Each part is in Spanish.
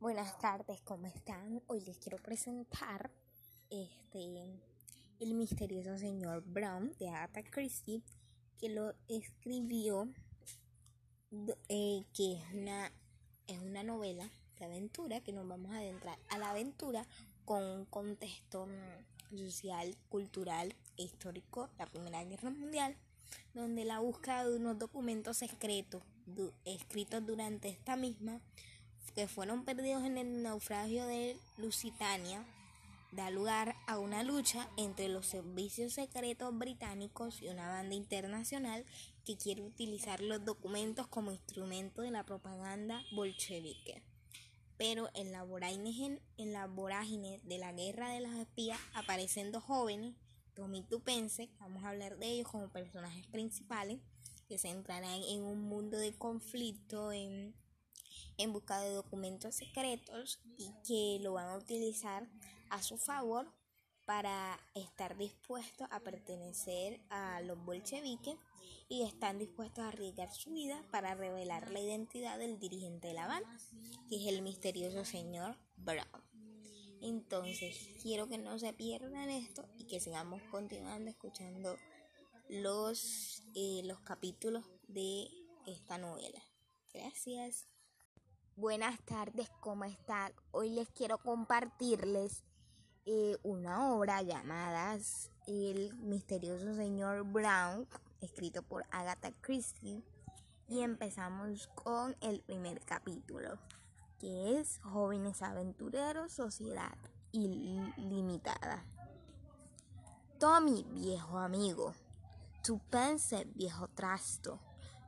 Buenas tardes, ¿cómo están? Hoy les quiero presentar este el misterioso señor Brown de Agatha Christie que lo escribió eh, que es una es una novela de aventura que nos vamos a adentrar a la aventura con un contexto mm, social, cultural e histórico, la Primera Guerra Mundial, donde la búsqueda de unos documentos secretos escritos durante esta misma que fueron perdidos en el naufragio de Lusitania da lugar a una lucha entre los servicios secretos británicos y una banda internacional que quiere utilizar los documentos como instrumento de la propaganda bolchevique. Pero en la vorágine, de la guerra de las espías aparecen dos jóvenes, Tommy Tupense, vamos a hablar de ellos como personajes principales, que se entrarán en un mundo de conflicto, en en busca de documentos secretos y que lo van a utilizar a su favor para estar dispuestos a pertenecer a los bolcheviques y están dispuestos a arriesgar su vida para revelar la identidad del dirigente de la banda, que es el misterioso señor Brown. Entonces, quiero que no se pierdan esto y que sigamos continuando escuchando los, eh, los capítulos de esta novela. Gracias. Buenas tardes, ¿cómo están? Hoy les quiero compartirles eh, una obra llamada El misterioso señor Brown, escrito por Agatha Christie. Y empezamos con el primer capítulo, que es Jóvenes Aventureros, Sociedad Ilimitada. Tommy, viejo amigo. Tu pense, viejo trasto.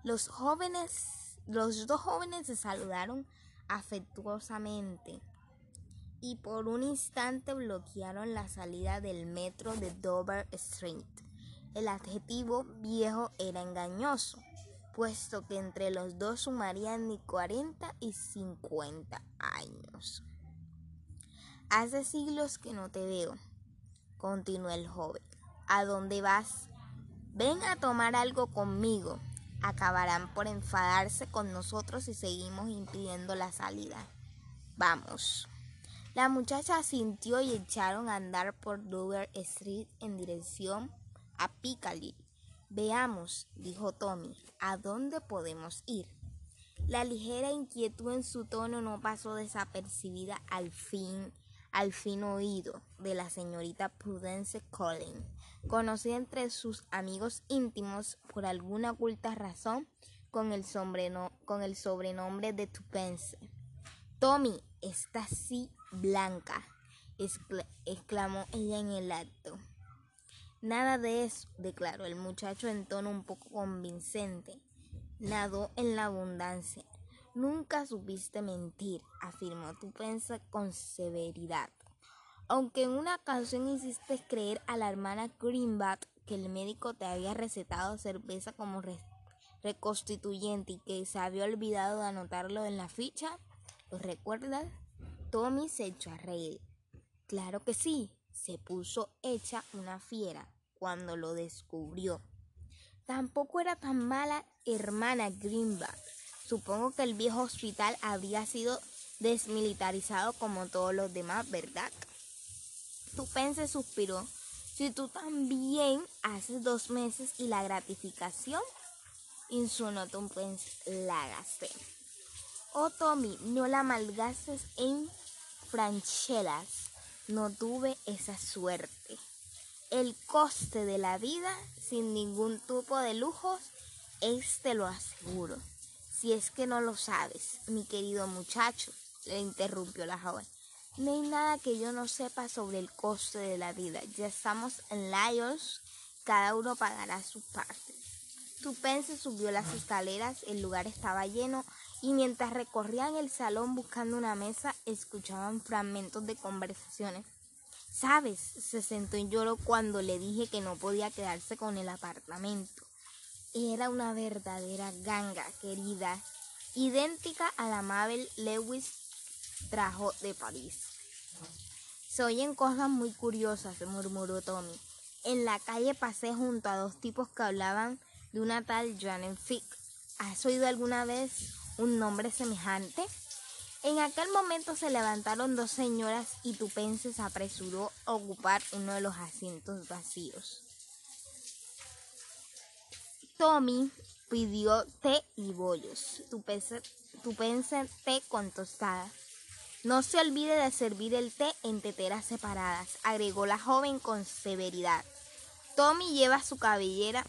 Los jóvenes, los dos jóvenes se saludaron afectuosamente y por un instante bloquearon la salida del metro de Dover Street. El adjetivo viejo era engañoso, puesto que entre los dos sumarían ni 40 y 50 años. Hace siglos que no te veo, continuó el joven. ¿A dónde vas? Ven a tomar algo conmigo acabarán por enfadarse con nosotros si seguimos impidiendo la salida. Vamos. La muchacha sintió y echaron a andar por Dover Street en dirección a Piccadilly. Veamos, dijo Tommy, ¿a dónde podemos ir? La ligera inquietud en su tono no pasó desapercibida al fin, al fin oído de la señorita Prudence Collins conocida entre sus amigos íntimos por alguna oculta razón con el, sobrenombre de Tupense. Tommy, está así blanca, exclamó ella en el acto. Nada de eso, declaró el muchacho en tono un poco convincente. Nadó en la abundancia. Nunca supiste mentir, afirmó Tupense con severidad. Aunque en una ocasión hiciste creer a la hermana Greenback que el médico te había recetado cerveza como reconstituyente y que se había olvidado de anotarlo en la ficha, ¿lo recuerdas? Tommy se echó a reír. Claro que sí, se puso hecha una fiera cuando lo descubrió. Tampoco era tan mala hermana Greenback. Supongo que el viejo hospital habría sido desmilitarizado como todos los demás, ¿verdad? Tupense suspiró. Si tú también haces dos meses y la gratificación, insunó Tupense, la gasté. Oh Tommy, no la malgastes en franchelas. No tuve esa suerte. El coste de la vida, sin ningún tipo de lujos, es te lo aseguro. Si es que no lo sabes, mi querido muchacho, le interrumpió la joven. No hay nada que yo no sepa sobre el coste de la vida. Ya estamos en Lyons, cada uno pagará su parte. Tupense subió las escaleras, el lugar estaba lleno y mientras recorrían el salón buscando una mesa, escuchaban fragmentos de conversaciones. Sabes, se sentó en lloro cuando le dije que no podía quedarse con el apartamento. Era una verdadera ganga, querida, idéntica a la Mabel Lewis trajo de París. Se oyen cosas muy curiosas, murmuró Tommy. En la calle pasé junto a dos tipos que hablaban de una tal Janet Fick. ¿Has oído alguna vez un nombre semejante? En aquel momento se levantaron dos señoras y Tupense se apresuró a ocupar uno de los asientos vacíos. Tommy pidió té y bollos. Tupense, Tupense té con tostadas. No se olvide de servir el té en teteras separadas, agregó la joven con severidad. Tommy lleva su cabellera.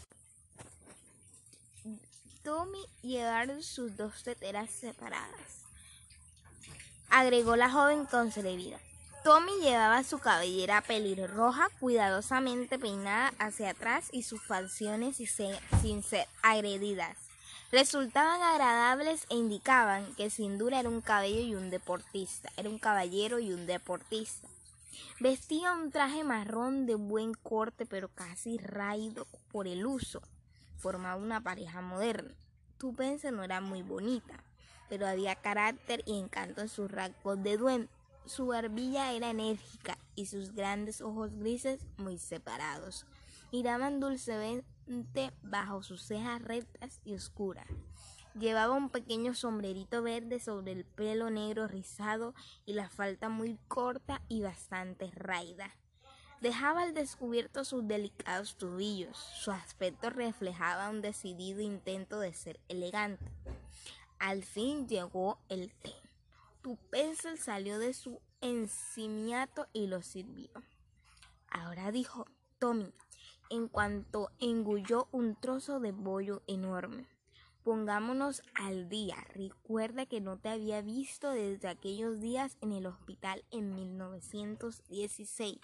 Tommy lleva sus dos teteras separadas, agregó la joven con severidad. Tommy llevaba su cabellera pelirroja cuidadosamente peinada hacia atrás y sus facciones sin ser agredidas resultaban agradables e indicaban que sin duda era un cabello y un deportista, era un caballero y un deportista. Vestía un traje marrón de buen corte pero casi raído por el uso. Formaba una pareja moderna. Tu pense no era muy bonita, pero había carácter y encanto en sus rasgos de duende. Su barbilla era enérgica y sus grandes ojos grises muy separados miraban dulcemente bajo sus cejas rectas y oscuras. Llevaba un pequeño sombrerito verde sobre el pelo negro rizado y la falda muy corta y bastante raída. Dejaba al descubierto sus delicados tubillos. Su aspecto reflejaba un decidido intento de ser elegante. Al fin llegó el té. Tu pencil salió de su encimiato y lo sirvió. Ahora dijo Tommy, en cuanto engulló un trozo de bollo enorme. Pongámonos al día. Recuerda que no te había visto desde aquellos días en el hospital en 1916.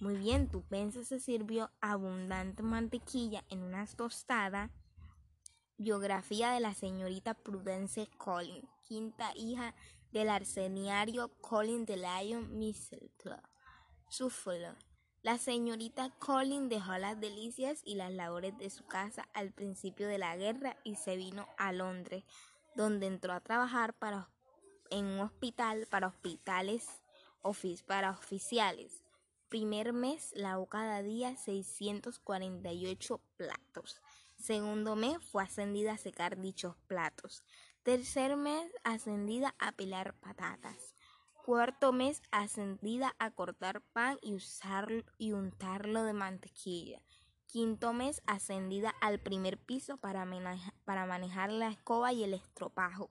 Muy bien, tu pensa se sirvió abundante mantequilla en una tostada. Biografía de la señorita Prudence Collins, quinta hija del arseniario Colin de Lyon Mistletoe. Suffolk. La señorita Colin dejó las delicias y las labores de su casa al principio de la guerra y se vino a Londres, donde entró a trabajar para, en un hospital para hospitales para oficiales. Primer mes lavó cada día 648 platos. Segundo mes fue ascendida a secar dichos platos. Tercer mes ascendida a pelar patatas. Cuarto mes ascendida a cortar pan y, y untarlo de mantequilla. Quinto mes ascendida al primer piso para, manejar la escoba y el estropajo.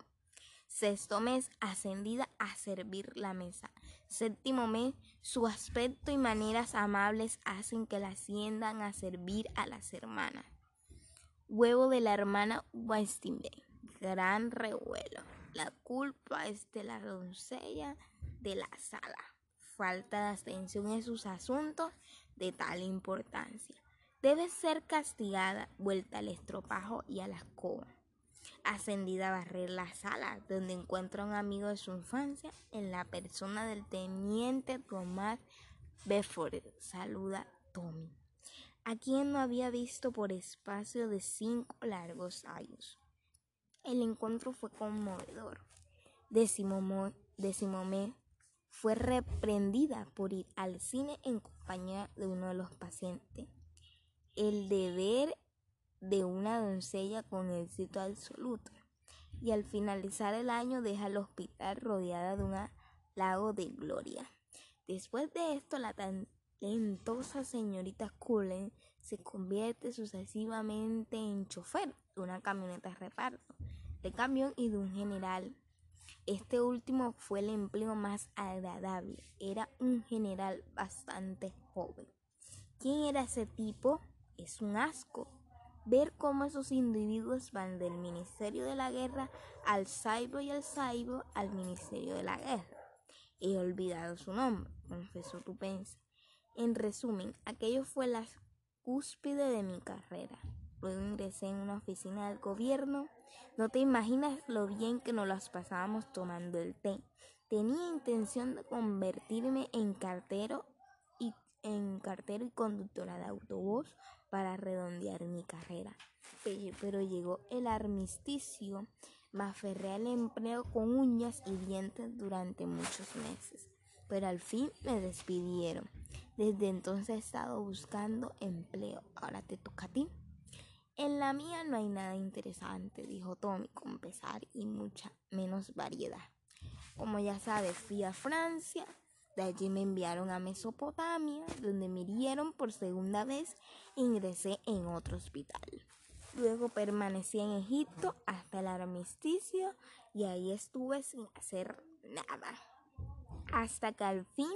Sexto mes ascendida a servir la mesa. Séptimo mes, su aspecto y maneras amables hacen que la asciendan a servir a las hermanas. Huevo de la hermana Westinghouse. Gran revuelo. La culpa es de la doncella de la sala. Falta de atención en sus asuntos de tal importancia. Debe ser castigada, vuelta al estropajo y a la escoba. Ascendida a barrer la sala, donde encuentra un amigo de su infancia en la persona del teniente Tomás Bedford. Saluda Tommy, a quien no había visto por espacio de cinco largos años. El encuentro fue conmovedor. Mes fue reprendida por ir al cine en compañía de uno de los pacientes. El deber de una doncella con éxito absoluto. Y al finalizar el año deja el hospital rodeada de un lago de gloria. Después de esto, la talentosa señorita Cullen se convierte sucesivamente en chofer de una camioneta de reparto, de camión y de un general este último fue el empleo más agradable. Era un general bastante joven. ¿Quién era ese tipo? Es un asco. Ver cómo esos individuos van del Ministerio de la Guerra al Saibo y al Saibo al Ministerio de la Guerra. He olvidado su nombre, confesó Tupense. En resumen, aquello fue la cúspide de mi carrera. Luego ingresé en una oficina del gobierno no te imaginas lo bien que nos las pasábamos tomando el té. Tenía intención de convertirme en cartero y en cartero y conductora de autobús para redondear mi carrera. Pero llegó el armisticio, me aferré al empleo con uñas y dientes durante muchos meses. Pero al fin me despidieron. Desde entonces he estado buscando empleo. Ahora te toca a ti. En la mía no hay nada interesante, dijo Tommy con pesar y mucha menos variedad. Como ya sabes, fui a Francia, de allí me enviaron a Mesopotamia, donde me hirieron por segunda vez e ingresé en otro hospital. Luego permanecí en Egipto hasta el armisticio y ahí estuve sin hacer nada. Hasta que al fin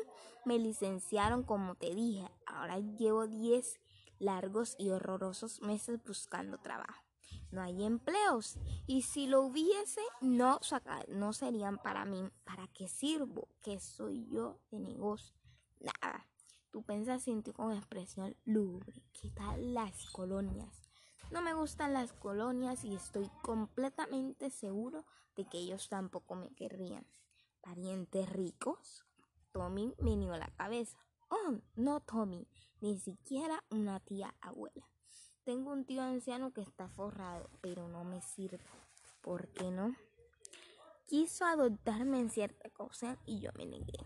me licenciaron como te dije. Ahora llevo 10 largos y horrorosos meses buscando trabajo. No hay empleos y si lo hubiese no, no serían para mí. ¿Para qué sirvo? ¿Qué soy yo de negocio? Nada. Tú pensas ti con expresión lúgubre. ¿Qué tal las colonias? No me gustan las colonias y estoy completamente seguro de que ellos tampoco me querrían. ¿Parientes ricos? Tommy me dio la cabeza. Oh, no, Tommy, ni siquiera una tía abuela. Tengo un tío anciano que está forrado, pero no me sirve. ¿Por qué no? Quiso adoptarme en cierta cosa y yo me negué.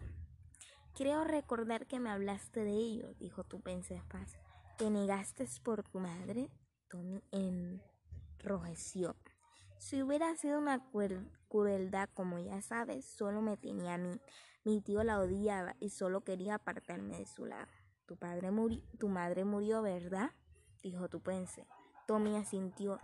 Creo recordar que me hablaste de ello, dijo tu paz. ¿Te negaste por tu madre? Tommy enrojeció. Si hubiera sido una crueldad, como ya sabes, solo me tenía a mí. Mi tío la odiaba y solo quería apartarme de su lado. Tu padre tu madre murió, ¿verdad? dijo Tupense. Tommy asintió.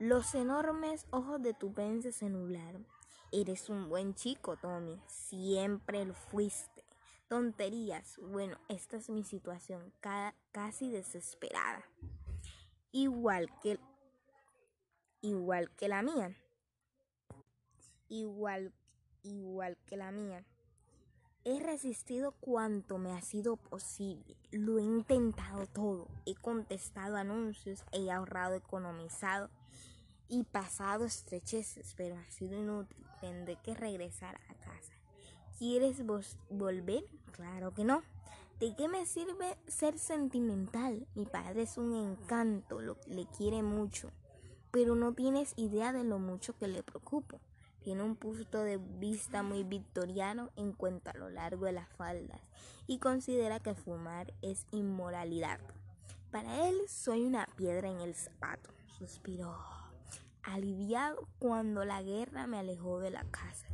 Los enormes ojos de Tupense se nublaron. Eres un buen chico, Tommy. Siempre lo fuiste. Tonterías. Bueno, esta es mi situación, casi desesperada igual que igual que la mía. Igual igual que la mía. He resistido cuanto me ha sido posible. Lo he intentado todo. He contestado anuncios, he ahorrado, economizado y pasado estrecheces, pero ha sido inútil. Tendré que regresar a casa. ¿Quieres volver? Claro que no. ¿De qué me sirve ser sentimental? Mi padre es un encanto, lo, le quiere mucho, pero no tienes idea de lo mucho que le preocupo. Tiene un punto de vista muy victoriano en cuanto a lo largo de las faldas y considera que fumar es inmoralidad. Para él soy una piedra en el zapato, suspiró, aliviado cuando la guerra me alejó de la casa.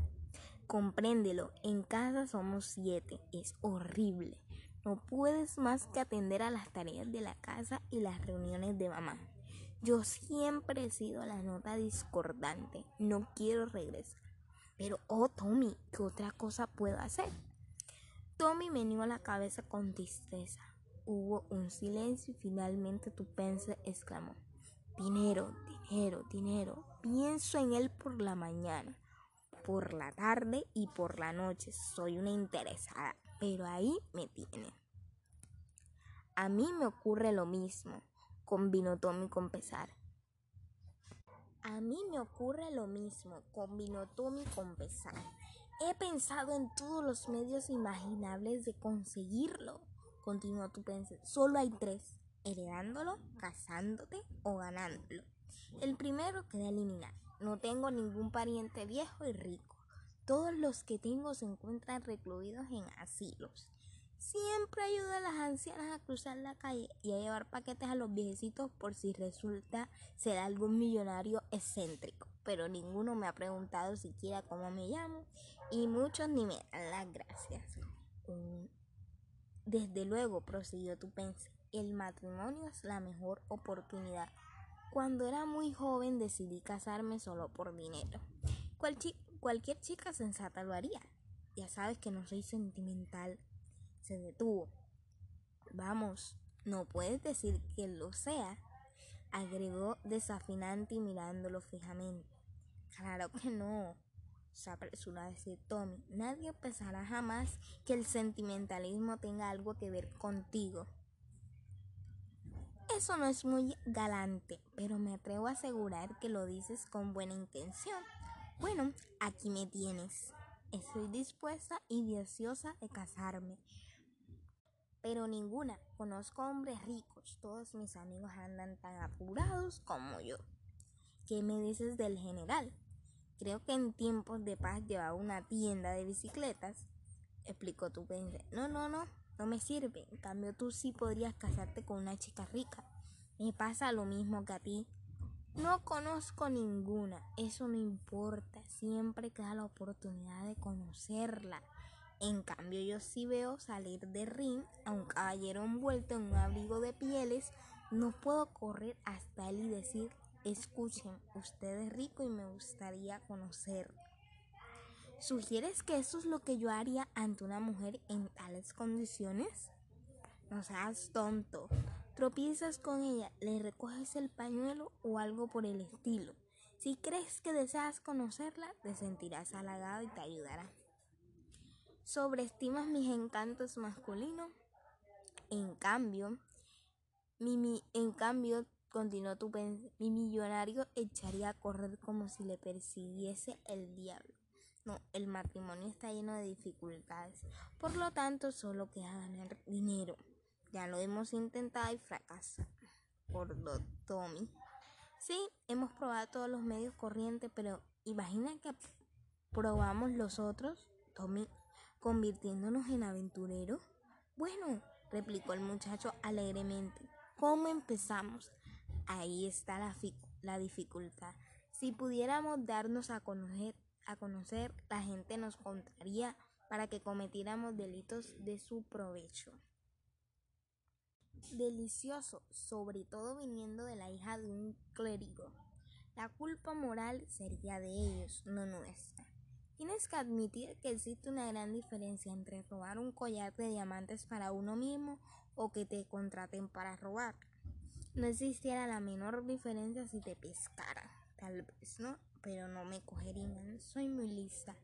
Compréndelo, en casa somos siete, es horrible. No puedes más que atender a las tareas de la casa y las reuniones de mamá. Yo siempre he sido la nota discordante. No quiero regresar. Pero, oh, Tommy, ¿qué otra cosa puedo hacer? Tommy me a la cabeza con tristeza. Hubo un silencio y finalmente Tupense exclamó. Dinero, dinero, dinero. Pienso en él por la mañana, por la tarde y por la noche. Soy una interesada pero ahí me tiene. A mí me ocurre lo mismo, combinó Tommy con pesar. A mí me ocurre lo mismo, combinó Tommy con pesar. He pensado en todos los medios imaginables de conseguirlo, continuó tu Solo hay tres, heredándolo, casándote o ganándolo. El primero queda eliminado. No tengo ningún pariente viejo y rico. Todos los que tengo se encuentran recluidos en asilos. Siempre ayudo a las ancianas a cruzar la calle y a llevar paquetes a los viejecitos por si resulta ser algún millonario excéntrico. Pero ninguno me ha preguntado siquiera cómo me llamo y muchos ni me dan las gracias. Desde luego, prosiguió Tupense, el matrimonio es la mejor oportunidad. Cuando era muy joven decidí casarme solo por dinero. Cual Cualquier chica sensata lo haría. Ya sabes que no soy sentimental. Se detuvo. Vamos, no puedes decir que lo sea, agregó desafinante y mirándolo fijamente. Claro que no, se apresuró a decir Tommy. Nadie pensará jamás que el sentimentalismo tenga algo que ver contigo. Eso no es muy galante, pero me atrevo a asegurar que lo dices con buena intención. Bueno, aquí me tienes. Estoy dispuesta y deseosa de casarme. Pero ninguna. Conozco hombres ricos. Todos mis amigos andan tan apurados como yo. ¿Qué me dices del general? Creo que en tiempos de paz llevaba una tienda de bicicletas. Explicó tu pendejo. No, no, no. No me sirve. En cambio, tú sí podrías casarte con una chica rica. Me pasa lo mismo que a ti. No conozco ninguna, eso no importa, siempre queda la oportunidad de conocerla. En cambio, yo sí veo salir de ring a un caballero envuelto en un abrigo de pieles. No puedo correr hasta él y decir, escuchen, usted es rico y me gustaría conocerlo. ¿Sugieres que eso es lo que yo haría ante una mujer en tales condiciones? No seas tonto. Tropiezas con ella, le recoges el pañuelo o algo por el estilo. Si crees que deseas conocerla, te sentirás halagado y te ayudará. ¿Sobreestimas mis encantos masculinos? En cambio, mi, en cambio, continuó tu mi millonario echaría a correr como si le persiguiese el diablo. No, el matrimonio está lleno de dificultades, por lo tanto solo queda ganar dinero. Ya lo hemos intentado y fracasa. Por Tommy. Sí, hemos probado todos los medios corrientes, pero imagina que probamos los otros, Tommy convirtiéndonos en aventureros? Bueno, replicó el muchacho alegremente. ¿Cómo empezamos? Ahí está la, la dificultad. Si pudiéramos darnos a conocer, a conocer, la gente nos contaría para que cometiéramos delitos de su provecho. Delicioso, sobre todo viniendo de la hija de un clérigo. La culpa moral sería de ellos, no nuestra. Tienes que admitir que existe una gran diferencia entre robar un collar de diamantes para uno mismo o que te contraten para robar. No existiera la menor diferencia si te pescara. Tal vez no, pero no me cogerían. Soy muy lista.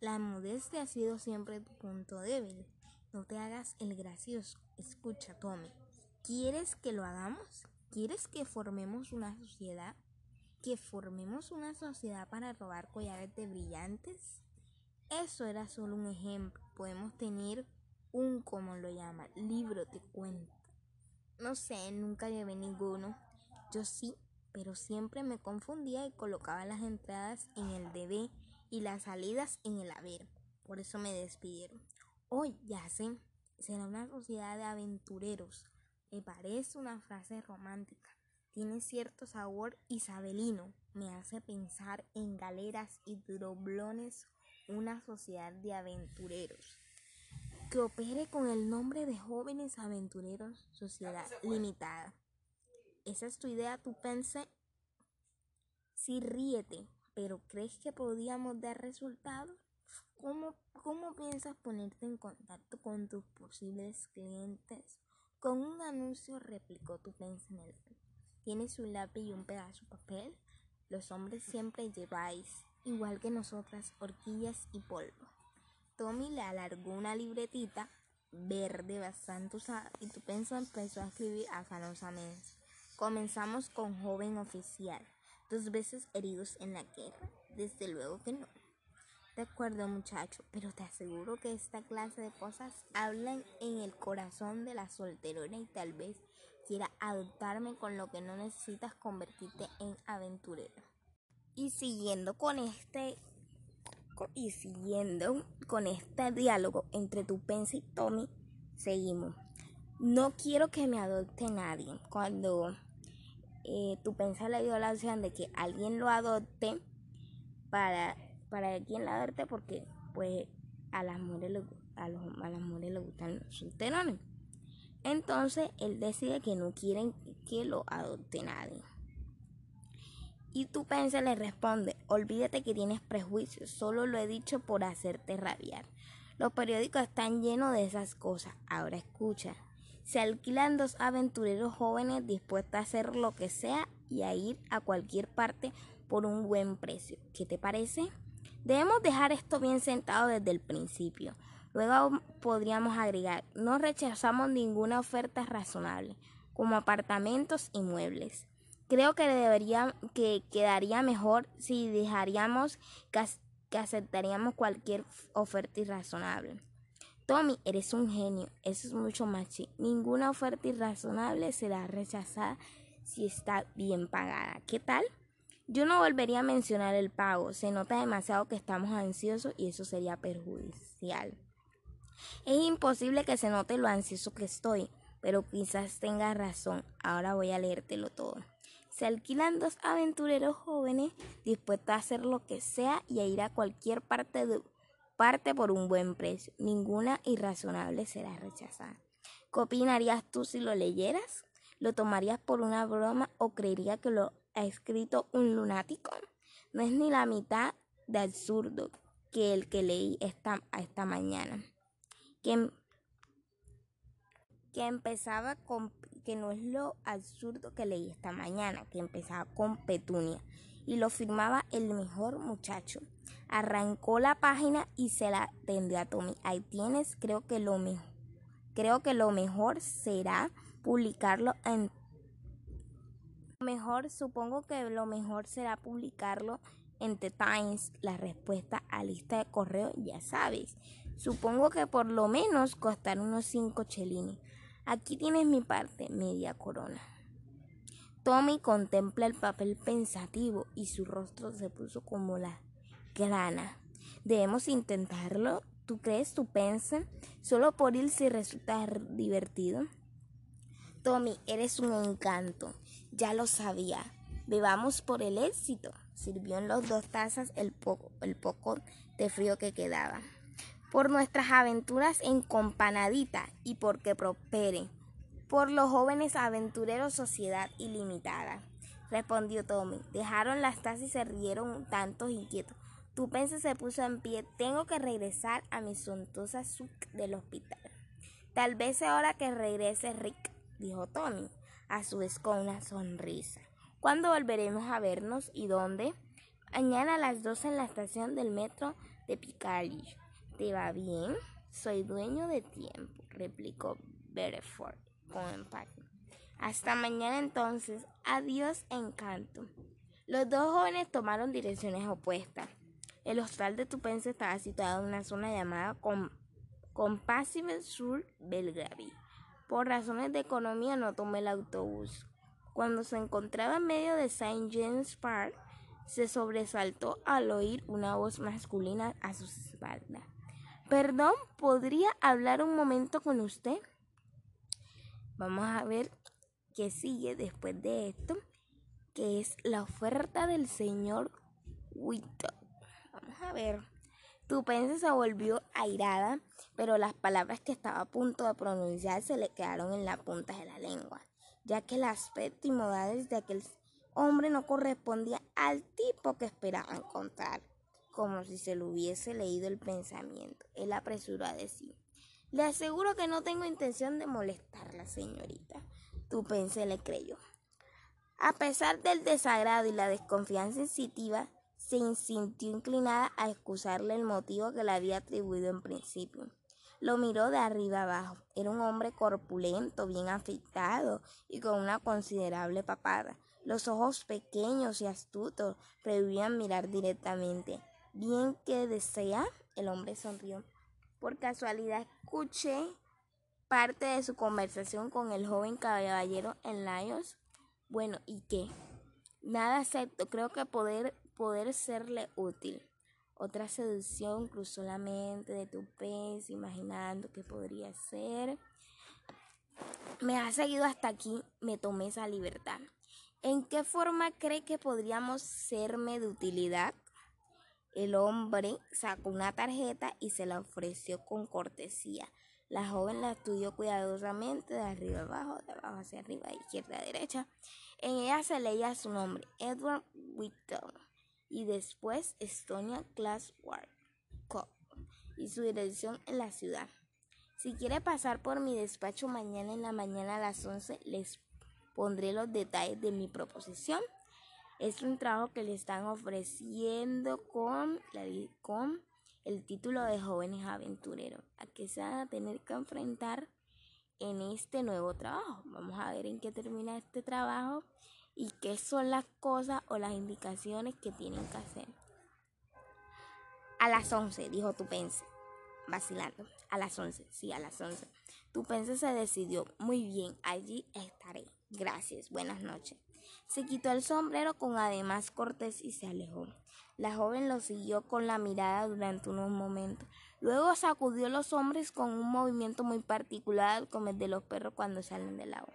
La modestia ha sido siempre tu punto débil. No te hagas el gracioso. Escucha, Tommy. ¿Quieres que lo hagamos? ¿Quieres que formemos una sociedad? Que formemos una sociedad para robar collares de brillantes? Eso era solo un ejemplo. Podemos tener un, como lo llama, libro de cuento. No sé, nunca llevé ninguno. Yo sí, pero siempre me confundía y colocaba las entradas en el DB y las salidas en el haber. Por eso me despidieron. Hoy ya sé, será una sociedad de aventureros. Me parece una frase romántica tiene cierto sabor isabelino. Me hace pensar en galeras y droblones, una sociedad de aventureros. Que opere con el nombre de jóvenes aventureros, sociedad limitada. ¿Esa es tu idea, tú pensé? Sí, ríete, pero ¿crees que podíamos dar resultados? ¿Cómo, ¿Cómo piensas ponerte en contacto con tus posibles clientes? Con un anuncio replicó tu pensamiento. ¿Tienes un lápiz y un pedazo de papel? Los hombres siempre lleváis, igual que nosotras, horquillas y polvo. Tommy le alargó una libretita verde bastante usada y tu penso empezó a escribir afanosamente. Comenzamos con joven oficial, dos veces heridos en la guerra. Desde luego que no. De acuerdo, muchacho, pero te aseguro que esta clase de cosas hablan en el corazón de la solterona y tal vez quiera adoptarme con lo que no necesitas convertirte en aventurero. Y siguiendo con este y siguiendo con este diálogo entre tu Pense y Tommy, seguimos. No quiero que me adopte nadie. Cuando eh, tu Pense le dio la opción de que alguien lo adopte para, para quien la adopte, porque pues a las mujeres a, los, a las mujeres les gustan los solterones. Entonces él decide que no quieren que lo adopte nadie. Y tu Pense le responde, olvídate que tienes prejuicios, solo lo he dicho por hacerte rabiar. Los periódicos están llenos de esas cosas. Ahora escucha. Se alquilan dos aventureros jóvenes dispuestos a hacer lo que sea y a ir a cualquier parte por un buen precio. ¿Qué te parece? Debemos dejar esto bien sentado desde el principio. Luego podríamos agregar, no rechazamos ninguna oferta razonable, como apartamentos y muebles. Creo que debería, que quedaría mejor si dejaríamos que, aceptaríamos cualquier oferta irrazonable. Tommy, eres un genio, eso es mucho más Ninguna oferta irrazonable será rechazada si está bien pagada. ¿Qué tal? Yo no volvería a mencionar el pago, se nota demasiado que estamos ansiosos y eso sería perjudicial. Es imposible que se note lo ansioso que estoy, pero quizás tenga razón. Ahora voy a leértelo todo. Se alquilan dos aventureros jóvenes dispuestos a hacer lo que sea y a ir a cualquier parte, de, parte por un buen precio. Ninguna irrazonable será rechazada. ¿Qué opinarías tú si lo leyeras? ¿Lo tomarías por una broma o creerías que lo ha escrito un lunático? No es ni la mitad de absurdo que el que leí esta, esta mañana. Que, empezaba con que no es lo absurdo que leí esta mañana, que empezaba con Petunia y lo firmaba el mejor muchacho. Arrancó la página y se la tendió a Tommy. Ahí tienes, creo que lo mejor. Creo que lo mejor será publicarlo en mejor, supongo que lo mejor será publicarlo en The Times. La respuesta a lista de correo ya sabes. Supongo que por lo menos costará unos 5 chelines. Aquí tienes mi parte, media corona. Tommy contempla el papel pensativo y su rostro se puso como la grana. Debemos intentarlo. ¿Tú crees? ¿Tú piensas? Solo por ir si resulta divertido. Tommy, eres un encanto. Ya lo sabía. Bebamos por el éxito. Sirvió en los dos tazas el poco, el poco de frío que quedaba. Por nuestras aventuras en Companadita y porque prospere. Por los jóvenes aventureros Sociedad Ilimitada. Respondió Tommy. Dejaron las tazas y se rieron tantos inquietos. Tu pense se puso en pie. Tengo que regresar a mi suntuosa suc del hospital. Tal vez sea hora que regrese Rick, dijo Tommy, a su vez con una sonrisa. ¿Cuándo volveremos a vernos y dónde? Mañana a las 12 en la estación del metro de Piccadilly. ¿Te va bien? Soy dueño de tiempo, replicó Bereford con empate. Hasta mañana entonces. Adiós, encanto. Los dos jóvenes tomaron direcciones opuestas. El hostal de Tupense estaba situado en una zona llamada Compassive sur Belgrave. Por razones de economía no tomé el autobús. Cuando se encontraba en medio de St. James Park, se sobresaltó al oír una voz masculina a sus espaldas. Perdón, ¿podría hablar un momento con usted? Vamos a ver qué sigue después de esto, que es la oferta del señor Witto. Vamos a ver. Tu pense se volvió airada, pero las palabras que estaba a punto de pronunciar se le quedaron en la punta de la lengua, ya que el aspecto y modales de aquel hombre no correspondía al tipo que esperaba encontrar, como si se le hubiese leído el pensamiento. Él apresuró a decir, le aseguro que no tengo intención de molestarla, señorita. Tu pense le creyó. A pesar del desagrado y la desconfianza sensitiva, se sintió inclinada a excusarle el motivo que le había atribuido en principio. Lo miró de arriba abajo. Era un hombre corpulento, bien afeitado y con una considerable papada. Los ojos pequeños y astutos prohibían mirar directamente. Bien que desea, el hombre sonrió. Por casualidad escuché parte de su conversación con el joven caballero en Laios. Bueno, ¿y qué? Nada excepto, creo que poder poder serle útil. Otra seducción cruzó la mente de tu pez, imaginando que podría ser. Me ha seguido hasta aquí, me tomé esa libertad. ¿En qué forma cree que podríamos serme de utilidad? El hombre sacó una tarjeta y se la ofreció con cortesía. La joven la estudió cuidadosamente de arriba abajo, de abajo hacia arriba, de izquierda a derecha. En ella se leía su nombre, Edward Whittle y después Estonia Class Co. y su dirección en la ciudad. Si quiere pasar por mi despacho mañana en la mañana a las 11, les pondré los detalles de mi proposición. Es un trabajo que le están ofreciendo con, con el título de jóvenes aventureros, a que se van a tener que enfrentar en este nuevo trabajo. Vamos a ver en qué termina este trabajo y qué son las cosas o las indicaciones que tienen que hacer. A las 11, dijo Tupense, vacilando. A las 11, sí, a las 11. Tupense se decidió. Muy bien, allí estaré. Gracias, buenas noches. Se quitó el sombrero con además cortés y se alejó. La joven lo siguió con la mirada durante unos momentos. Luego sacudió los hombres con un movimiento muy particular como el de los perros cuando salen del agua.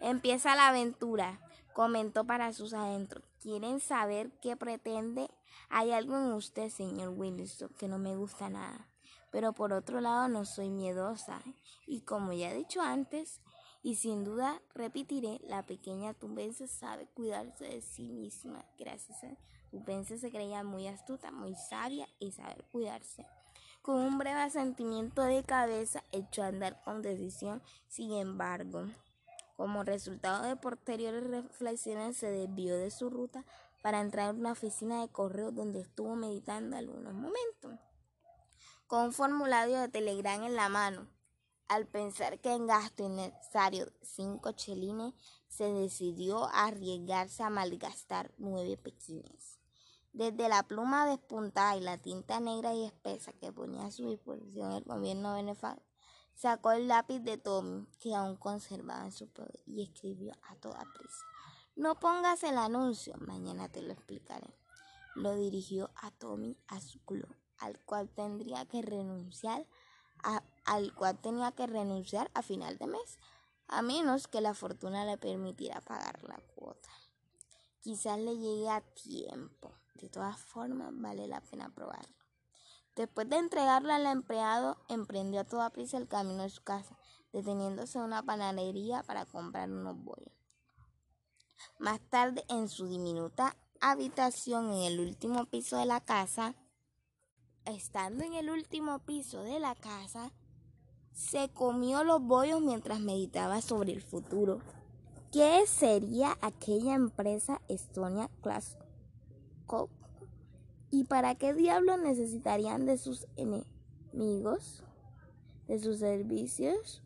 Empieza la aventura. Comentó para sus adentros. ¿Quieren saber qué pretende? Hay algo en usted, señor Wilson, que no me gusta nada. Pero por otro lado no soy miedosa. Y como ya he dicho antes, y sin duda repetiré, la pequeña Tumbense sabe cuidarse de sí misma. Gracias a Tumbense se creía muy astuta, muy sabia y saber cuidarse. Con un breve asentimiento de cabeza echó a andar con decisión, sin embargo. Como resultado de posteriores reflexiones se desvió de su ruta para entrar en una oficina de correo donde estuvo meditando algunos momentos. Con un formulario de telegrama en la mano, al pensar que en gasto innecesario cinco chelines, se decidió a arriesgarse a malgastar nueve pequines. Desde la pluma despuntada y la tinta negra y espesa que ponía a su disposición el gobierno benefactor, sacó el lápiz de Tommy, que aún conservaba en su poder, y escribió a toda prisa. No pongas el anuncio, mañana te lo explicaré. Lo dirigió a Tommy a su club, al cual tendría que renunciar al cual tenía que renunciar a final de mes, a menos que la fortuna le permitiera pagar la cuota. Quizás le llegue a tiempo. De todas formas, vale la pena probarlo. Después de entregarlo al empleado, emprendió a toda prisa el camino de su casa, deteniéndose en una panadería para comprar unos bollos. Más tarde, en su diminuta habitación en el último piso de la casa, estando en el último piso de la casa, se comió los bollos mientras meditaba sobre el futuro. ¿Qué sería aquella empresa Estonia Class ¿Y para qué diablos necesitarían de sus enemigos, de sus servicios?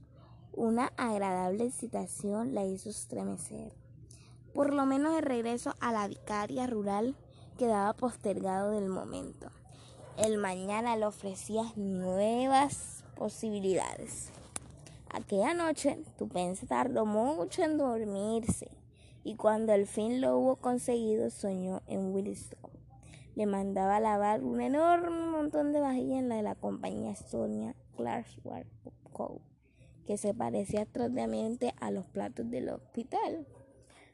Una agradable excitación la hizo estremecer. Por lo menos el regreso a la vicaria rural quedaba postergado del momento. El mañana le ofrecía nuevas posibilidades. Aquella noche, Tupense tardó mucho en dormirse y cuando al fin lo hubo conseguido soñó en Williston. Le mandaba a lavar un enorme montón de vajillas en la de la compañía Sonia Clarksworth Co., que se parecía atrozmente a los platos del hospital.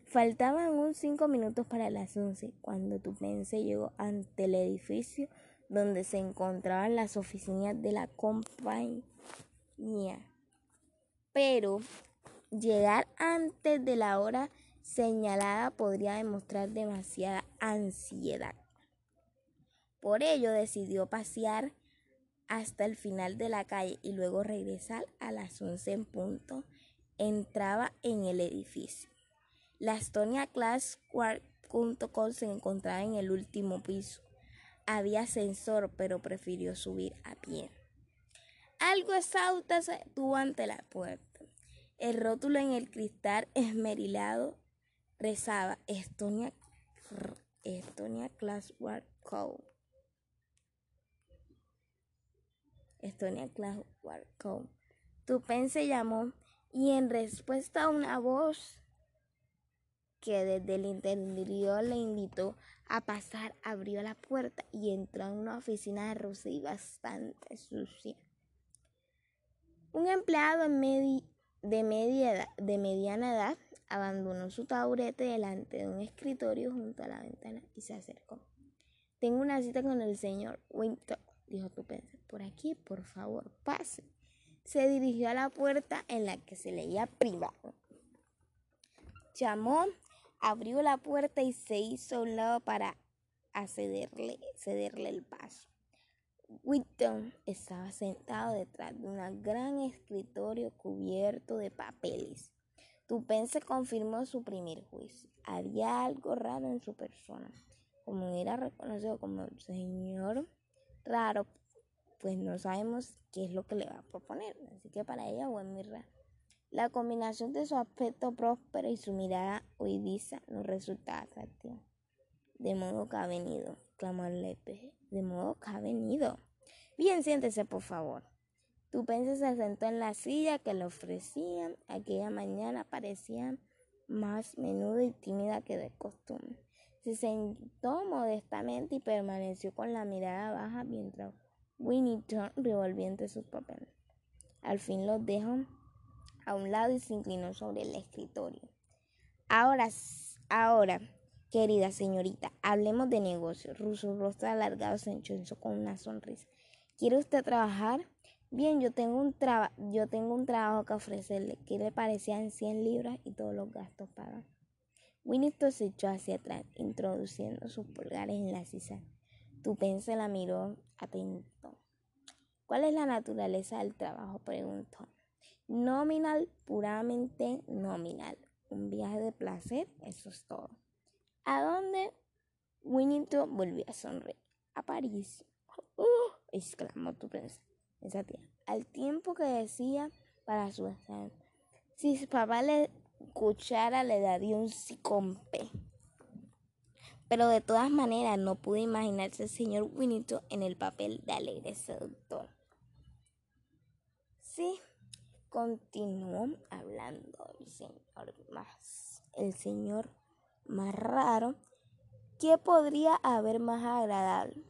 Faltaban aún cinco minutos para las once cuando Tupense llegó ante el edificio donde se encontraban las oficinas de la compañía. Pero llegar antes de la hora señalada podría demostrar demasiada ansiedad. Por ello decidió pasear hasta el final de la calle y luego regresar a las 11 en punto. Entraba en el edificio. La Estonia Class se encontraba en el último piso. Había ascensor, pero prefirió subir a pie. Algo exhausta se tuvo ante la puerta. El rótulo en el cristal esmerilado rezaba Estonia, Estonia Classwork Co. Estonia Classwork Co. Tupen se llamó y en respuesta a una voz que desde el interior le invitó a pasar, abrió la puerta y entró en una oficina de rosa y bastante sucia. Un empleado de, media de mediana edad abandonó su taburete delante de un escritorio junto a la ventana y se acercó. Tengo una cita con el señor Winter, dijo Tupense. Por aquí, por favor, pase. Se dirigió a la puerta en la que se leía privado. Llamó, abrió la puerta y se hizo a un lado para cederle, cederle el paso. Whitton estaba sentado detrás de un gran escritorio cubierto de papeles. Tupense confirmó su primer juicio. Había algo raro en su persona. Como era reconocido como el señor raro, pues no sabemos qué es lo que le va a proponer. Así que para ella fue muy raro. La combinación de su aspecto próspero y su mirada huidiza no resulta atractiva. De modo que ha venido, clamó el Lepe. De modo que ha venido. Bien, siéntese, por favor. Tupense se sentó en la silla que le ofrecían. Aquella mañana parecía más menuda y tímida que de costumbre. Se sentó modestamente y permaneció con la mirada baja mientras Winnington revolvió entre sus papeles. Al fin los dejó a un lado y se inclinó sobre el escritorio. Ahora, Ahora, querida señorita, hablemos de negocios. Ruso rostro alargado se enchonzó con una sonrisa. ¿Quiere usted trabajar? Bien, yo tengo un yo tengo un trabajo que ofrecerle. ¿Qué le parecían 100 libras y todos los gastos pagados? Winnetou se echó hacia atrás, introduciendo sus pulgares en la sisa. Tupense la miró atento. ¿Cuál es la naturaleza del trabajo? preguntó. Nominal, puramente nominal. Un viaje de placer, eso es todo. ¿A dónde? Winnetou volvió a sonreír. A París. ¡Oh! exclamó Tupense esa tía. Al tiempo que decía para su si su papá le escuchara le daría un sicompe. Pero de todas maneras no pude imaginarse al señor Winito en el papel de alegre seductor. Sí, continuó hablando el señor más, el señor más raro. ¿Qué podría haber más agradable?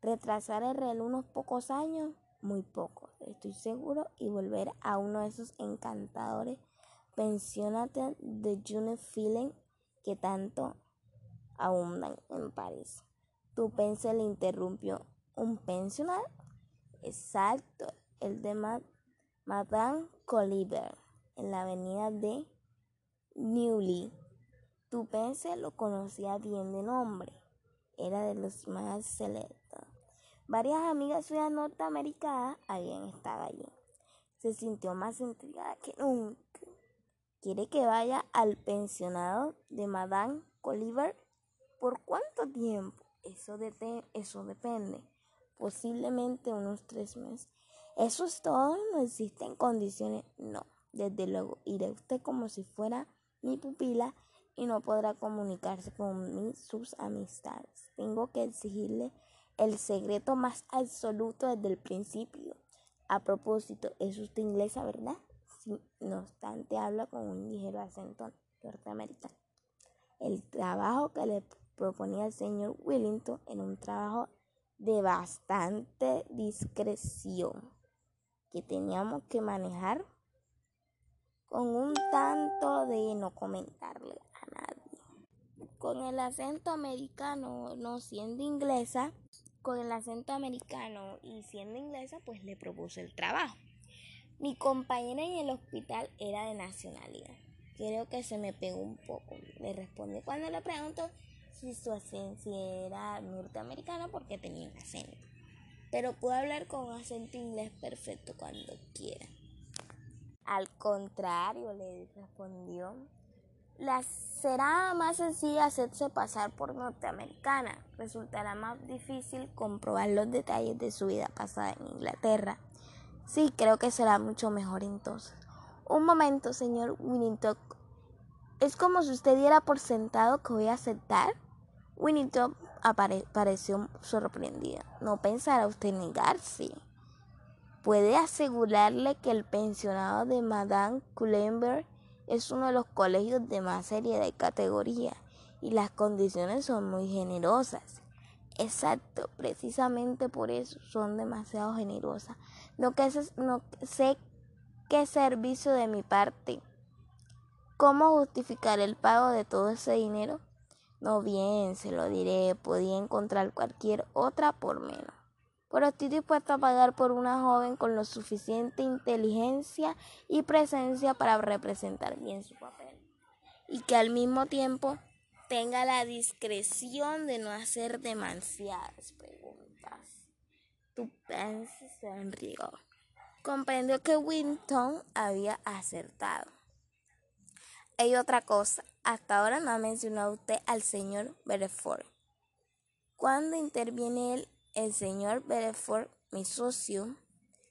¿Retrasar el reloj unos pocos años? Muy poco, estoy seguro, y volver a uno de esos encantadores pensionatos de June Feeling que tanto abundan en París. Tu pense le interrumpió. ¿Un pensional? Exacto, el de Madame Coliver, en la avenida de Newly. Tu pense lo conocía bien de nombre. Era de los más selectos. Varias amigas suyas norteamericanas habían estado allí. Se sintió más intrigada que nunca. ¿Quiere que vaya al pensionado de Madame Coliver? ¿Por cuánto tiempo? Eso depende. Posiblemente unos tres meses. ¿Eso es todo? ¿No existen condiciones? No. Desde luego, iré usted como si fuera mi pupila y no podrá comunicarse con sus amistades. Tengo que exigirle el secreto más absoluto desde el principio. A propósito, es usted inglesa, ¿verdad? Sí, no obstante, habla con un ligero acento norteamericano. El trabajo que le proponía el señor Willington era un trabajo de bastante discreción que teníamos que manejar con un tanto de no comentarle a nadie. Con el acento americano, no siendo inglesa, con el acento americano y siendo inglesa, pues le propuse el trabajo. Mi compañera en el hospital era de nacionalidad. Creo que se me pegó un poco. Le respondí cuando le pregunto si su acento era norteamericano porque tenía un acento. Pero puedo hablar con acento inglés perfecto cuando quiera. Al contrario, le respondió, la será más sencilla hacerse pasar por norteamericana. Resultará más difícil comprobar los detalles de su vida pasada en Inglaterra. Sí, creo que será mucho mejor entonces. Un momento, señor Winnington. Es como si usted diera por sentado que voy a aceptar. Winnington pareció sorprendida. No pensará usted negarse. Puede asegurarle que el pensionado de Madame Cullenberg es uno de los colegios de más seriedad y categoría y las condiciones son muy generosas. Exacto, precisamente por eso son demasiado generosas. No, no sé qué servicio de mi parte. ¿Cómo justificar el pago de todo ese dinero? No bien, se lo diré, podía encontrar cualquier otra por menos. Pero estoy dispuesto a pagar por una joven con lo suficiente inteligencia y presencia para representar bien su papel. Y que al mismo tiempo tenga la discreción de no hacer demasiadas preguntas. Tu se sonrió. Comprendió que Winton había acertado. Hay otra cosa. Hasta ahora no ha mencionado usted al señor Bereford. ¿Cuándo interviene él, el señor Bereford, mi socio,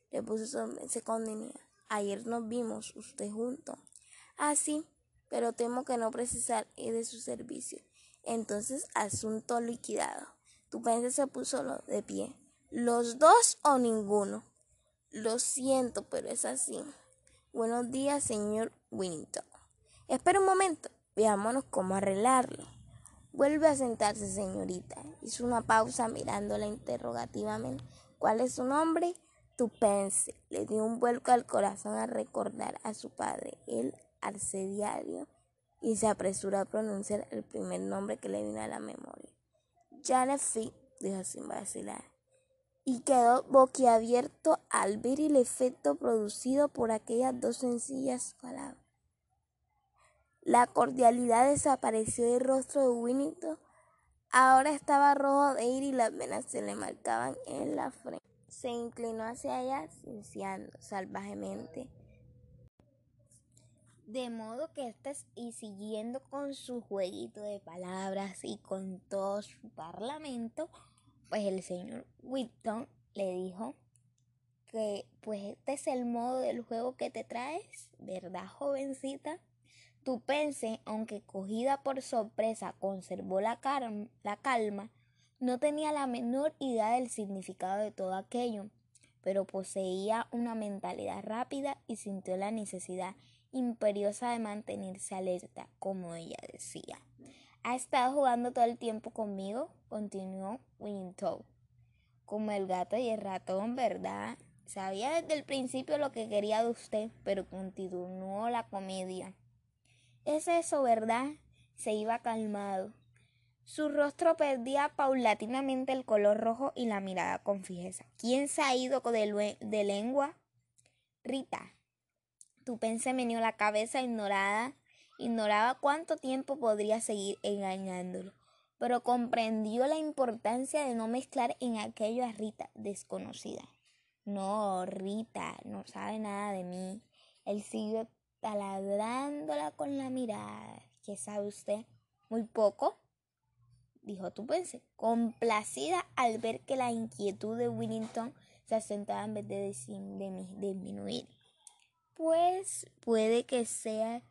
le puso se condenía. Ayer nos vimos usted junto. Ah, sí, pero temo que no precisar de su servicio. Entonces, asunto liquidado. Tu pensé se puso de pie. ¿Los dos o ninguno? Lo siento, pero es así. Buenos días, señor Winnington. Espera un momento. Veámonos cómo arreglarlo. Vuelve a sentarse, señorita. Hizo una pausa mirándola interrogativamente. ¿Cuál es su nombre? Tupense. Le dio un vuelco al corazón a recordar a su padre, el arcediario y se apresuró a pronunciar el primer nombre que le vino a la memoria. Janet dijo sin vacilar, y quedó boquiabierto al ver el efecto producido por aquellas dos sencillas palabras. La cordialidad desapareció del rostro de Winnington. Ahora estaba rojo de ira y las venas se le marcaban en la frente. Se inclinó hacia ella, cienciando salvajemente. De modo que estés y siguiendo con su jueguito de palabras y con todo su parlamento, pues el señor Whitton le dijo que pues este es el modo del juego que te traes, ¿verdad, jovencita? Tu pense, aunque cogida por sorpresa, conservó la, la calma, no tenía la menor idea del significado de todo aquello, pero poseía una mentalidad rápida y sintió la necesidad imperiosa de mantenerse alerta, como ella decía. Ha estado jugando todo el tiempo conmigo, continuó Wintow. Como el gato y el ratón, ¿verdad? Sabía desde el principio lo que quería de usted, pero continuó la comedia. Es eso, ¿verdad? Se iba calmado. Su rostro perdía paulatinamente el color rojo y la mirada con fijeza. ¿Quién se ha ido de, de lengua? Rita, Tupen meneó la cabeza ignorada, ignoraba cuánto tiempo podría seguir engañándolo, pero comprendió la importancia de no mezclar en aquello a Rita desconocida. No, Rita, no sabe nada de mí. Él siguió taladrándola con la mirada. ¿Qué sabe usted? Muy poco, dijo Tupense, complacida al ver que la inquietud de Willington se asentaba en vez de disminuir. Pues puede que sea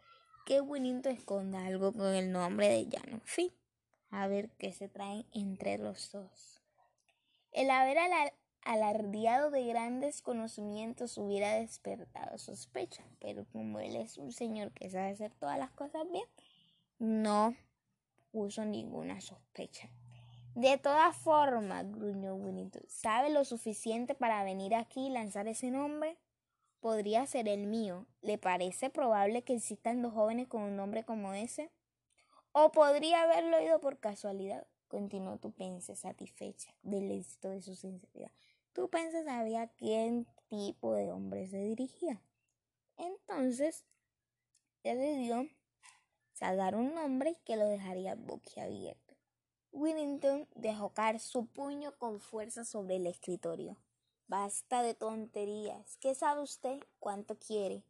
que Winito esconda algo con el nombre de Jan. fin, a ver qué se traen entre los dos. El haber alardeado de grandes conocimientos hubiera despertado sospecha, pero como él es un señor que sabe hacer todas las cosas bien, no puso ninguna sospecha. De todas formas, gruñó Winito, ¿sabe lo suficiente para venir aquí y lanzar ese nombre? podría ser el mío. ¿Le parece probable que existan dos jóvenes con un nombre como ese? ¿O podría haberlo oído por casualidad? Continuó Tupense, satisfecha del éxito de su sinceridad. Tupense sabía a qué tipo de hombre se dirigía. Entonces, decidió sacar un nombre que lo dejaría boquiabierto. Willington dejó caer su puño con fuerza sobre el escritorio. Basta de tonterías. ¿Qué sabe usted? ¿Cuánto quiere?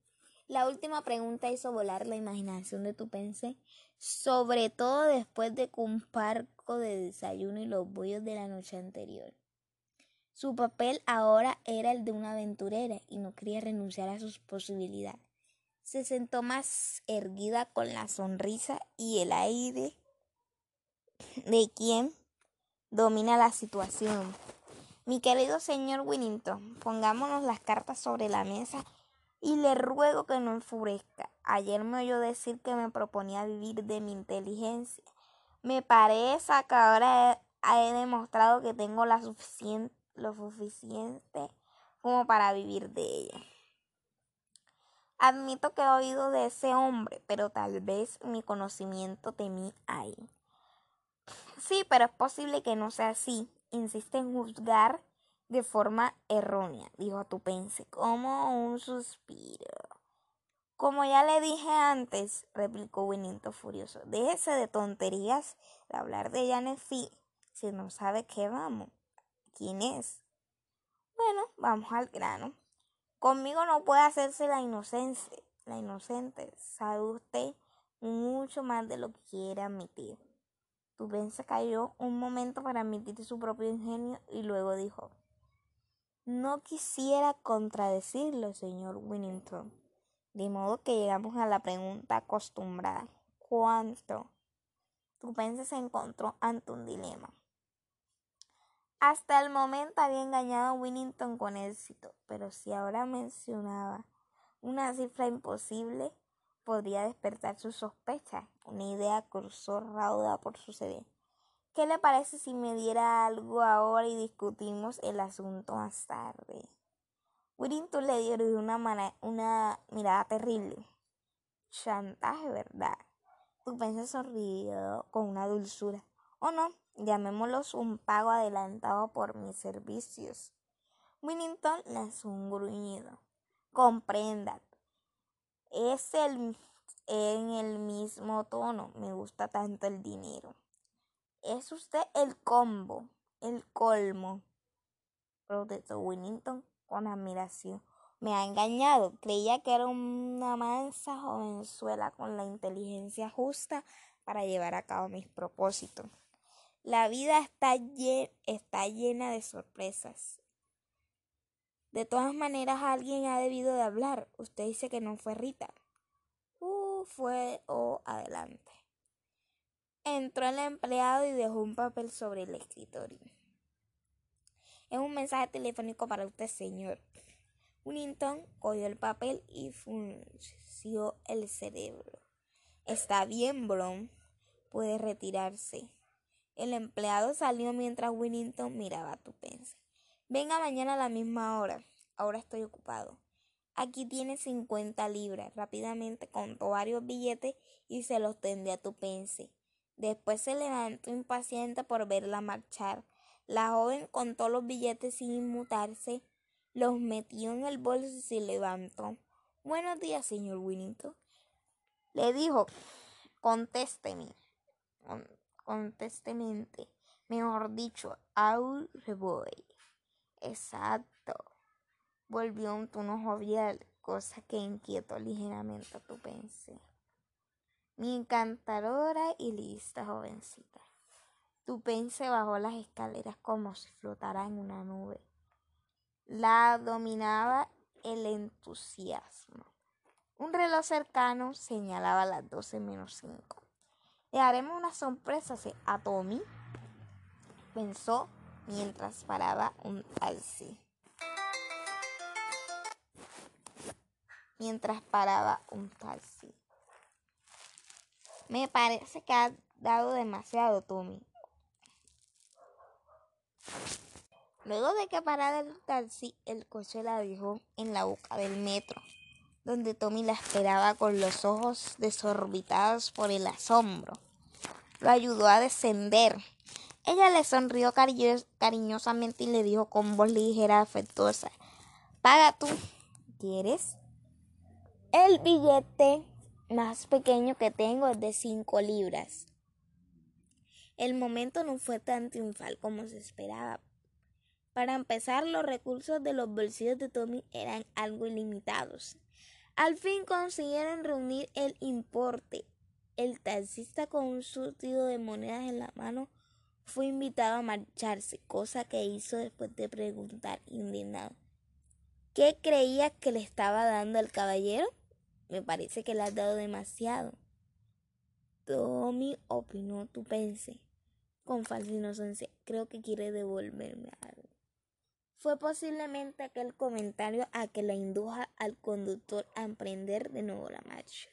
La última pregunta hizo volar la imaginación de tu pensé, sobre todo después de un parco de desayuno y los bollos de la noche anterior. Su papel ahora era el de una aventurera y no quería renunciar a sus posibilidades. Se sentó más erguida con la sonrisa y el aire de quien domina la situación. Mi querido señor Winnington, pongámonos las cartas sobre la mesa y le ruego que no enfurezca. Ayer me oyó decir que me proponía vivir de mi inteligencia. Me parece que ahora he, demostrado que tengo la suficiente, lo suficiente como para vivir de ella. Admito que he oído de ese hombre, pero tal vez mi conocimiento de mí hay. Sí, pero es posible que no sea así insiste en juzgar de forma errónea, dijo Tupense, como un suspiro. Como ya le dije antes, replicó Winito furioso, déjese de tonterías de hablar de Janet Fee si no sabe qué vamos. ¿Quién es? Bueno, vamos al grano. Conmigo no puede hacerse la inocente, la inocente. Sabe usted mucho más de lo que quiere admitir. Tupen se cayó un momento para admitir su propio ingenio y luego dijo, no quisiera contradecirlo, señor Winnington. De modo que llegamos a la pregunta acostumbrada. ¿Cuánto? Tupen se encontró ante un dilema. Hasta el momento había engañado a Winnington con éxito, pero si ahora mencionaba una cifra imposible, podría despertar sus sospechas. Una idea cruzó rauda por su cerebro. ¿Qué le parece si me diera algo ahora y discutimos el asunto más tarde? Whittington le dio una, una mirada terrible. Chantaje, ¿verdad? Tu sonrió con una dulzura. O oh, no, llamémoslos un pago adelantado por mis servicios. Winnington lanzó un gruñido. Comprenda. Es el, en el mismo tono. Me gusta tanto el dinero. Es usted el combo, el colmo, protestó Winnington con admiración. Me ha engañado. Creía que era una mansa jovenzuela con la inteligencia justa para llevar a cabo mis propósitos. La vida está, llena de sorpresas. De todas maneras, alguien ha debido de hablar. Usted dice que no fue Rita. Uh, fue o adelante. Entró el empleado y dejó un papel sobre el escritorio. Es un mensaje telefónico para usted, señor. Winnington cogió el papel y funció el cerebro. Está bien, Brown. Puede retirarse. El empleado salió mientras Winnington miraba a Tupense. Venga mañana a la misma hora. Ahora estoy ocupado. Aquí tiene 50 libras. Rápidamente contó varios billetes y se los tendió a Tupense. Después se levantó impaciente por verla marchar. La joven contó los billetes sin inmutarse los metió en el bolso y se levantó. Buenos días, señor Winnington. Le dijo, contésteme. Contéstemente. Mejor dicho, au voy. Exacto. Volvió un tono jovial, cosa que inquietó ligeramente a tu pensé. Mi encantadora y lista jovencita. Tu pense bajó las escaleras como si flotara en una nube. La dominaba el entusiasmo. Un reloj cercano señalaba las 12 menos 5. Le haremos una sorpresa a Tommy, pensó mientras paraba un taxi. Mientras paraba un taxi. Me parece que ha dado demasiado, Tommy. Luego de que parara el taxi, el coche la dejó en la boca del metro, donde Tommy la esperaba con los ojos desorbitados por el asombro. Lo ayudó a descender. Ella le sonrió cariñosamente y le dijo con voz ligera, afectuosa, Paga tú. ¿Quieres? El billete más pequeño que tengo es de cinco libras. El momento no fue tan triunfal como se esperaba, para empezar, los recursos de los bolsillos de Tommy eran algo ilimitados. Al fin consiguieron reunir el importe. El taxista con un surtido de monedas en la mano fue invitado a marcharse, cosa que hizo después de preguntar indignado. ¿Qué creía que le estaba dando al caballero? Me parece que le has dado demasiado. Tommy opinó tu pense con falsa inocencia. Creo que quiere devolverme algo fue posiblemente aquel comentario a que la induja al conductor a emprender de nuevo la marcha.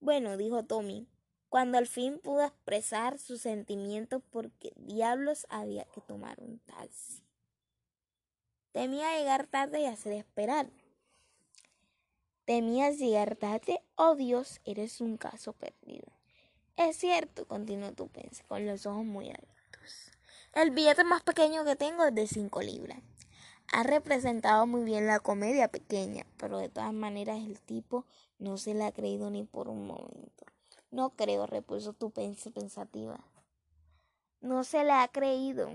Bueno, dijo Tommy, cuando al fin pudo expresar sus sentimientos porque diablos había que tomar un taxi. Temía llegar tarde y hacer esperar. Temías llegar tarde, oh Dios, eres un caso perdido. Es cierto, continuó Tupense, con los ojos muy altos. El billete más pequeño que tengo es de 5 libras. Ha representado muy bien la comedia pequeña, pero de todas maneras el tipo no se la ha creído ni por un momento. No creo, repuso tu pensativa. No se la ha creído.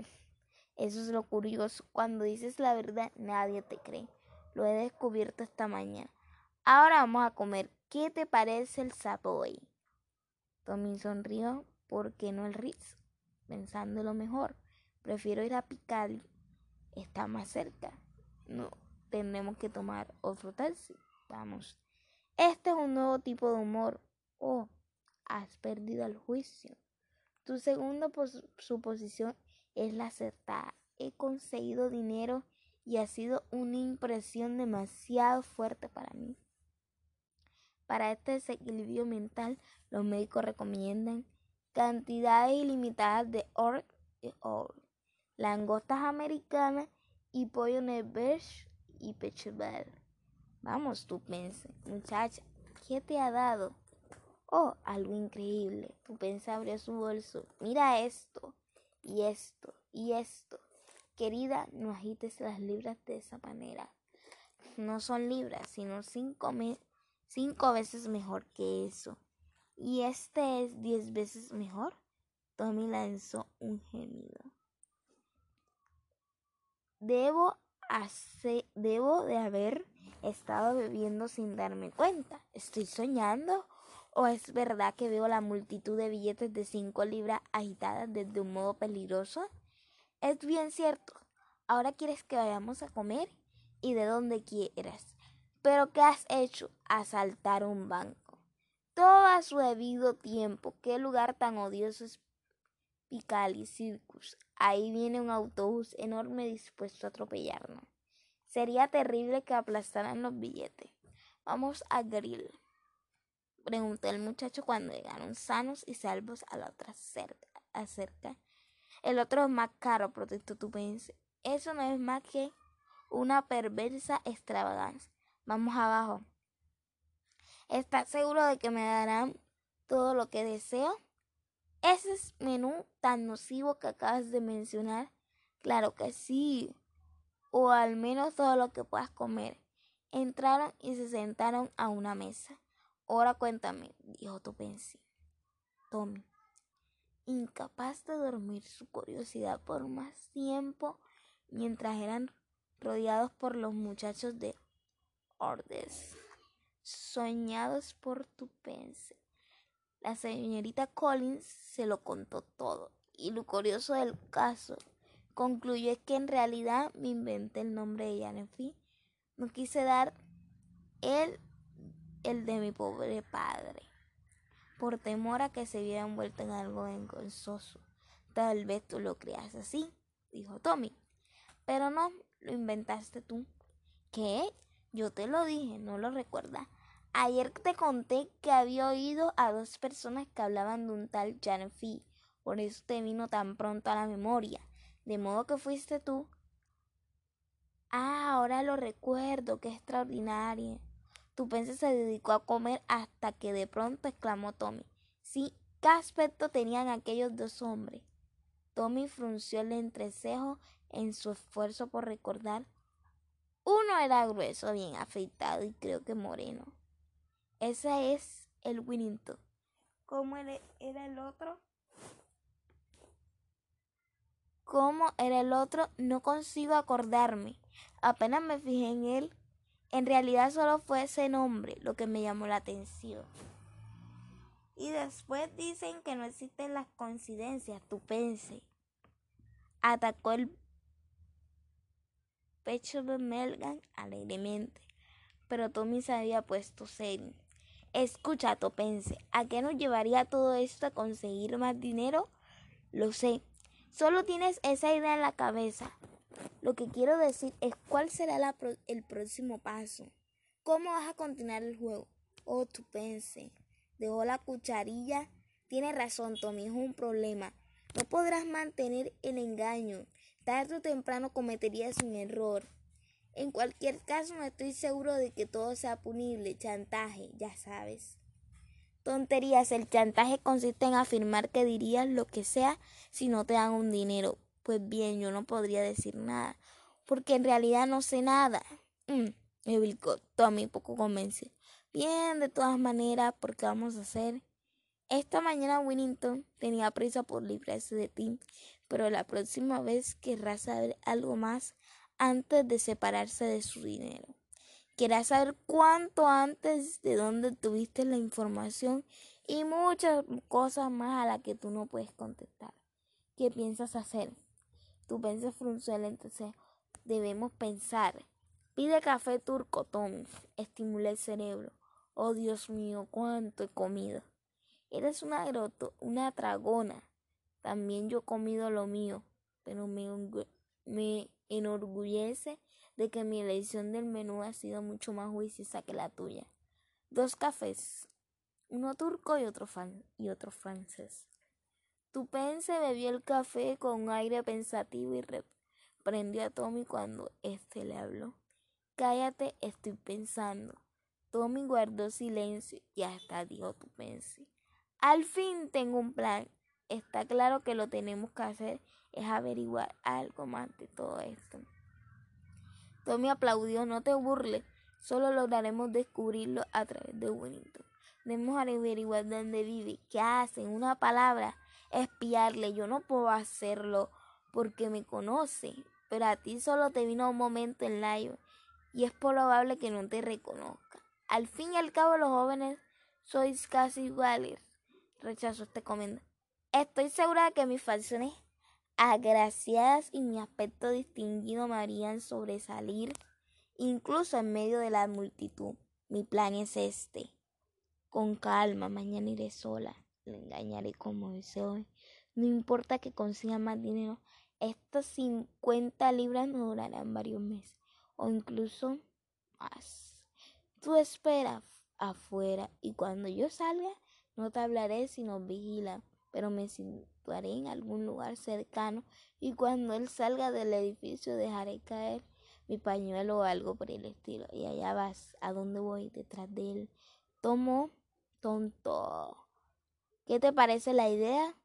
Eso es lo curioso. Cuando dices la verdad, nadie te cree. Lo he descubierto esta mañana. Ahora vamos a comer. ¿Qué te parece el Savoy? Tommy sonrió. ¿Por qué no el Ritz? Pensándolo mejor. Prefiero ir a Picali. Está más cerca. No, tenemos que tomar otro taxi. Vamos. Este es un nuevo tipo de humor. Oh, has perdido el juicio. Tu segunda suposición es la acertada. He conseguido dinero y ha sido una impresión demasiado fuerte para mí. Para este desequilibrio mental, los médicos recomiendan cantidades ilimitadas de or y or langostas americanas y pollo nevesh y pechebel. Vamos, tú muchacha, ¿qué te ha dado? Oh, algo increíble. Tu pense abrió su bolso. Mira esto, y esto, y esto. Querida, no agites las libras de esa manera. No son libras, sino cinco, cinco veces mejor que eso. ¿Y este es diez veces mejor? Tommy lanzó un gemido. Debo, de haber estado bebiendo sin darme cuenta. ¿Estoy soñando? ¿O es verdad que veo la multitud de billetes de cinco libras agitadas desde un modo peligroso? Es bien cierto. Ahora quieres que vayamos a comer y de donde quieras. Pero ¿qué has hecho? Asaltar un banco. Todo a su debido tiempo. ¿Qué lugar tan odioso es Picali Circus? Ahí viene un autobús enorme dispuesto a atropellarnos. Sería terrible que aplastaran los billetes. Vamos a grill. Preguntó el muchacho cuando llegaron sanos y salvos a la otra cerca. El otro es más caro, protestó Tupense. Eso no es más que una perversa extravagancia. Vamos abajo. ¿Estás seguro de que me darán todo lo que deseo? Ese menú tan nocivo que acabas de mencionar. Claro que sí o al menos todo lo que puedas comer. Entraron y se sentaron a una mesa. Ahora cuéntame, dijo Topensi. Tommy, incapaz de dormir su curiosidad por más tiempo, mientras eran rodeados por los muchachos de Ordes, soñados por Tupense. La señorita Collins se lo contó todo, y lo curioso del caso concluyó que en realidad me inventé el nombre de Janefi. No quise dar el, el de mi pobre padre, por temor a que se viera envuelto en algo vergonzoso. Tal vez tú lo creas así, dijo Tommy. Pero no, lo inventaste tú. ¿Qué? Yo te lo dije, ¿no lo recuerdas? Ayer te conté que había oído a dos personas que hablaban de un tal Janefi. Por eso te vino tan pronto a la memoria. De modo que fuiste tú. Ah, ahora lo recuerdo, qué extraordinario. Tu pense se dedicó a comer hasta que de pronto exclamó Tommy. Sí, ¿qué aspecto tenían aquellos dos hombres? Tommy frunció el entrecejo en su esfuerzo por recordar. Uno era grueso, bien afeitado y creo que moreno. Ese es el Winnington. ¿Cómo era el otro? cómo era el otro, no consigo acordarme. Apenas me fijé en él. En realidad solo fue ese nombre lo que me llamó la atención. Y después dicen que no existen las coincidencias, tú pense. Atacó el pecho de Melgan alegremente, pero Tommy se había puesto serio. Escucha, Topense, ¿a qué nos llevaría todo esto a conseguir más dinero? Lo sé, Solo tienes esa idea en la cabeza. Lo que quiero decir es cuál será el próximo paso. ¿Cómo vas a continuar el juego? Oh, tu pense. Dejó la cucharilla. Tiene razón, Tommy, es un problema. No podrás mantener el engaño. Tarde o temprano cometerías un error. En cualquier caso, no estoy seguro de que todo sea punible. Chantaje, ya sabes. Tonterías, el chantaje consiste en afirmar que dirías lo que sea si no te dan un dinero. Pues bien, yo no podría decir nada, porque en realidad no sé nada. Mm, me Tommy poco convence. Bien, de todas maneras, ¿por qué vamos a hacer? Esta mañana Winnington tenía prisa por librarse de ti, pero la próxima vez querrá saber algo más antes de separarse de su dinero. Querrás saber cuánto antes de dónde tuviste la información y muchas cosas más a las que tú no puedes contestar. ¿Qué piensas hacer? Tú piensas frunzuela, entonces debemos pensar. Pide café turco, Tom. Estimula el cerebro. Oh Dios mío, cuánto he comido. Eres una groto, una tragona. También yo he comido lo mío, pero me, me enorgullece de que mi elección del menú ha sido mucho más juiciosa que la tuya. Dos cafés, uno turco y otro, y otro francés. Tupense bebió el café con un aire pensativo y reprendió a Tommy cuando éste le habló. Cállate, estoy pensando. Tommy guardó silencio y hasta dijo tu pense. Al fin tengo un plan. Está claro que lo tenemos que hacer es averiguar algo más de todo esto. Tommy aplaudió, no te burles, solo lograremos descubrirlo a través de Wellington. Debemos averiguar dónde vive, qué hace, en una palabra, espiarle. Yo no puedo hacerlo porque me conoce, pero a ti solo te vino un momento en live y es probable que no te reconozca. Al fin y al cabo los jóvenes sois casi iguales. Rechazo este comentario. Estoy segura de que mis facciones agraciadas y mi aspecto distinguido me harían sobresalir incluso en medio de la multitud. Mi plan es este. Con calma, mañana iré sola. Le engañaré como deseo. No importa que consiga más dinero. Estas 50 libras no durarán varios meses o incluso más. Tú espera afuera y cuando yo salga no te hablaré sino vigila, pero me situaré en algún lugar cercano y cuando él salga del edificio dejaré caer mi pañuelo o algo por el estilo y allá vas, a dónde voy, detrás de él. Tomo tonto. ¿Qué te parece la idea?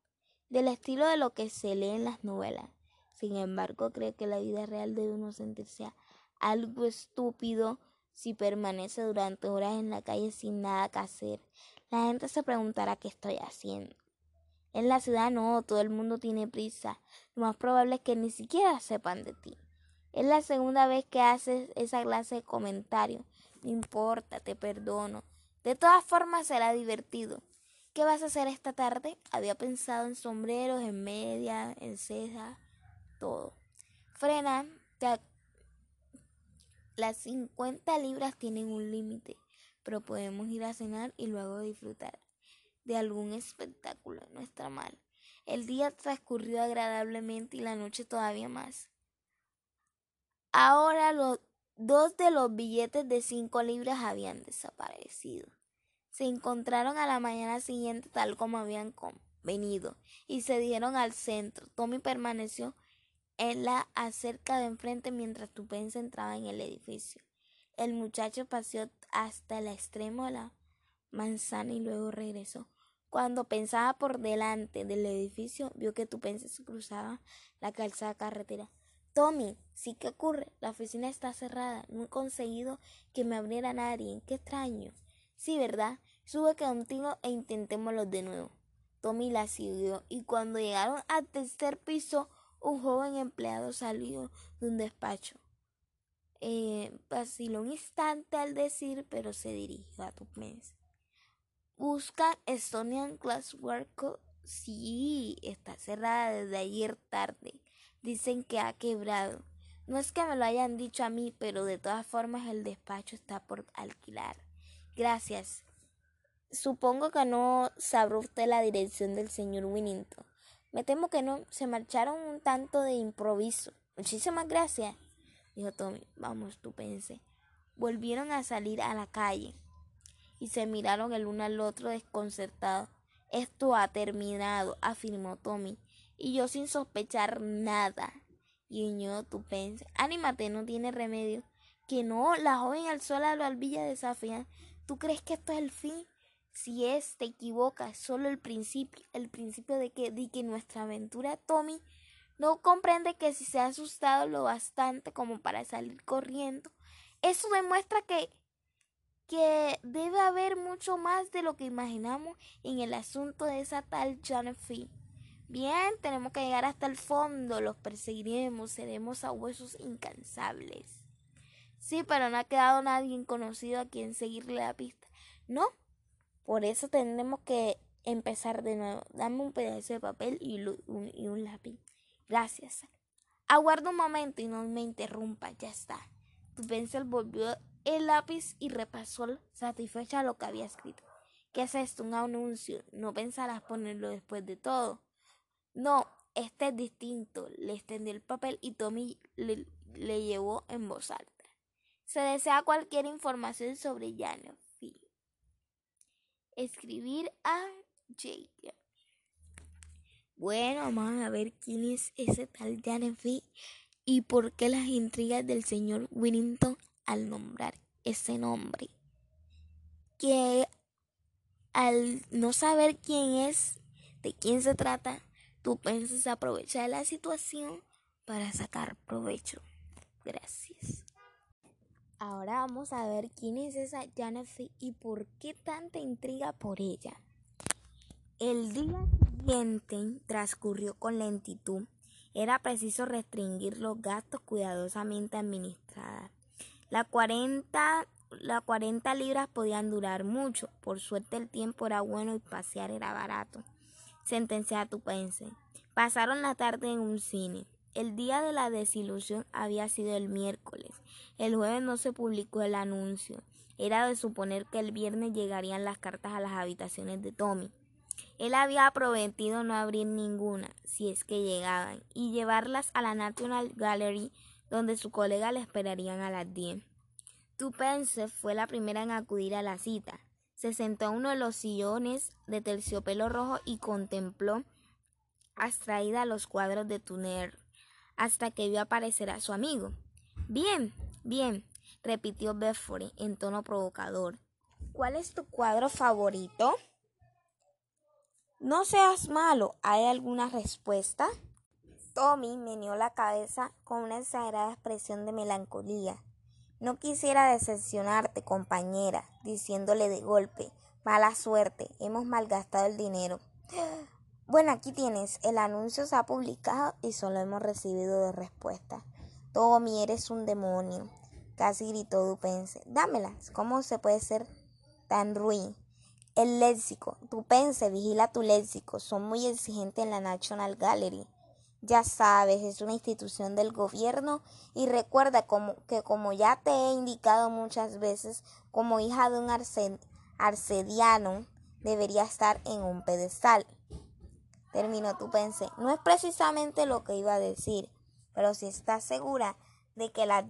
Del estilo de lo que se lee en las novelas. Sin embargo, creo que la vida real debe uno sentirse algo estúpido si permanece durante horas en la calle sin nada que hacer. La gente se preguntará qué estoy haciendo. En la ciudad no, todo el mundo tiene prisa. Lo más probable es que ni siquiera sepan de ti. Es la segunda vez que haces esa clase de comentarios. No importa, te perdono. De todas formas será divertido. ¿Qué vas a hacer esta tarde? Había pensado en sombreros, en media, en cejas, todo. Frena, las 50 libras tienen un límite, pero podemos ir a cenar y luego disfrutar de algún espectáculo. No está mal. El día transcurrió agradablemente y la noche todavía más. Ahora los dos de los billetes de cinco libras habían desaparecido. Se encontraron a la mañana siguiente tal como habían venido y se dieron al centro. Tommy permaneció en la acerca de enfrente mientras Tupense entraba en el edificio. El muchacho paseó hasta el extremo de la manzana y luego regresó. Cuando pensaba por delante del edificio, vio que Tupense se cruzaba la calzada carretera. Tommy, ¿sí qué ocurre? La oficina está cerrada. No he conseguido que me abriera nadie. Qué extraño. Sí, ¿verdad? Sube contigo e intentémoslo de nuevo. Tommy la siguió y cuando llegaron al tercer piso un joven empleado salió de un despacho. Eh, vaciló un instante al decir, pero se dirigió a tu mesa. Busca Estonian Glasswork. Sí, está cerrada desde ayer tarde. Dicen que ha quebrado. No es que me lo hayan dicho a mí, pero de todas formas el despacho está por alquilar. Gracias. Supongo que no sabrá usted la dirección del señor Winnington. Me temo que no. Se marcharon un tanto de improviso. Muchísimas gracias, dijo Tommy. Vamos, tú pensé. Volvieron a salir a la calle y se miraron el uno al otro desconcertados. Esto ha terminado, afirmó Tommy, y yo sin sospechar nada. Guiñó tu pense. Ánímate, no tiene remedio. Que no, la joven alzó la albilla desafía. ¿Tú crees que esto es el fin? Si es, te equivocas, solo el principio, el principio de que, de que nuestra aventura Tommy no comprende que si se ha asustado lo bastante como para salir corriendo, eso demuestra que que debe haber mucho más de lo que imaginamos en el asunto de esa tal Janet Bien, tenemos que llegar hasta el fondo, los perseguiremos, seremos a huesos incansables. Sí, pero no ha quedado nadie conocido a quien seguirle la pista. No, por eso tendremos que empezar de nuevo. Dame un pedazo de papel y un, lápiz. Gracias. Aguarda un momento y no me interrumpa. Ya está. Tu pencil volvió el lápiz y repasó satisfecha lo que había escrito. ¿Qué es esto? Un anuncio. No pensarás ponerlo después de todo. No, este es distinto. Le extendió el papel y Tommy le, le llevó en voz alta. Se desea cualquier información sobre Janet escribir a Jake. Bueno, vamos a ver quién es ese tal Janet y por qué las intrigas del señor Winnington al nombrar ese nombre. que al no saber quién es, de quién se trata, tú piensas aprovechar la situación para sacar provecho. Gracias. Ahora vamos a ver quién es esa Jennifer y por qué tanta intriga por ella. El día siguiente transcurrió con lentitud. Era preciso restringir los gastos cuidadosamente administrados. Las 40, las 40 libras podían durar mucho. Por suerte el tiempo era bueno y pasear era barato. Sentencia Tupense. Pasaron la tarde en un cine. El día de la desilusión había sido el miércoles. El jueves no se publicó el anuncio. Era de suponer que el viernes llegarían las cartas a las habitaciones de Tommy. Él había prometido no abrir ninguna, si es que llegaban, y llevarlas a la National Gallery, donde su colega le esperarían a las 10. Tupence fue la primera en acudir a la cita. Se sentó a uno de los sillones de terciopelo rojo y contempló abstraída los cuadros de Tuner hasta que vio aparecer a su amigo. Bien, bien, repitió Bedford en tono provocador. ¿Cuál es tu cuadro favorito? No seas malo. ¿Hay alguna respuesta? Tommy meneó la cabeza con una exagerada expresión de melancolía. No quisiera decepcionarte, compañera, diciéndole de golpe. Mala suerte, hemos malgastado el dinero. Bueno, aquí tienes, el anuncio se ha publicado y solo hemos recibido dos respuestas. Tommy, eres un demonio, casi gritó Dupense. Dámelas, ¿cómo se puede ser tan ruin? El léxico, Dupense, vigila tu léxico, son muy exigentes en la National Gallery. Ya sabes, es una institución del gobierno y recuerda como, que como ya te he indicado muchas veces, como hija de un arcediano, debería estar en un pedestal terminó tu pensé. No es precisamente lo que iba a decir, pero si estás segura de que las,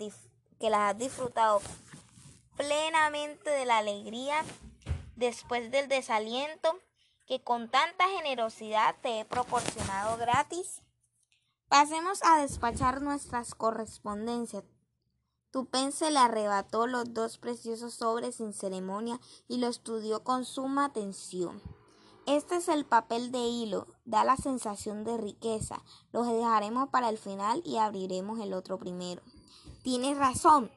que las has disfrutado plenamente de la alegría después del desaliento que con tanta generosidad te he proporcionado gratis. Pasemos a despachar nuestras correspondencias. Tupense le arrebató los dos preciosos sobres sin ceremonia y lo estudió con suma atención. Este es el papel de hilo, da la sensación de riqueza. Los dejaremos para el final y abriremos el otro primero. Tienes razón.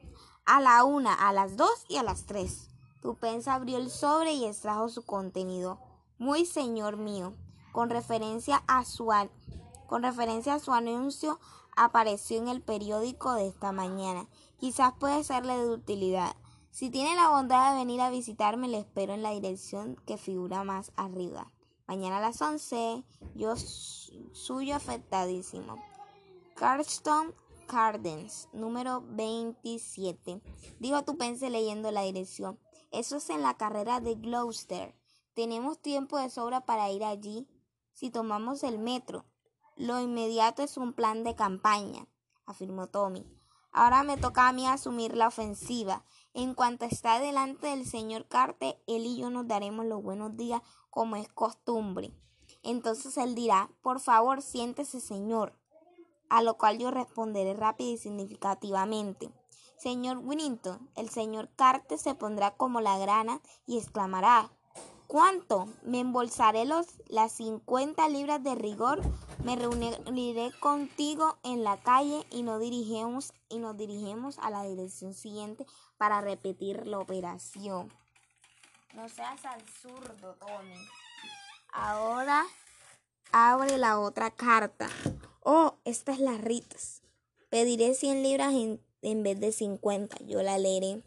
A la una, a las dos y a las tres. Tupensa abrió el sobre y extrajo su contenido. Muy señor mío. Con referencia a su, con referencia a su anuncio apareció en el periódico de esta mañana. Quizás puede serle de utilidad. Si tiene la bondad de venir a visitarme, le espero en la dirección que figura más arriba. Mañana a las 11, yo suyo afectadísimo. Carston Cardens, número 27. Dijo tu pense leyendo la dirección. Eso es en la carrera de Gloucester. Tenemos tiempo de sobra para ir allí si tomamos el metro. Lo inmediato es un plan de campaña, afirmó Tommy. Ahora me toca a mí asumir la ofensiva. En cuanto está delante del señor Carter, él y yo nos daremos los buenos días como es costumbre. Entonces él dirá, por favor, siéntese, señor. A lo cual yo responderé rápido y significativamente. Señor Winnington, el señor Carter se pondrá como la grana y exclamará, ¿Cuánto? Me embolsaré los, las 50 libras de rigor, me reuniré contigo en la calle y nos dirigimos, y nos dirigimos a la dirección siguiente para repetir la operación. No seas absurdo, Tony. Ahora abre la otra carta. Oh, esta es la Ritas. Pediré 100 libras en, en vez de 50. Yo la leeré.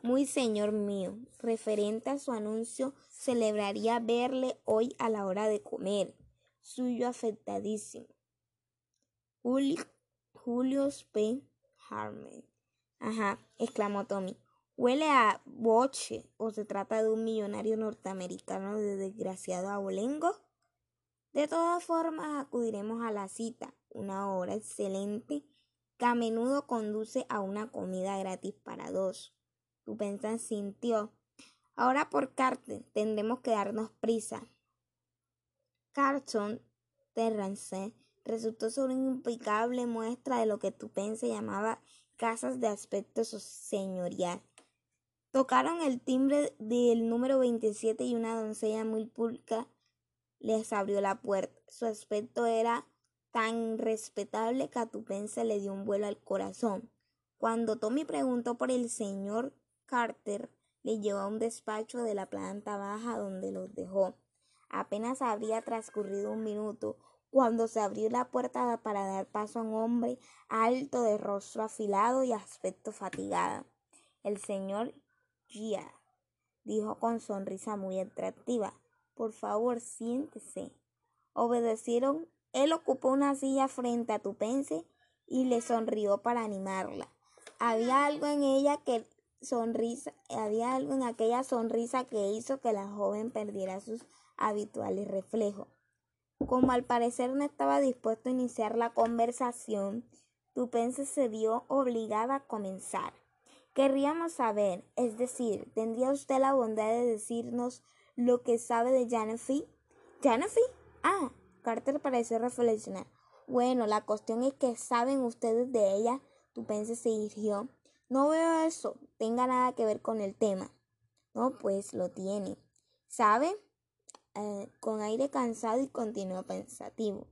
Muy señor mío, referente a su anuncio, celebraría verle hoy a la hora de comer. Suyo afectadísimo. Julio, Julius P. Harman. Ajá, exclamó Tommy. ¿Huele a boche o se trata de un millonario norteamericano de desgraciado abolengo? De todas formas, acudiremos a la cita, una hora excelente que a menudo conduce a una comida gratis para dos. Tu pensan sintió. Ahora por Carter tendremos que darnos prisa. Carson Terrance resultó ser una impecable muestra de lo que tu se llamaba casas de aspecto señorial. Tocaron el timbre del número 27 y una doncella muy pulca les abrió la puerta. Su aspecto era tan respetable que a Tupense le dio un vuelo al corazón. Cuando Tommy preguntó por el señor Carter, le llevó a un despacho de la planta baja donde los dejó. Apenas habría transcurrido un minuto cuando se abrió la puerta para dar paso a un hombre alto de rostro afilado y aspecto fatigado. El señor Gia dijo con sonrisa muy atractiva. Por favor, siéntese. Obedecieron. Él ocupó una silla frente a Tupense y le sonrió para animarla. Había algo en ella que sonrisa, había algo en aquella sonrisa que hizo que la joven perdiera sus habituales reflejos. Como al parecer no estaba dispuesto a iniciar la conversación, Tupense se vio obligada a comenzar. Querríamos saber, es decir, ¿tendría usted la bondad de decirnos lo que sabe de Janefi? ¿Janefi? Ah, Carter pareció reflexionar. Bueno, la cuestión es que saben ustedes de ella. Tupense se dirigió. No veo eso, tenga nada que ver con el tema. No, pues lo tiene. ¿Sabe? Eh, con aire cansado y continuo pensativo.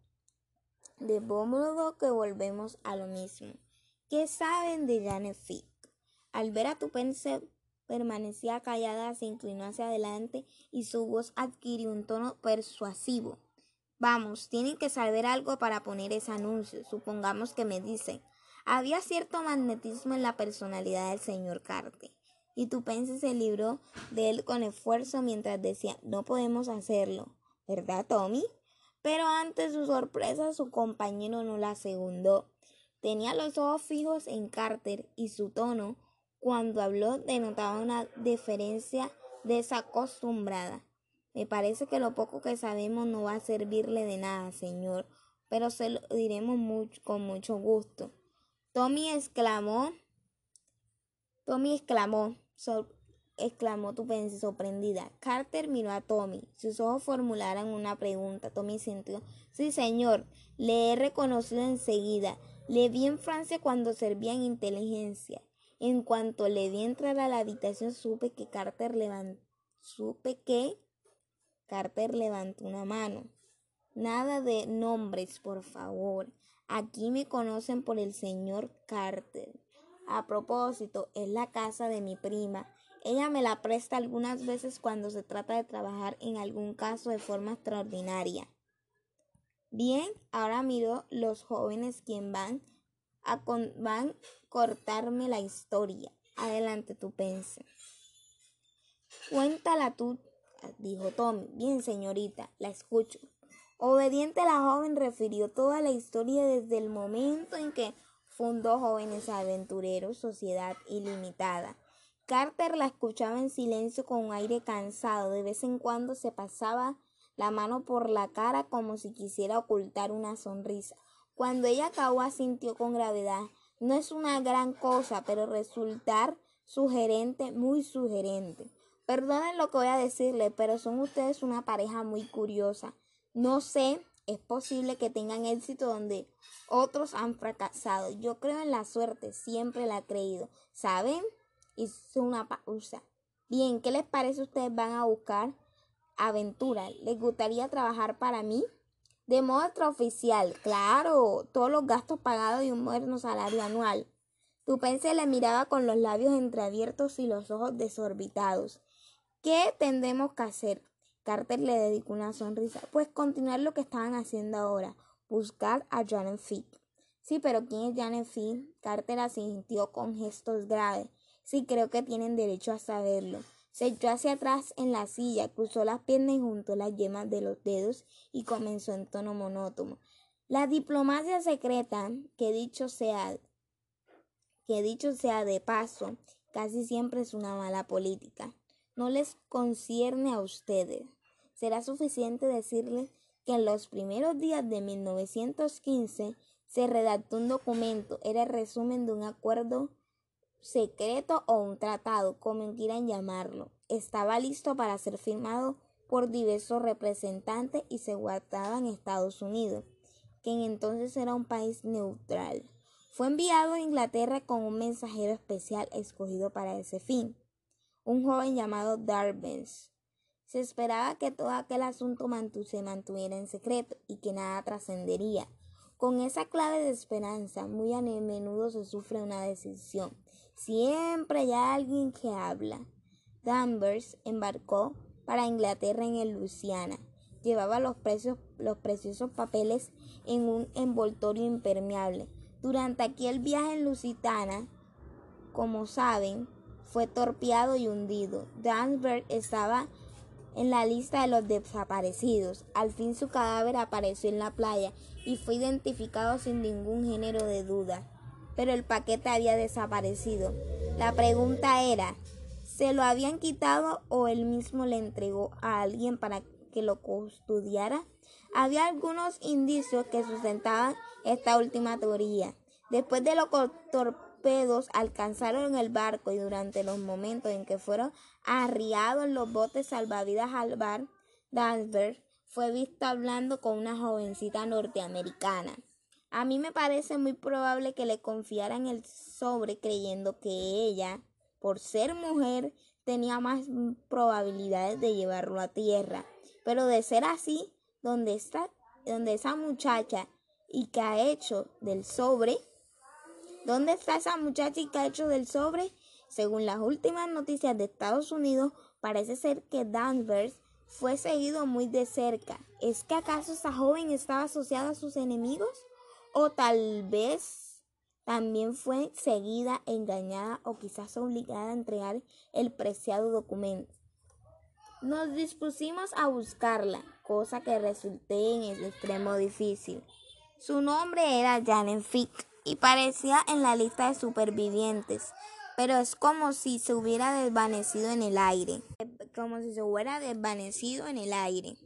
De modo que volvemos a lo mismo. ¿Qué saben de Janet Fick? Al ver a Tupense permanecía callada, se inclinó hacia adelante y su voz adquirió un tono persuasivo. Vamos, tienen que saber algo para poner ese anuncio. Supongamos que me dicen. Había cierto magnetismo en la personalidad del señor Carter y Tupense se libró de él con esfuerzo mientras decía no podemos hacerlo. ¿Verdad, Tommy? Pero ante su sorpresa su compañero no la segundó. Tenía los ojos fijos en Carter y su tono, cuando habló, denotaba una deferencia desacostumbrada. Me parece que lo poco que sabemos no va a servirle de nada, señor, pero se lo diremos con mucho gusto. Tommy exclamó. Tommy exclamó exclamó Tupense sorprendida. Carter miró a Tommy. Sus ojos formularon una pregunta. Tommy sintió. Sí, señor. Le he reconocido enseguida. Le vi en Francia cuando servía en inteligencia. En cuanto le vi entrar a la habitación, supe que Carter levantó. Supe que Carter levantó una mano. Nada de nombres, por favor. Aquí me conocen por el señor Carter. A propósito, es la casa de mi prima. Ella me la presta algunas veces cuando se trata de trabajar en algún caso de forma extraordinaria. Bien, ahora miro los jóvenes quien van a van cortarme la historia. Adelante, tú pense. Cuéntala tú, dijo Tommy. Bien, señorita, la escucho. Obediente la joven refirió toda la historia desde el momento en que fundó Jóvenes Aventureros, Sociedad Ilimitada. Carter la escuchaba en silencio con un aire cansado. De vez en cuando se pasaba la mano por la cara como si quisiera ocultar una sonrisa. Cuando ella acabó asintió con gravedad. No es una gran cosa, pero resultar sugerente, muy sugerente. Perdonen lo que voy a decirle, pero son ustedes una pareja muy curiosa. No sé es posible que tengan éxito donde otros han fracasado. Yo creo en la suerte, siempre la he creído. ¿Saben? Hizo una pausa. Bien, ¿qué les parece? Ustedes van a buscar aventura. ¿Les gustaría trabajar para mí? De modo extraoficial, claro, todos los gastos pagados y un moderno salario anual. Tupense le miraba con los labios entreabiertos y los ojos desorbitados. ¿Qué tendremos que hacer? Carter le dedicó una sonrisa. Pues continuar lo que estaban haciendo ahora, buscar a Janet Fick. Sí, pero ¿quién es Janet Fick? Carter asintió con gestos graves. Sí, creo que tienen derecho a saberlo. Se echó hacia atrás en la silla, cruzó las piernas y juntó las yemas de los dedos y comenzó en tono monótono. La diplomacia secreta, que dicho sea, que dicho sea de paso, casi siempre es una mala política no les concierne a ustedes. Será suficiente decirles que en los primeros días de 1915 se redactó un documento, era el resumen de un acuerdo secreto o un tratado, como quieran llamarlo. Estaba listo para ser firmado por diversos representantes y se guardaba en Estados Unidos, que en entonces era un país neutral. Fue enviado a Inglaterra con un mensajero especial escogido para ese fin. Un joven llamado Darvens. Se esperaba que todo aquel asunto se mantuviera en secreto y que nada trascendería. Con esa clave de esperanza, muy a menudo se sufre una decisión. Siempre hay alguien que habla. Danvers embarcó para Inglaterra en el Luciana. Llevaba los, los preciosos papeles en un envoltorio impermeable. Durante aquel viaje en Lusitana, como saben, fue torpeado y hundido. Danvers estaba en la lista de los desaparecidos. Al fin su cadáver apareció en la playa y fue identificado sin ningún género de duda. Pero el paquete había desaparecido. La pregunta era, ¿se lo habían quitado o él mismo le entregó a alguien para que lo custodiara? Había algunos indicios que sustentaban esta última teoría. Después de los torpedos alcanzaron el barco y durante los momentos en que fueron arriados los botes salvavidas al bar, Danvers fue visto hablando con una jovencita norteamericana. A mí me parece muy probable que le confiaran el sobre creyendo que ella, por ser mujer, tenía más probabilidades de llevarlo a tierra. Pero de ser así, donde está, donde esa muchacha y que ha hecho del sobre, ¿dónde está esa ha hecho del sobre? Según las últimas noticias de Estados Unidos, parece ser que Danvers fue seguido muy de cerca. ¿Es que acaso esa joven estaba asociada a sus enemigos? ¿O tal vez también fue seguida, engañada o quizás obligada a entregar el preciado documento? Nos dispusimos a buscarla, cosa que resulté en el extremo difícil. Su nombre era Janet Fick y parecía en la lista de supervivientes, pero es como si se hubiera desvanecido en el aire, como si se hubiera desvanecido en el aire.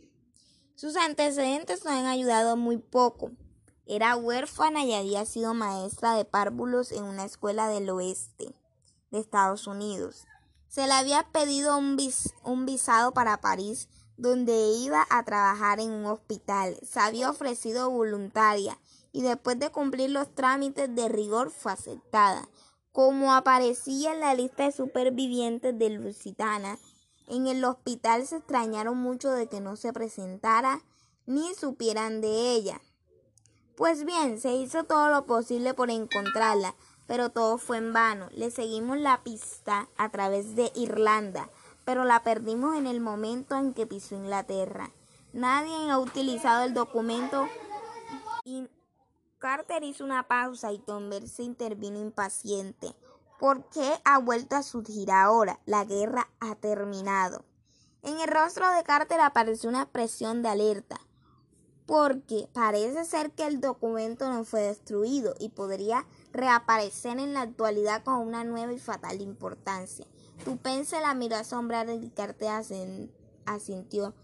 Sus antecedentes no han ayudado muy poco. Era huérfana y había sido maestra de párvulos en una escuela del oeste de Estados Unidos. Se le había pedido un, un visado para París, donde iba a trabajar en un hospital. Se había ofrecido voluntaria y después de cumplir los trámites de rigor fue aceptada. Como aparecía en la lista de supervivientes de Lusitana, en el hospital se extrañaron mucho de que no se presentara ni supieran de ella. Pues bien, se hizo todo lo posible por encontrarla, pero todo fue en vano. Le seguimos la pista a través de Irlanda, pero la perdimos en el momento en que pisó Inglaterra. Nadie ha utilizado el documento Carter hizo una pausa y Tomber se intervino impaciente. ¿Por qué ha vuelto a surgir ahora? La guerra ha terminado. En el rostro de Carter apareció una expresión de alerta, porque parece ser que el documento no fue destruido y podría reaparecer en la actualidad con una nueva y fatal importancia. Tupense la miró asombrar y Carter asintió.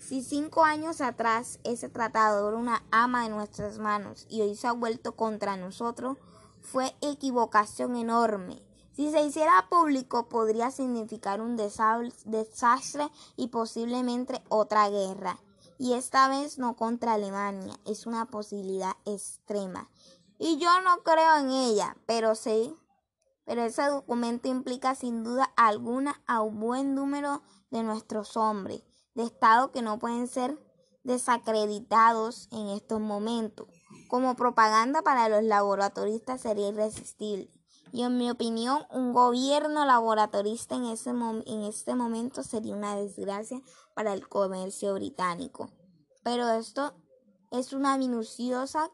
Si cinco años atrás ese tratado era una ama de nuestras manos y hoy se ha vuelto contra nosotros, fue equivocación enorme. Si se hiciera público podría significar un desastre y posiblemente otra guerra. Y esta vez no contra Alemania, es una posibilidad extrema. Y yo no creo en ella, pero sí, pero ese documento implica sin duda alguna a un buen número de nuestros hombres de Estado que no pueden ser desacreditados en estos momentos. Como propaganda para los laboratoristas sería irresistible. Y en mi opinión, un gobierno laboratorista en, en este momento sería una desgracia para el comercio británico. Pero esto es una minuciosa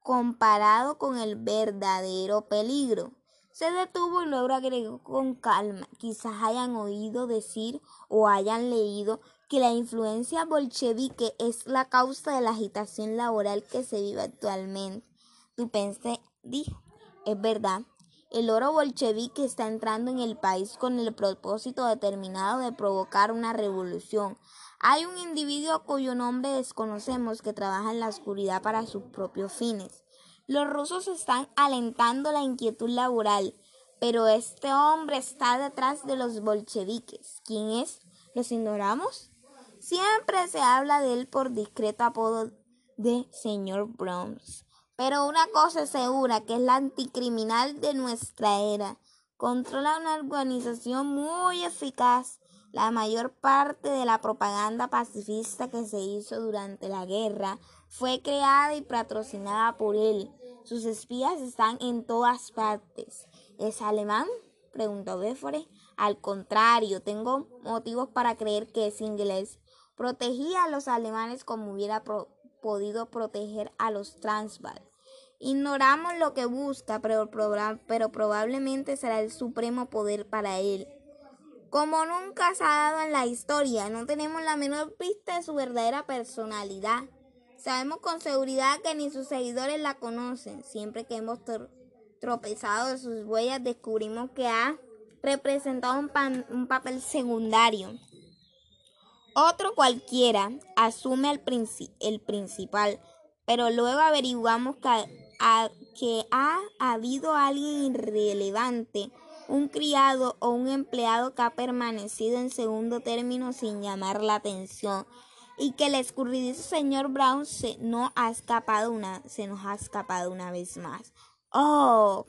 comparado con el verdadero peligro. Se detuvo y luego agregó con calma. Quizás hayan oído decir o hayan leído que la influencia bolchevique es la causa de la agitación laboral que se vive actualmente. Tu pensé, dijo, es verdad. El oro bolchevique está entrando en el país con el propósito determinado de provocar una revolución. Hay un individuo cuyo nombre desconocemos que trabaja en la oscuridad para sus propios fines. Los rusos están alentando la inquietud laboral, pero este hombre está detrás de los bolcheviques. ¿Quién es? ¿Los ignoramos? Siempre se habla de él por discreto apodo de señor Browns. Pero una cosa es segura, que es la anticriminal de nuestra era. controla una organización muy eficaz. La mayor parte de la propaganda pacifista que se hizo durante la guerra fue creada y patrocinada por él. Sus espías están en todas partes. ¿Es alemán? preguntó Béfore. Al contrario, tengo motivos para creer que es inglés. Protegía a los alemanes como hubiera podido proteger a los Transvaal. Ignoramos lo que busca, pero, probablemente será el supremo poder para él. Como nunca se ha dado en la historia, no tenemos la menor pista de su verdadera personalidad. Sabemos con seguridad que ni sus seguidores la conocen. Siempre que hemos tropezado de sus huellas, descubrimos que ha representado un, papel secundario. Otro cualquiera asume el, el principal, pero luego averiguamos que, que ha habido alguien irrelevante, un criado o un empleado que ha permanecido en segundo término sin llamar la atención y que el escurridizo señor Brown se, no ha escapado una, se nos ha escapado una vez más. Oh,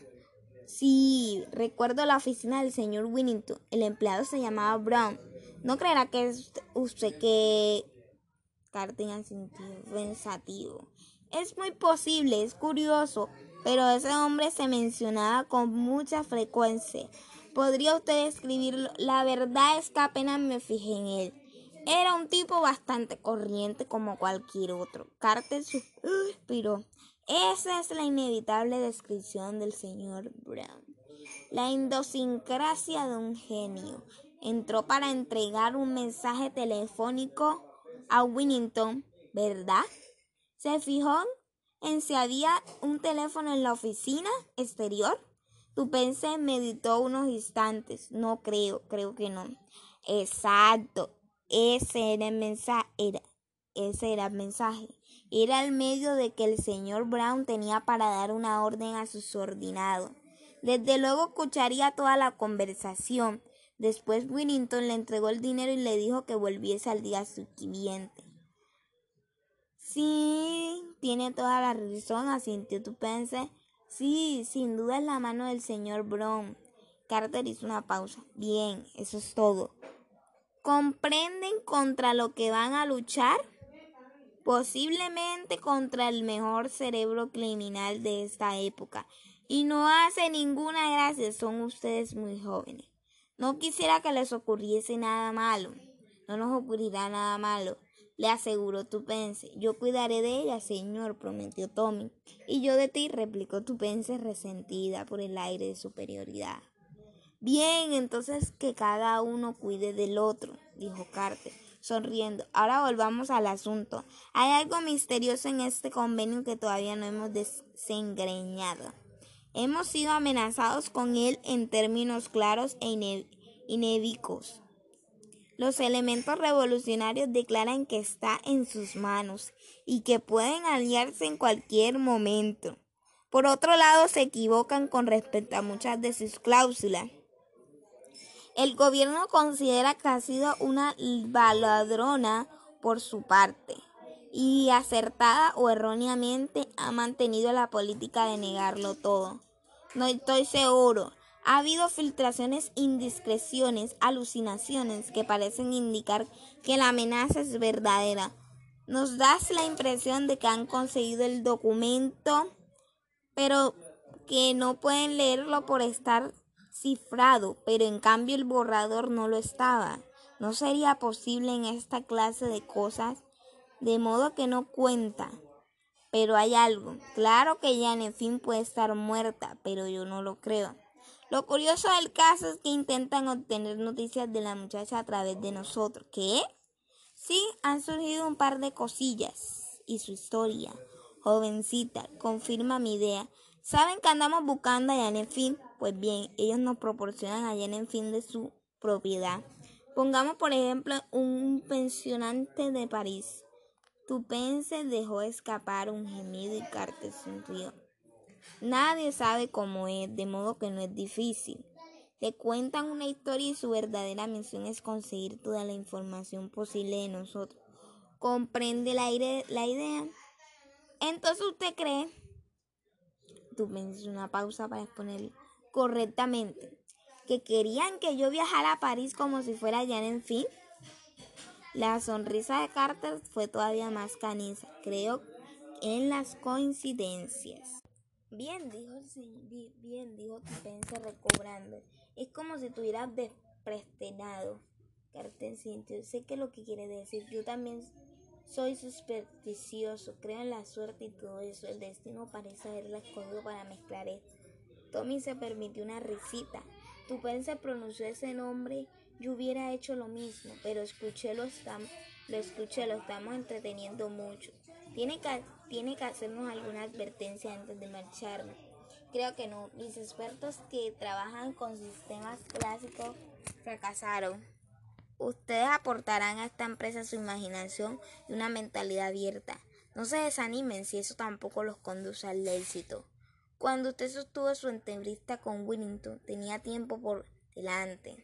sí, recuerdo la oficina del señor Winnington. El empleado se llamaba Brown. ¿No creerá que usted que tenga sentido pensativo? Es muy posible, es curioso, pero ese hombre se mencionaba con mucha frecuencia. ¿Podría usted escribirlo? La verdad es que apenas me fijé en él. Era un tipo bastante corriente como cualquier otro. Carter suspiró. Esa es la inevitable descripción del señor Brown. La idiosincrasia de un genio. Entró para entregar un mensaje telefónico a Winnington, ¿verdad? Se fijó en si había un teléfono en la oficina exterior. Tupence meditó unos instantes. No creo, creo que no. Exacto. Ese era el mensaje. Era, ese era el mensaje. Era el medio de que el señor Brown tenía para dar una orden a su subordinado. Desde luego escucharía toda la conversación. Después Winnington le entregó el dinero y le dijo que volviese al día siguiente. Sí, tiene toda la razón, asintió Tupence. Sí, sin duda es la mano del señor Brown. Carter hizo una pausa. Bien, eso es todo. ¿Comprenden contra lo que van a luchar? Posiblemente contra el mejor cerebro criminal de esta época. Y no hace ninguna gracia, son ustedes muy jóvenes. No quisiera que les ocurriese nada malo. No nos ocurrirá nada malo, le aseguró Tupence. Yo cuidaré de ella, señor, prometió Tommy. Y yo de ti, replicó Tupence resentida por el aire de superioridad. Bien, entonces que cada uno cuide del otro, dijo Carter, sonriendo. Ahora volvamos al asunto. Hay algo misterioso en este convenio que todavía no hemos desengreñado. Hemos sido amenazados con él en términos claros e inédicos. Los elementos revolucionarios declaran que está en sus manos y que pueden aliarse en cualquier momento. Por otro lado, se equivocan con respecto a muchas de sus cláusulas. El gobierno considera que ha sido una baladrona por su parte y acertada o erróneamente ha mantenido la política de negarlo todo. No estoy seguro. Ha habido filtraciones, indiscreciones, alucinaciones que parecen indicar que la amenaza es verdadera. Nos das la impresión de que han conseguido el documento, pero que no pueden leerlo por estar cifrado, pero en cambio el borrador no lo estaba. No sería posible en esta clase de cosas, de modo que no cuenta. Pero hay algo. Claro que fin puede estar muerta, pero yo no lo creo. Lo curioso del caso es que intentan obtener noticias de la muchacha a través de nosotros. ¿Qué? Sí, han surgido un par de cosillas. Y su historia, jovencita, confirma mi idea. Saben que andamos buscando a fin pues bien, ellos nos proporcionan allá en fin de su propiedad. Pongamos por ejemplo un pensionante de París. Tupence dejó escapar un gemido y Carter sonrió. Nadie sabe cómo es, de modo que no es difícil. Le cuentan una historia y su verdadera misión es conseguir toda la información posible de nosotros. ¿Comprende la, idea? Entonces usted cree, Tupence una pausa para exponerlo correctamente. que querían que yo viajara a París como si fuera ya en fin. La sonrisa de Carter fue todavía más caniza. Creo en las coincidencias. Bien, dijo señor, bien, dijo Pence recobrando. Es como si tuviera desprestinado. Carter sintió. Sé que lo que quiere decir. Yo también soy supersticioso. Creo en la suerte y todo eso. El destino parece haberla escogido para mezclar esto. Tommy se permitió una risita. Pence pronunció ese nombre. Yo hubiera hecho lo mismo, pero escuché lo, lo escuché, lo estamos entreteniendo mucho. Tiene que, tiene que hacernos alguna advertencia antes de marcharnos. Creo que no. Mis expertos que trabajan con sistemas clásicos fracasaron. Ustedes aportarán a esta empresa su imaginación y una mentalidad abierta. No se desanimen si eso tampoco los conduce al éxito. Cuando usted sostuvo su entrevista con Willington, tenía tiempo por delante.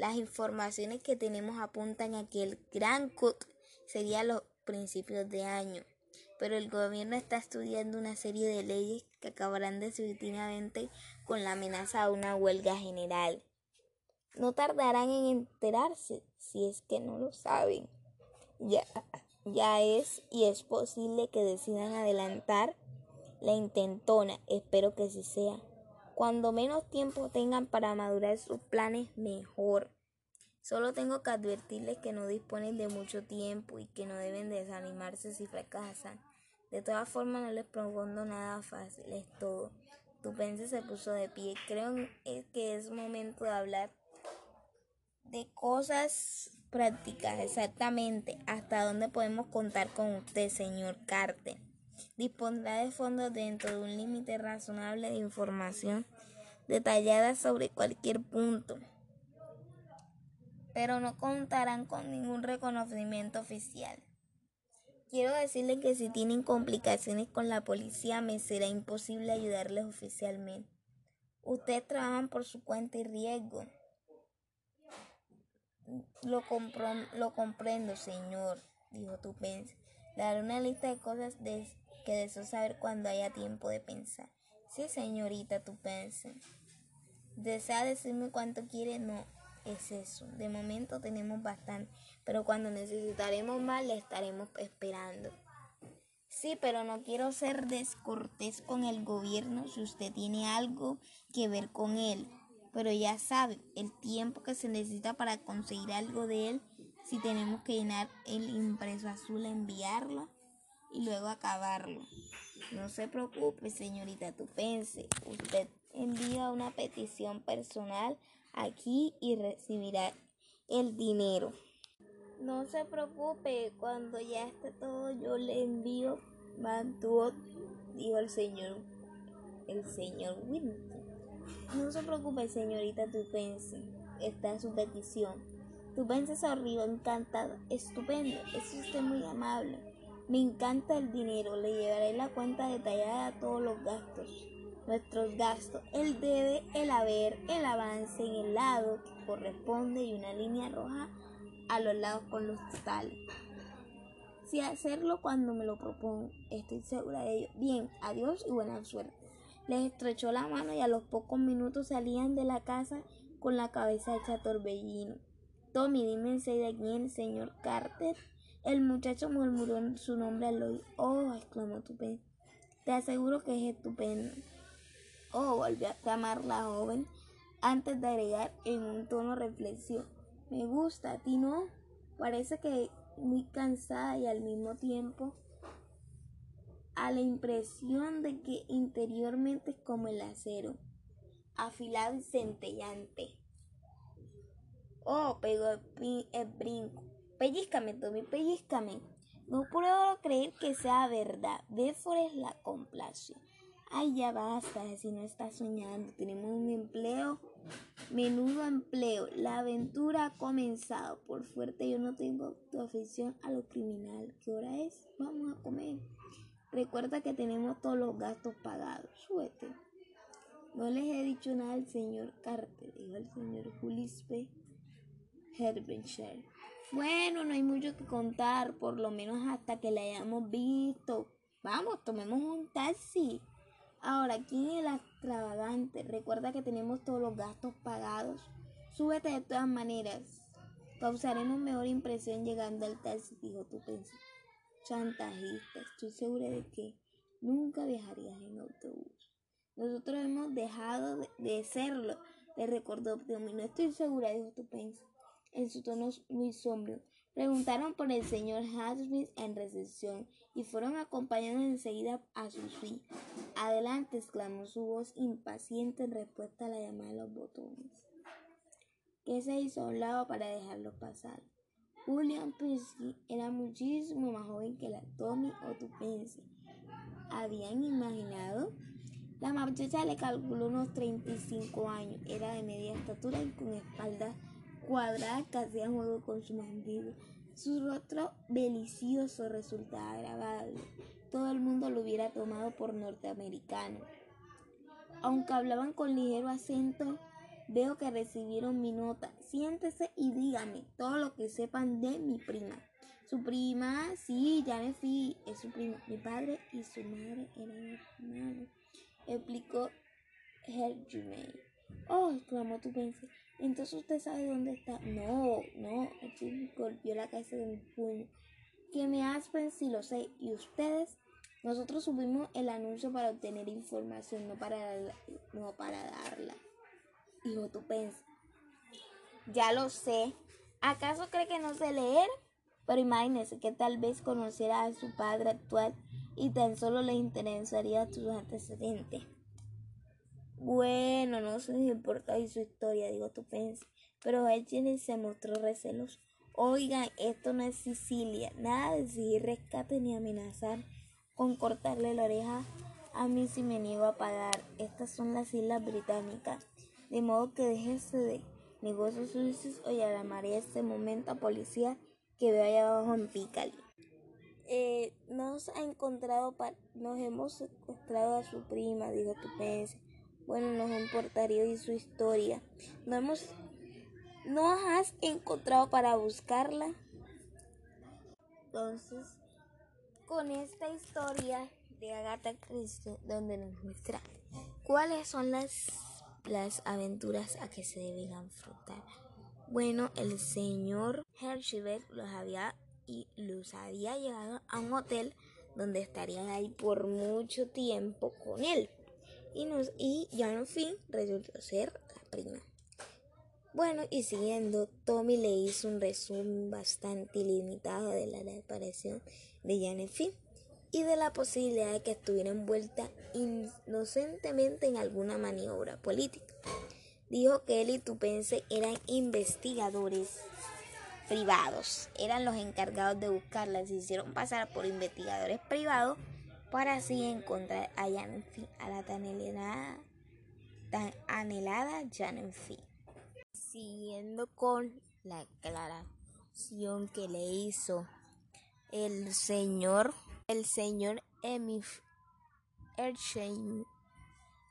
Las informaciones que tenemos apuntan a que el Gran Cook sería los principios de año, pero el gobierno está estudiando una serie de leyes que acabarán definitivamente con la amenaza de una huelga general. No tardarán en enterarse si es que no lo saben. Ya, ya es y es posible que decidan adelantar la intentona. Espero que así sea. Cuando menos tiempo tengan para madurar sus planes, mejor. Solo tengo que advertirles que no disponen de mucho tiempo y que no deben desanimarse si fracasan. De todas formas, no les propongo nada fácil, es todo. Tu pense se puso de pie. Creo que es momento de hablar de cosas prácticas, exactamente. ¿Hasta dónde podemos contar con usted, señor Carter? Dispondrá de fondos dentro de un límite razonable de información detallada sobre cualquier punto, pero no contarán con ningún reconocimiento oficial. Quiero decirle que si tienen complicaciones con la policía me será imposible ayudarles oficialmente. Ustedes trabajan por su cuenta y riesgo. Lo, lo comprendo, señor, dijo Tupence. Daré una lista de cosas de que deseo saber cuando haya tiempo de pensar. Sí, señorita, tú piensas. ¿Desea decirme cuánto quiere? No, es eso. De momento tenemos bastante, pero cuando necesitaremos más le estaremos esperando. Sí, pero no quiero ser descortés con el gobierno si usted tiene algo que ver con él. Pero ya sabe, el tiempo que se necesita para conseguir algo de él, si tenemos que llenar el impreso azul, enviarlo y luego acabarlo. No se preocupe, señorita Tupense. Usted envía una petición personal aquí y recibirá el dinero. No se preocupe, cuando ya esté todo yo le envío mantuvo, dijo el señor, el señor Winton. No se preocupe, señorita Tupense, está en su petición. Tupense se rió encantado. Estupendo, es usted muy amable. Me encanta el dinero, le llevaré la cuenta detallada de todos los gastos. Nuestros gastos, el debe, el haber, el avance en el lado que corresponde y una línea roja a los lados con los totales. Si hacerlo cuando me lo propongo, estoy segura de ello. Bien, adiós y buena suerte. Les estrechó la mano y a los pocos minutos salían de la casa con la cabeza hecha torbellino. Tommy, dime de quién, señor Carter. El muchacho murmuró su nombre al oído. Oh, exclamó Tupé. Te aseguro que es estupendo. Oh, volvió a llamar la joven antes de agregar en un tono reflexivo. Me gusta, a ti no. Parece que muy cansada y al mismo tiempo a la impresión de que interiormente es como el acero, afilado y centellante. Oh, pegó el brinco. Pellizcame, Tommy, pellizcame. No puedo creer que sea verdad. Bedford la complació. Ay, ya basta, si no estás soñando. Tenemos un empleo, menudo empleo. La aventura ha comenzado. Por fuerte yo no tengo tu afición a lo criminal. ¿Qué hora es? Vamos a comer. Recuerda que tenemos todos los gastos pagados. Suete. No les he dicho nada al señor Carter, dijo el señor Julispe Herbenshire. Bueno, no hay mucho que contar, por lo menos hasta que la hayamos visto. Vamos, tomemos un taxi. Ahora, ¿quién es el extravagante? Recuerda que tenemos todos los gastos pagados. Súbete de todas maneras. Causaremos mejor impresión llegando al taxi, dijo tu pensé. Chantajista, estoy segura de que nunca viajarías en autobús. Nosotros hemos dejado de, serlo, le recordó Tommy. No estoy segura, dijo tu pensé, en su tono muy sombrío. Preguntaron por el señor Hasmith en recepción y fueron acompañados enseguida a su suite. Adelante, exclamó su voz impaciente en respuesta a la llamada de los botones. ¿Qué se hizo a un lado para dejarlo pasar? William Pesky era muchísimo más joven que la Tommy o Tupense. ¿Habían imaginado? La muchacha le calculó unos 35 años. Era de media estatura y con espalda cuadrada que hacía juego con su mandíbula. Su rostro delicioso resultaba agradable. Todo el mundo lo hubiera tomado por norteamericano. Aunque hablaban con ligero acento, veo que recibieron mi nota. Siéntese y dígame todo lo que sepan de mi prima. Su prima, sí, ya me fui, es su prima. Mi padre y su madre eran hermanos, explicó Hergé. Oh, exclamó tu pensé. Entonces usted sabe dónde está. No, no, el golpeó la cabeza de mi puño. Que me aspen si lo sé. Y ustedes, nosotros subimos el anuncio para obtener información, no para, no para darla. Hijo, tú pensas. Ya lo sé. ¿Acaso cree que no sé leer? Pero imagínese que tal vez conociera a su padre actual y tan solo le interesaría sus antecedentes. Bueno, no se importa y su historia, digo tu pensé. Pero Jenny se mostró receloso. Oigan, esto no es Sicilia. Nada de seguir rescate ni amenazar con cortarle la oreja a mí si me niego a pagar. Estas son las islas británicas. De modo que déjense de negocios sucios o llamaré este momento a policía que veo allá abajo en Picali. Eh, nos ha encontrado, nos hemos secuestrado a su prima, dijo tu pensé. Bueno, nos importaría y su historia. No hemos, ¿No has encontrado para buscarla? Entonces, con esta historia de Agatha Christie, donde nos muestra cuáles son las, las aventuras a que se deben afrontar. Bueno, el señor Hershey los había y los había llevado a un hotel donde estarían ahí por mucho tiempo con él y, nos, y fin resultó ser la prima. Bueno, y siguiendo, Tommy le hizo un resumen bastante limitado de la desaparición de Janet Finn y de la posibilidad de que estuviera envuelta inocentemente en alguna maniobra política. Dijo que él y Tupense eran investigadores privados, eran los encargados de buscarla, se hicieron pasar por investigadores privados para así encontrar a Janfi, a la tan anhelada, tan anhelada Siguiendo con la aclaración que le hizo el señor, el señor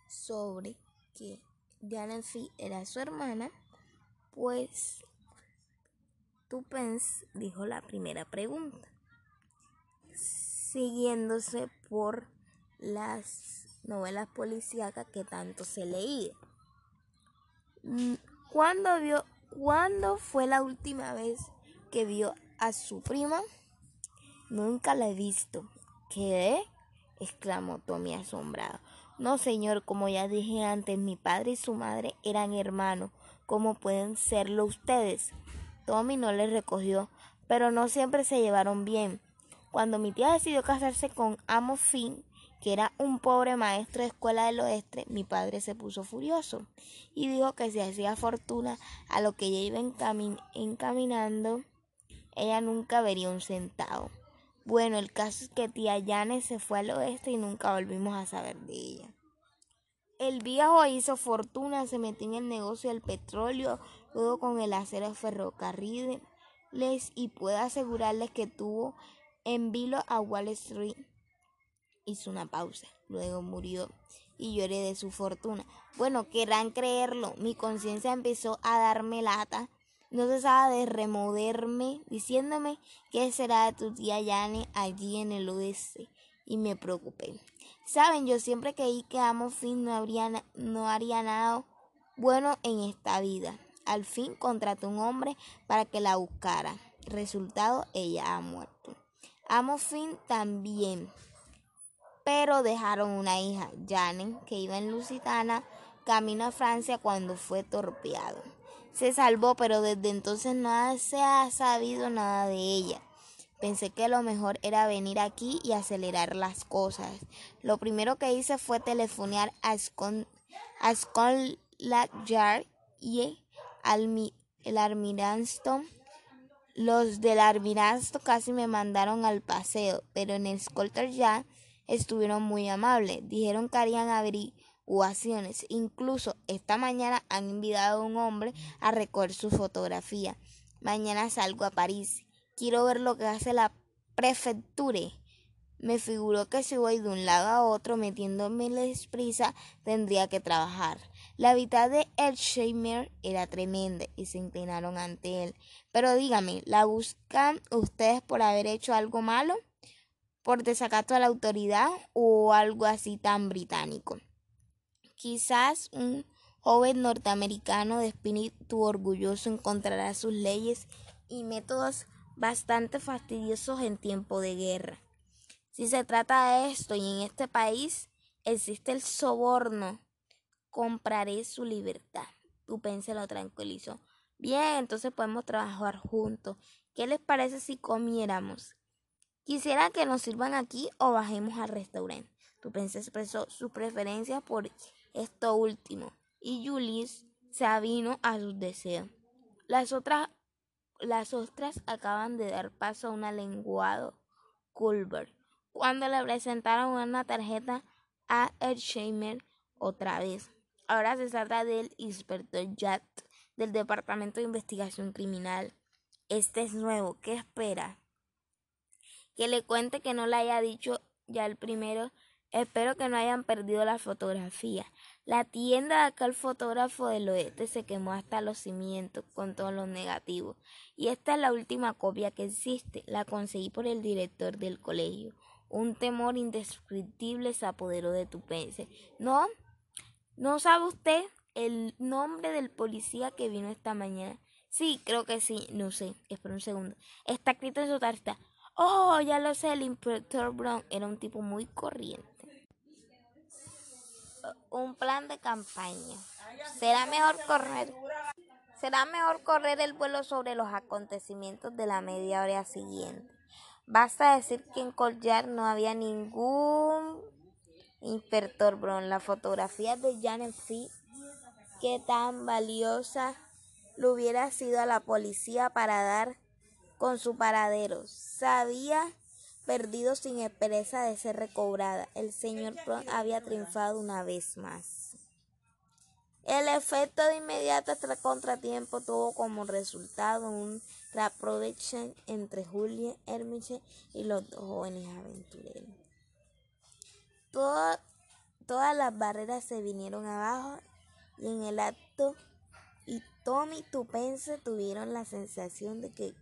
sobre que Janfi era su hermana, pues Tupens dijo la primera pregunta. Siguiéndose por las novelas policíacas que tanto se leía. Mm, ¿Cuándo vio, cuándo fue la última vez que vio a su prima? Nunca la he visto. ¿Qué? exclamó Tommy asombrado. No, señor, como ya dije antes, mi padre y su madre eran hermanos. ¿Cómo pueden serlo ustedes? Tommy no le recogió, pero no siempre se llevaron bien. Cuando mi tía decidió casarse con Amo Finn, que era un pobre maestro de escuela del oeste, mi padre se puso furioso y dijo que si hacía fortuna a lo que ella iba encaminando, ella nunca vería un centavo. Bueno, el caso es que tía Janet se fue al oeste y nunca volvimos a saber de ella. El viejo hizo fortuna, se metió en el negocio del petróleo, luego con el acero ferrocarriles y puedo asegurarles que tuvo en vilo a Wall Street. Hizo una pausa, luego murió y lloré de su fortuna. Bueno, querrán creerlo, mi conciencia empezó a darme lata. No cesaba de removerme, diciéndome qué será de tu tía Yane allí en el oeste, y me preocupé. Saben, yo siempre creí que Amo Finn no, habría, no haría nada bueno en esta vida. Al fin contrató un hombre para que la buscara. Resultado, ella ha muerto. Amo Finn también. Pero dejaron una hija, Janet, que iba en Lusitana, camino a Francia cuando fue torpeado. Se salvó, pero desde entonces no se ha sabido nada de ella. Pensé que lo mejor era venir aquí y acelerar las cosas. Lo primero que hice fue telefonear a, Scotland Yard y al el Almirantón. Los del Almirantón casi me mandaron al paseo, pero en el Scotland Yard estuvieron muy amables. Dijeron que harían averiguaciones. Incluso esta mañana han enviado a un hombre a recoger su fotografía. Mañana salgo a París. Quiero ver lo que hace la prefectura. Me figuró que si voy de un lado a otro metiéndome la prisa, tendría que trabajar. La mitad de Elsheimer era tremenda y se inclinaron ante él. Pero dígame, ¿la buscan ustedes por haber hecho algo malo? ¿Por desacato a la autoridad o algo así tan británico? Quizás un joven norteamericano de espíritu orgulloso encontrará sus leyes y métodos bastante fastidiosos en tiempo de guerra. Si se trata de esto y en este país existe el soborno, compraré su libertad. Tupense lo tranquilizó. Bien, entonces podemos trabajar juntos. ¿Qué les parece si comiéramos? Quisiera que nos sirvan aquí o bajemos al restaurante. Tupense expresó su preferencia por esto último y Julius se avino a sus deseos. Las otras las ostras acaban de dar paso a un alenguado Culver cuando le presentaron una tarjeta a Ersheimer otra vez. Ahora se trata del inspector Jatt del Departamento de Investigación Criminal. Este es nuevo. ¿Qué espera? Que le cuente que no le haya dicho ya el primero. Espero que no hayan perdido la fotografía. La tienda de aquel fotógrafo del oeste se quemó hasta los cimientos con todos los negativos. Y esta es la última copia que existe. La conseguí por el director del colegio. Un temor indescriptible se apoderó de tu pense. ¿No? ¿No sabe usted el nombre del policía que vino esta mañana? Sí, creo que sí. No sé. Espera un segundo. Está escrito en su tarjeta. Oh, ya lo sé. El inspector Brown era un tipo muy corriente un plan de campaña. Será mejor correr. Será mejor correr el vuelo sobre los acontecimientos de la media hora siguiente. Basta decir que en Collar no había ningún inspector Brown. La fotografía de Janet Fee, que tan valiosa lo hubiera sido a la policía para dar con su paradero. Sabía perdido sin esperanza de ser recobrada. El señor Pron había triunfado una vez más. El efecto de inmediato este contratiempo tuvo como resultado un reproche entre Julia Hermiche y los dos jóvenes aventureros. Todas las barreras se vinieron abajo y en el acto y Tommy Tupense tuvieron la sensación de que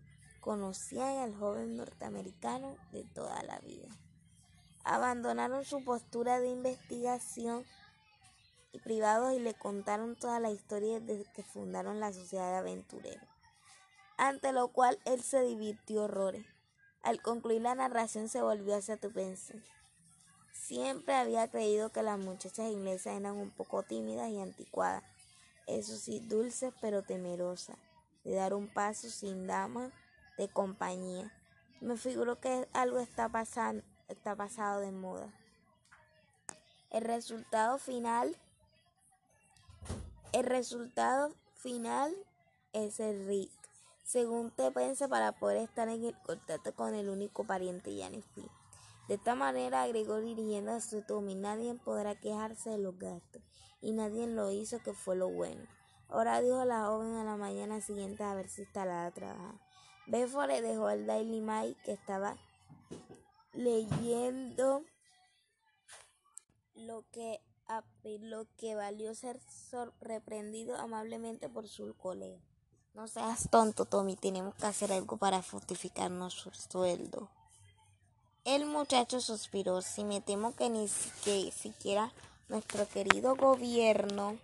conocían al joven norteamericano de toda la vida. Abandonaron su postura de investigación y privados y le contaron toda la historia desde que fundaron la sociedad de aventureros, ante lo cual él se divirtió horrores. Al concluir la narración se volvió hacia Tupense. Siempre había creído que las muchachas inglesas eran un poco tímidas y anticuadas, eso sí, dulces pero temerosas, de dar un paso sin dama de compañía. Me figuro que algo está pasando, está pasado de moda. El resultado final, el resultado final es el RIC. Según te piensa para poder estar en el contacto con el único pariente Yanefi. De esta manera agregó dirigiendo a su Tommy, nadie podrá quejarse de los gastos, y nadie lo hizo que fue lo bueno. Ahora dijo la joven a la mañana siguiente a ver si instalada a trabajar. Bedford le dejó el Daily Mail que estaba leyendo lo que, lo que valió ser reprendido amablemente por su colega. No seas tonto, Tommy. Tenemos que hacer algo para fortificar nuestro sueldo. El muchacho suspiró. Si me temo que ni que siquiera nuestro querido gobierno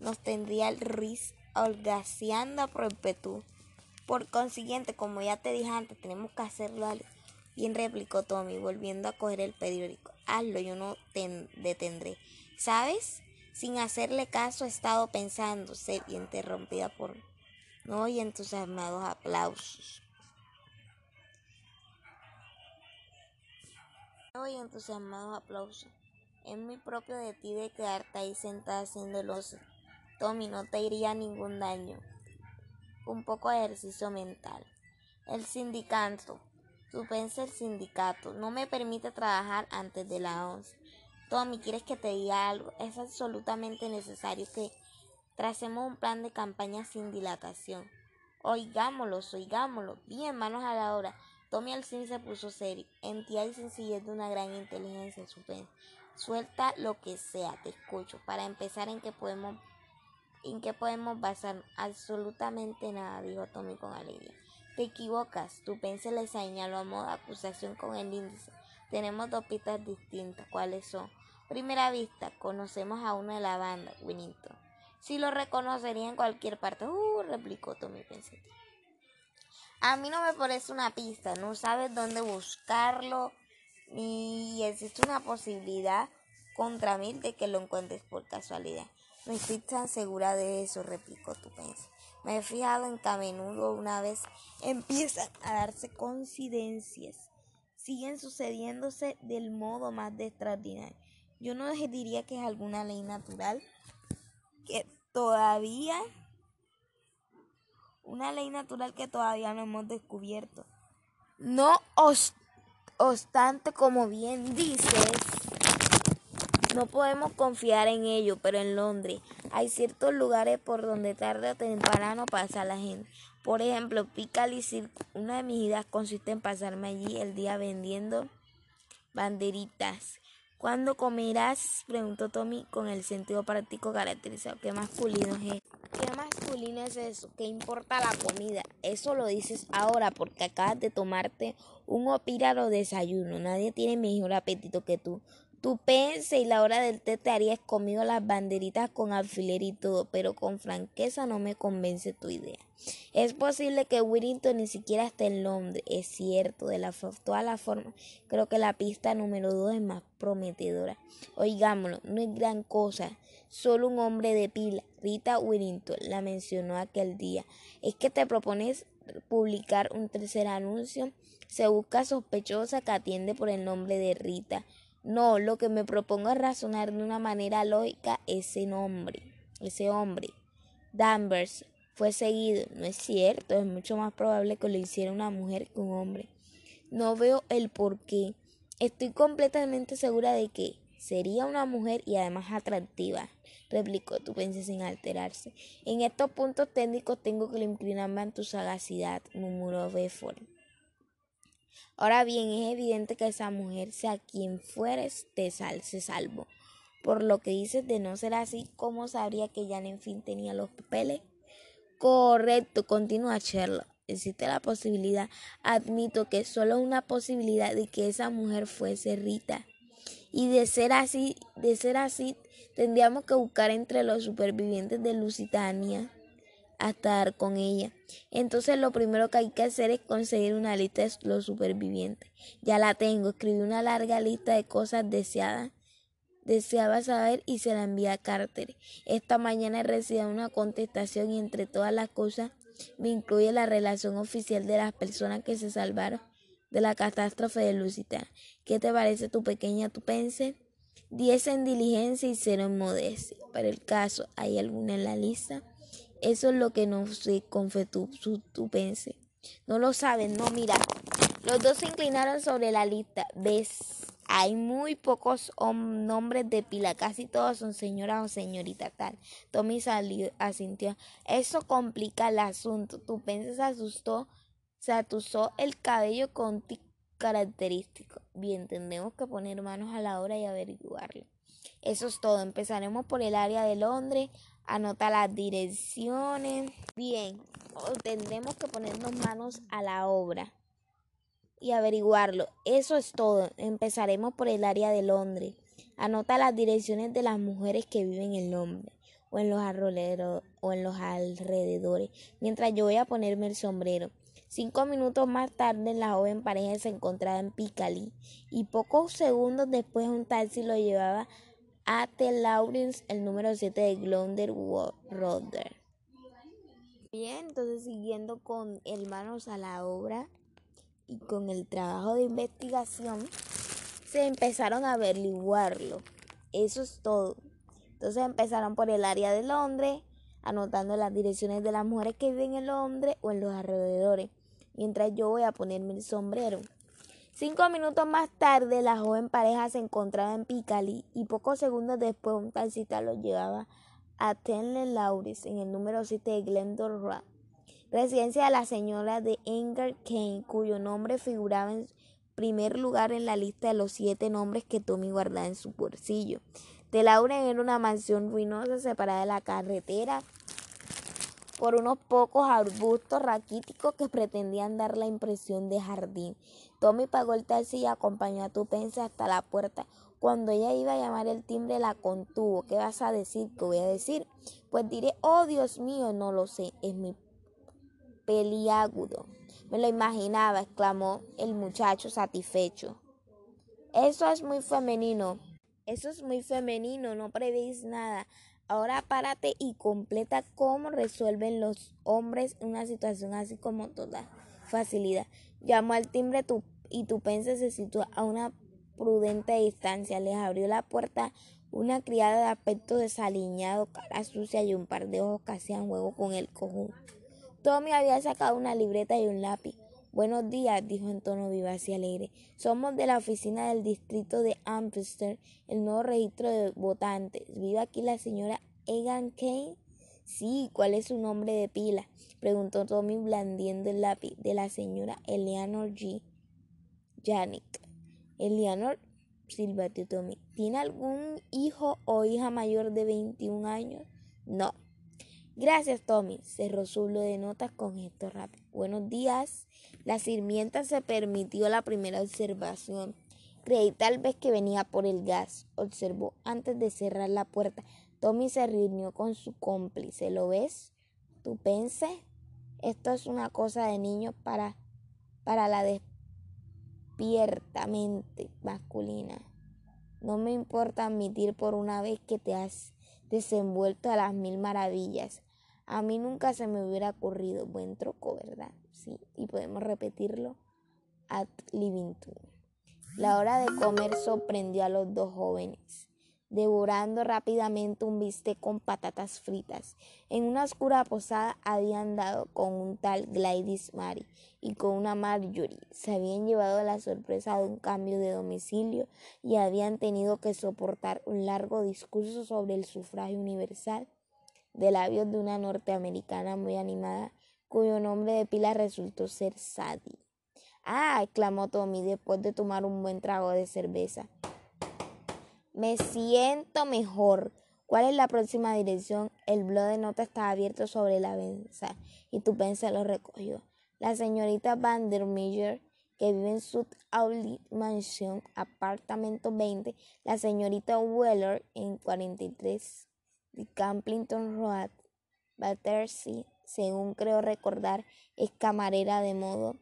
nos tendría el RIS holgaseando a perpetuo. Por consiguiente, como ya te dije antes, tenemos que hacerlo. Bien replicó Tommy, volviendo a coger el periódico. Hazlo, yo no te detendré. ¿Sabes? Sin hacerle caso, he estado pensando, se interrumpida por no y entusiasmados aplausos. Y entusiasmados aplausos. Es muy propio de ti de quedarte ahí sentada haciendo el oso. Tommy, no te iría ningún daño. Un poco de ejercicio mental. El sindicato. Tú pensas el sindicato. No me permite trabajar antes de la 11. Tommy, ¿quieres que te diga algo? Es absolutamente necesario que tracemos un plan de campaña sin dilatación. Oigámoslo, oigámoslo. Bien, manos a la obra. Tommy al fin se puso serio. Entidad y sencillez de una gran inteligencia supen. Suelta lo que sea, te escucho. Para empezar, ¿en qué podemos, en qué podemos basar? Absolutamente nada, dijo Tommy con alegría. Te equivocas. Tu pensé le señaló a modo acusación con el índice. Tenemos dos pistas distintas. ¿Cuáles son? Primera vista, conocemos a uno de la banda, Winnington. Si lo reconocería en cualquier parte. Uh, replicó Tommy pensativo. A mí no me parece una pista, no sabes dónde buscarlo, ni existe una posibilidad contra mí de que lo encuentres por casualidad. No estoy tan segura de eso, replicó tu Me he fijado en que a menudo una vez empiezan a darse coincidencias. Siguen sucediéndose del modo más extraordinario. Yo no diría que es alguna ley natural que todavía, una ley natural que todavía no hemos descubierto. No obstante, como bien dices, no podemos confiar en ello, pero en Londres hay ciertos lugares por donde tarde o temprano pasa la gente. Por ejemplo, Piccadilly. Una de mis ideas consiste en pasarme allí el día vendiendo banderitas ¿Cuándo comerás? preguntó Tommy con el sentido práctico caracterizado. ¿Qué masculino es ¿Qué es eso? ¿Qué importa la comida? Eso lo dices ahora porque acabas de tomarte un opíralo desayuno. Nadie tiene mejor apetito que tú. Tú pense y la hora del té te harías comido las banderitas con alfiler y todo, pero con franqueza no me convence tu idea. Es posible que Whittington ni siquiera esté en Londres, es cierto, de la, todas las formas, creo que la pista número dos es más prometedora. Oigámoslo, no es gran cosa, solo un hombre de pila. Rita Whittington la mencionó aquel día. Es que te propones publicar un tercer anuncio. Se busca sospechosa que atiende por el nombre de Rita. No, lo que me propongo es razonar de una manera lógica ese nombre, ese hombre. Danvers fue seguido. No es cierto, es mucho más probable que lo hiciera una mujer que un hombre. No veo el por qué. Estoy completamente segura de que sería una mujer y además atractiva, replicó tu pensé sin alterarse. En estos puntos técnicos tengo que inclinarme ante tu sagacidad, murmuró Bedford. Ahora bien, es evidente que esa mujer, sea quien fueres, te sal se salvo. Por lo que dices de no ser así, ¿cómo sabría que Jan en fin tenía los papeles? Correcto, continúa Sherlock. Existe la posibilidad, admito que solo una posibilidad de que esa mujer fuese Rita. Y de ser así, de ser así, tendríamos que buscar entre los supervivientes de Lusitania hasta dar con ella. Entonces lo primero que hay que hacer es conseguir una lista de los supervivientes. Ya la tengo, escribí una larga lista de cosas deseadas. Deseaba saber y se la envié a Carter. Esta mañana he recibido una contestación y entre todas las cosas me incluye la relación oficial de las personas que se salvaron de la catástrofe de Lucita. ¿Qué te parece tu pequeña tu pense? Diez en diligencia y cero en modestia. Para el caso, ¿hay alguna en la lista? Eso es lo que no sé con tu pense. No lo saben, no, mira. Los dos se inclinaron sobre la lista. ¿Ves? Hay muy pocos nombres de pila, casi todos son señora o señorita tal. Tommy salió, asintió. Eso complica el asunto. Tu pense se asustó, se atusó el cabello con característico. Bien, tendremos que poner manos a la obra y averiguarlo. Eso es todo. Empezaremos por el área de Londres anota las direcciones. Bien, tendremos que ponernos manos a la obra. y averiguarlo. Eso es todo. Empezaremos por el área de Londres. Anota las direcciones de las mujeres que viven en Londres o en los, o en los alrededores, mientras yo voy a ponerme el sombrero. Cinco minutos más tarde, la joven pareja se encontraba en Piccadilly y pocos segundos después un taxi lo llevaba a The Lawrence, el número 7 de Glonder Road. Bien, entonces siguiendo con hermanos a la obra y con el trabajo de investigación, se empezaron a averiguarlo. Eso es todo. Entonces empezaron por el área de Londres, anotando las direcciones de las mujeres que viven en Londres o en los alrededores, mientras yo voy a ponerme el sombrero. Cinco minutos más tarde, la joven pareja se encontraba en Piccadilly y pocos segundos después un taxista los llevaba a Tenle Laures en el número 7 de Glendor Road, residencia de la señora de Enger Kane, cuyo nombre figuraba en primer lugar en la lista de los siete nombres que Tommy guardaba en su bolsillo. De Lauren era una mansión ruinosa separada de la carretera por unos pocos arbustos raquíticos que pretendían dar la impresión de jardín. Tommy pagó el taxi y acompañó a Tupense hasta la puerta. Cuando ella iba a llamar el timbre, la contuvo. ¿Qué vas a decir? ¿Qué voy a decir? Pues diré, oh Dios mío, no lo sé, es mi peliagudo. Me lo imaginaba, exclamó el muchacho satisfecho. Eso es muy femenino, eso es muy femenino, no prevéis nada. Ahora párate y completa cómo resuelven los hombres una situación así como toda facilidad. Llamó al timbre tu, y tu pense se sitúa a una prudente distancia. Les abrió la puerta una criada de aspecto desaliñado, cara sucia y un par de ojos que hacían juego con el conjunto. Tommy había sacado una libreta y un lápiz. Buenos días, dijo en tono vivaz y alegre. Somos de la oficina del distrito de Amsterdam, el nuevo registro de votantes. ¿Vive aquí la señora Egan Kane? Sí, ¿cuál es su nombre de pila? preguntó Tommy blandiendo el lápiz de la señora Eleanor G. Janik. Eleanor, silbatió Tommy. ¿Tiene algún hijo o hija mayor de 21 años? No. Gracias, Tommy. Cerró su de notas con gesto rápido. Buenos días. La sirvienta se permitió la primera observación. Creí tal vez que venía por el gas, observó antes de cerrar la puerta. Tommy se reunió con su cómplice. ¿Lo ves? ¿Tú pensé? Esto es una cosa de niño para, para la despierta mente masculina. No me importa admitir por una vez que te has desenvuelto a las mil maravillas. A mí nunca se me hubiera ocurrido. Buen troco, ¿verdad? Sí, y podemos repetirlo. At Livington. La hora de comer sorprendió a los dos jóvenes, devorando rápidamente un bistec con patatas fritas. En una oscura posada habían dado con un tal Gladys Mary y con una Marjorie. Se habían llevado la sorpresa de un cambio de domicilio y habían tenido que soportar un largo discurso sobre el sufragio universal de labios de una norteamericana muy animada, cuyo nombre de pila resultó ser Sadie. Ah, exclamó Tommy después de tomar un buen trago de cerveza. Me siento mejor. ¿Cuál es la próxima dirección? El blog de nota está abierto sobre la mesa y tu pensa lo recogió. La señorita Vandermeer, que vive en South Audley Mansion, apartamento 20, la señorita Weller en 43 de Camplington Road, Battersea, según creo recordar, es camarera de modo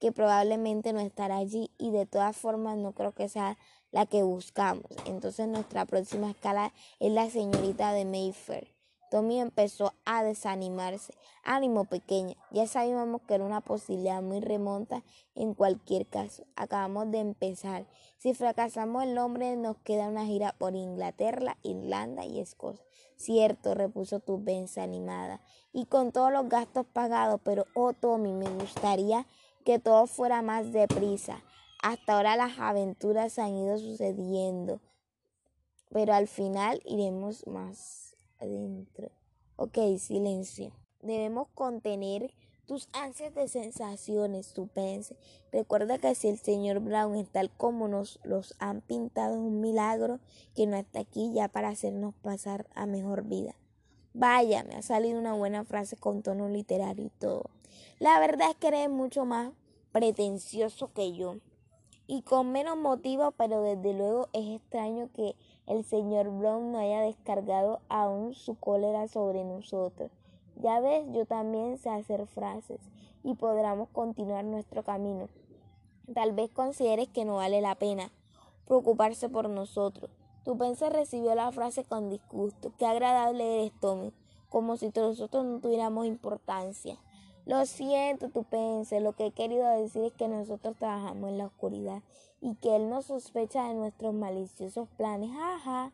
que probablemente no estará allí y de todas formas no creo que sea la que buscamos. Entonces nuestra próxima escala es la señorita de Mayfair. Tommy empezó a desanimarse. Ánimo pequeña, ya sabíamos que era una posibilidad muy remota en cualquier caso. Acabamos de empezar. Si fracasamos el nombre nos queda una gira por Inglaterra, Irlanda y Escocia. Cierto, repuso tu animada. Y con todos los gastos pagados, pero oh Tommy, me gustaría que todo fuera más deprisa. Hasta ahora las aventuras han ido sucediendo, pero al final iremos más adentro. Ok, silencio. Debemos contener tus ansias de sensaciones, tu pense. Recuerda que si el señor Brown es tal como nos los han pintado, es un milagro que no está aquí ya para hacernos pasar a mejor vida. Vaya, me ha salido una buena frase con tono literario y todo. La verdad es que eres mucho más pretencioso que yo. Y con menos motivo, pero desde luego es extraño que el señor Brown no haya descargado aún su cólera sobre nosotros. Ya ves, yo también sé hacer frases y podremos continuar nuestro camino. Tal vez consideres que no vale la pena preocuparse por nosotros. Tu pense recibió la frase con disgusto. Qué agradable eres, Tommy, como si nosotros no tuviéramos importancia. Lo siento, tu pense. Lo que he querido decir es que nosotros trabajamos en la oscuridad y que él no sospecha de nuestros maliciosos planes. Jaja.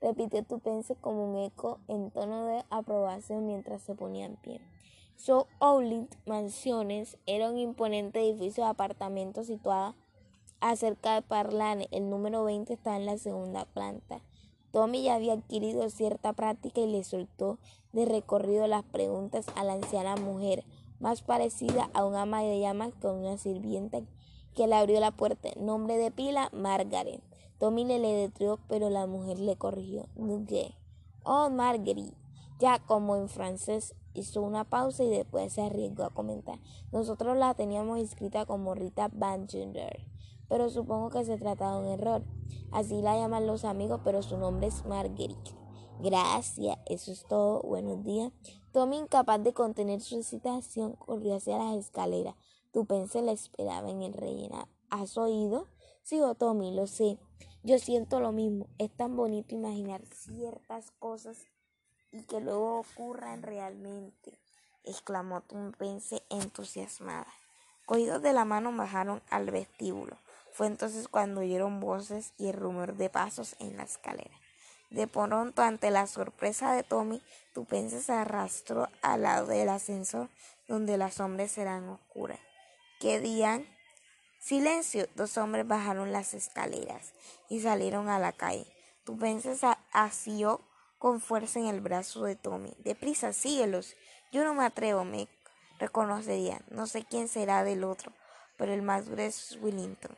Repitió tu pense como un eco en tono de aprobación mientras se ponía en pie. So Owlit Mansiones era un imponente edificio de apartamentos situado acerca de Parlane. El número 20 está en la segunda planta. Tommy ya había adquirido cierta práctica y le soltó de recorrido las preguntas a la anciana mujer, más parecida a un ama de llamas que a una sirvienta que le abrió la puerta. Nombre de pila, Margaret. Tommy le letrió, pero la mujer le corrigió. Oh, Marguerite. Ya como en francés hizo una pausa y después se arriesgó a comentar. Nosotros la teníamos escrita como Rita Van pero supongo que se trata de un error. Así la llaman los amigos, pero su nombre es Marguerite. Gracias, eso es todo. Buenos días. Tommy, incapaz de contener su excitación, corrió hacia las escaleras. Tu pensé la esperaba en el relleno. ¿Has oído? Sigo, Tommy, lo sé. Yo siento lo mismo. Es tan bonito imaginar ciertas cosas y que luego ocurran realmente, exclamó Tumpense entusiasmada. Cogidos de la mano bajaron al vestíbulo. Fue entonces cuando oyeron voces y el rumor de pasos en la escalera. De pronto, ante la sorpresa de Tommy, Tupense se arrastró al lado del ascensor donde las sombras eran oscuras. ¿Qué día? Silencio. Dos hombres bajaron las escaleras y salieron a la calle. Tupense se asió con fuerza en el brazo de Tommy. Deprisa, síguelos. Yo no me atrevo, me reconocería. No sé quién será del otro, pero el más grueso es Willington.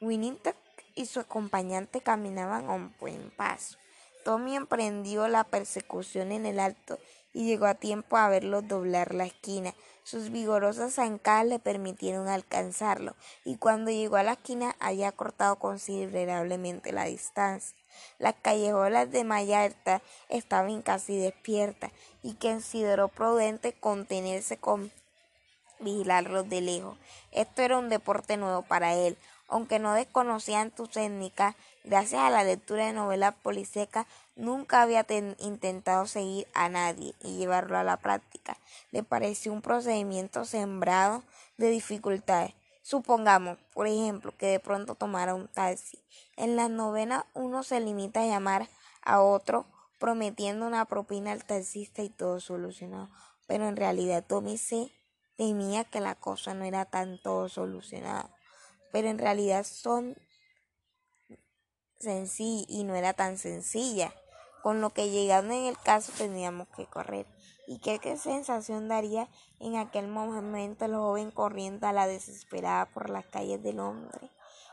Willington y su acompañante caminaban a un buen paso. Tommy emprendió la persecución en el alto y llegó a tiempo a verlos doblar la esquina. Sus vigorosas zancadas le permitieron alcanzarlo, y cuando llegó a la esquina había cortado considerablemente la distancia. Las callejolas de Mayarta estaban casi despiertas y consideró prudente contenerse con vigilarlos de lejos. Esto era un deporte nuevo para él. Aunque no desconocían tus técnicas, gracias a la lectura de novelas policíacas, nunca había intentado seguir a nadie y llevarlo a la práctica. Le pareció un procedimiento sembrado de dificultades. Supongamos, por ejemplo, que de pronto tomara un taxi. En las novenas uno se limita a llamar a otro prometiendo una propina al taxista y todo solucionado. Pero en realidad Tommy se temía que la cosa no era tan todo solucionada. Pero en realidad son sencillas y no era tan sencilla. Con lo que llegando en el caso teníamos que correr y qué, sensación daría en aquel momento el joven corriendo a la desesperada por las calles de Londres.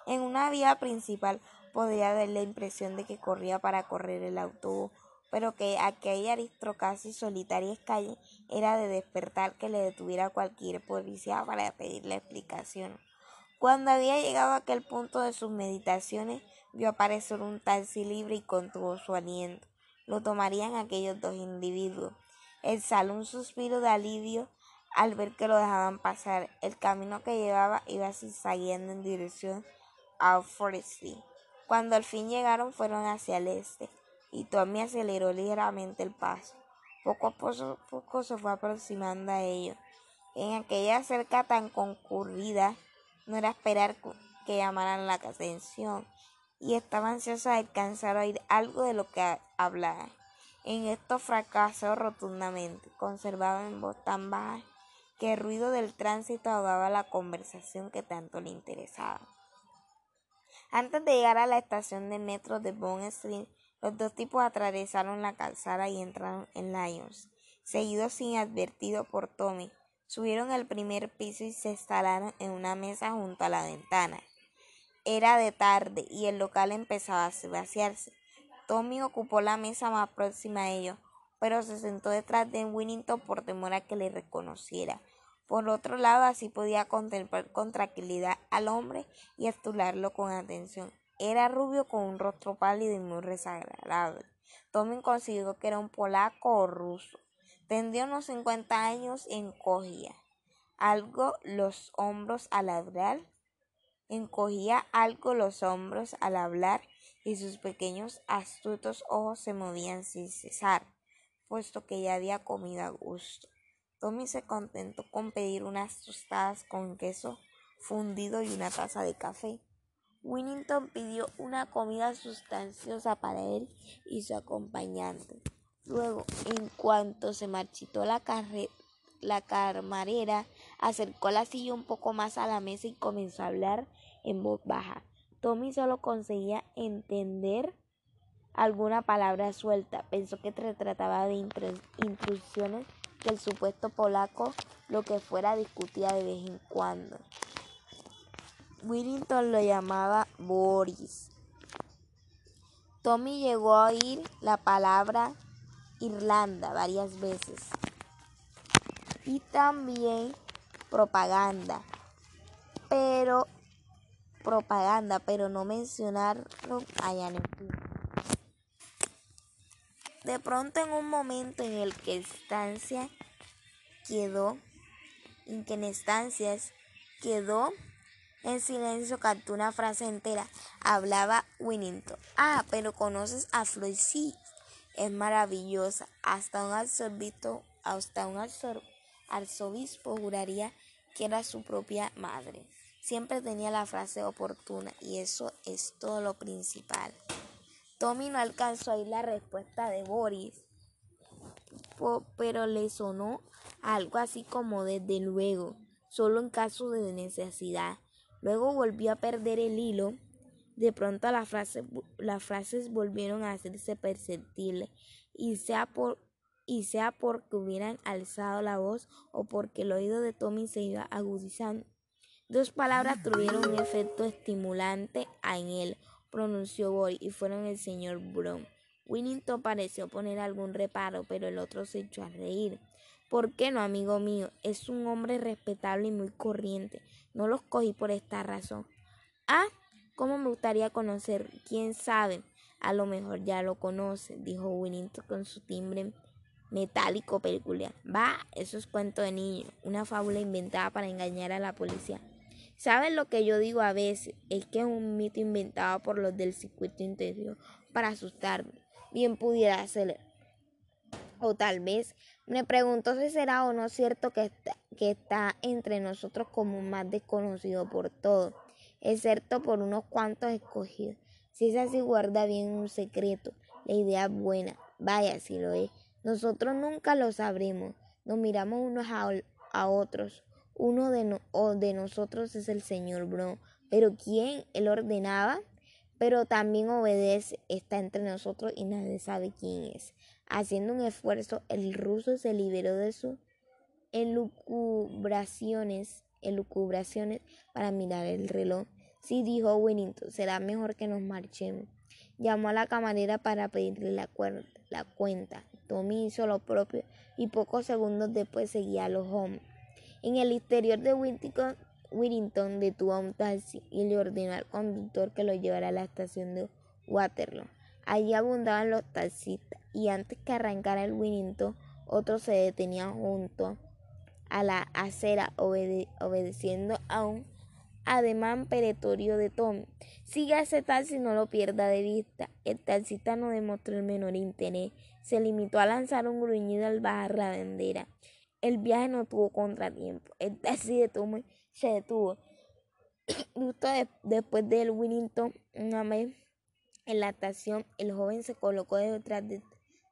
En una vía principal podría dar la impresión de que corría para correr el autobús, pero que aquella aristocracia solitaria calle era de despertar que le detuviera cualquier policía para pedirle explicación. Cuando había llegado a aquel punto de sus meditaciones, vio aparecer un taxi libre y contuvo su aliento. Lo tomarían aquellos dos individuos. Exhaló un suspiro de alivio al ver que lo dejaban pasar. El camino que llevaba iba zigzagueando en dirección a Forestry. Cuando al fin llegaron fueron hacia el este y Tommy aceleró ligeramente el paso. Poco a poco, se fue aproximando a ellos. En aquella cerca tan concurrida no era esperar que llamaran la atención y estaba ansiosa de alcanzar a oír algo de lo que hablaba. En esto fracasó rotundamente, conservaba en voz tan baja que el ruido del tránsito ahogaba la conversación que tanto le interesaba. Antes de llegar a la estación de metro de Bond Street, los dos tipos atravesaron la calzada y entraron en Lyons, seguidos sin advertido por Tommy. Subieron al primer piso y se instalaron en una mesa junto a la ventana. Era de tarde y el local empezaba a vaciarse. Tommy ocupó la mesa más próxima a ellos, pero se sentó detrás de Winnington por temor a que le reconociera. Por otro lado, así podía contemplar con tranquilidad al hombre y estudiarlo con atención. Era rubio con un rostro pálido y muy desagradable. Tommy consiguió que era un polaco o ruso. Tendría unos 50 años y encogía algo los hombros al. Encogía algo los hombros al hablar y sus pequeños astutos ojos se movían sin cesar, puesto que ya había comido a gusto. Tommy se contentó con pedir unas tostadas con queso fundido y una taza de café. Winnington pidió una comida sustanciosa para él y su acompañante. Luego, en cuanto se marchitó la, la camarera, acercó la silla un poco más a la mesa y comenzó a hablar en voz baja. Tommy solo conseguía entender alguna palabra suelta. Pensó que se trataba de intrusiones que el supuesto polaco lo que fuera discutía de vez en cuando. Willington lo llamaba Boris. Tommy llegó a oír la palabra Irlanda varias veces y también propaganda, pero propaganda, pero no mencionarlo allá en el De pronto en un momento en el que estancia quedó, en que estancias quedó en silencio cantó una frase entera. Hablaba Winnington. Ah, pero conoces a Floyd, sí. Es maravillosa. Hasta un arzobispo, hasta un arzobispo juraría que era su propia madre. Siempre tenía la frase oportuna y eso es todo lo principal. Tommy no alcanzó a la respuesta de Boris, pero le sonó algo así como desde luego, solo en caso de necesidad. Luego volvió a perder el hilo. De pronto las frases, las frases volvieron a hacerse perceptibles, y sea, por, y sea porque hubieran alzado la voz o porque el oído de Tommy se iba agudizando. Dos palabras tuvieron un efecto estimulante en él, pronunció Boy, y fueron el señor Brown. Winnington pareció poner algún reparo, pero el otro se echó a reír. ¿Por qué no, amigo mío? Es un hombre respetable y muy corriente. No los cogí por esta razón. Ah, ¿cómo me gustaría conocer? ¿Quién sabe? A lo mejor ya lo conoce, dijo Winnington con su timbre metálico peculiar. Va, eso es cuento de niño, una fábula inventada para engañar a la policía. ¿Saben lo que yo digo a veces? Es que es un mito inventado por los del circuito interior para asustarme. Bien pudiera ser. O tal vez me pregunto si será o no cierto que está, que está entre nosotros como más desconocido por todos, excepto por unos cuantos escogidos. Si es así, guarda bien un secreto. La idea es buena. Vaya, si lo es. Nosotros nunca lo sabremos. Nos miramos unos a, otros. Uno de, de nosotros es el señor Bro. Pero ¿quién? Él ordenaba, pero también obedece. Está entre nosotros y nadie sabe quién es. Haciendo un esfuerzo, el ruso se liberó de su elucubraciones, elucubraciones para mirar el reloj. Sí, dijo Winnington, será mejor que nos marchemos. Llamó a la camarera para pedirle la, la cuenta. Tommy hizo lo propio y pocos segundos después seguía a los hombres. En el interior de Whittington detuvo a un taxi y le ordenó al conductor que lo llevara a la estación de Waterloo. Allí abundaban los taxistas y antes que arrancara el Whittington, otros se detenían junto a la acera obedeciendo a un ademán peretorio de Tom. Siga ese taxi no lo pierda de vista. El taxista no demostró el menor interés. Se limitó a lanzar un gruñido al bajar la bandera. El viaje no tuvo contratiempo. El taxi se detuvo. Justo después del Winnington, una vez en la estación, el joven se colocó detrás de,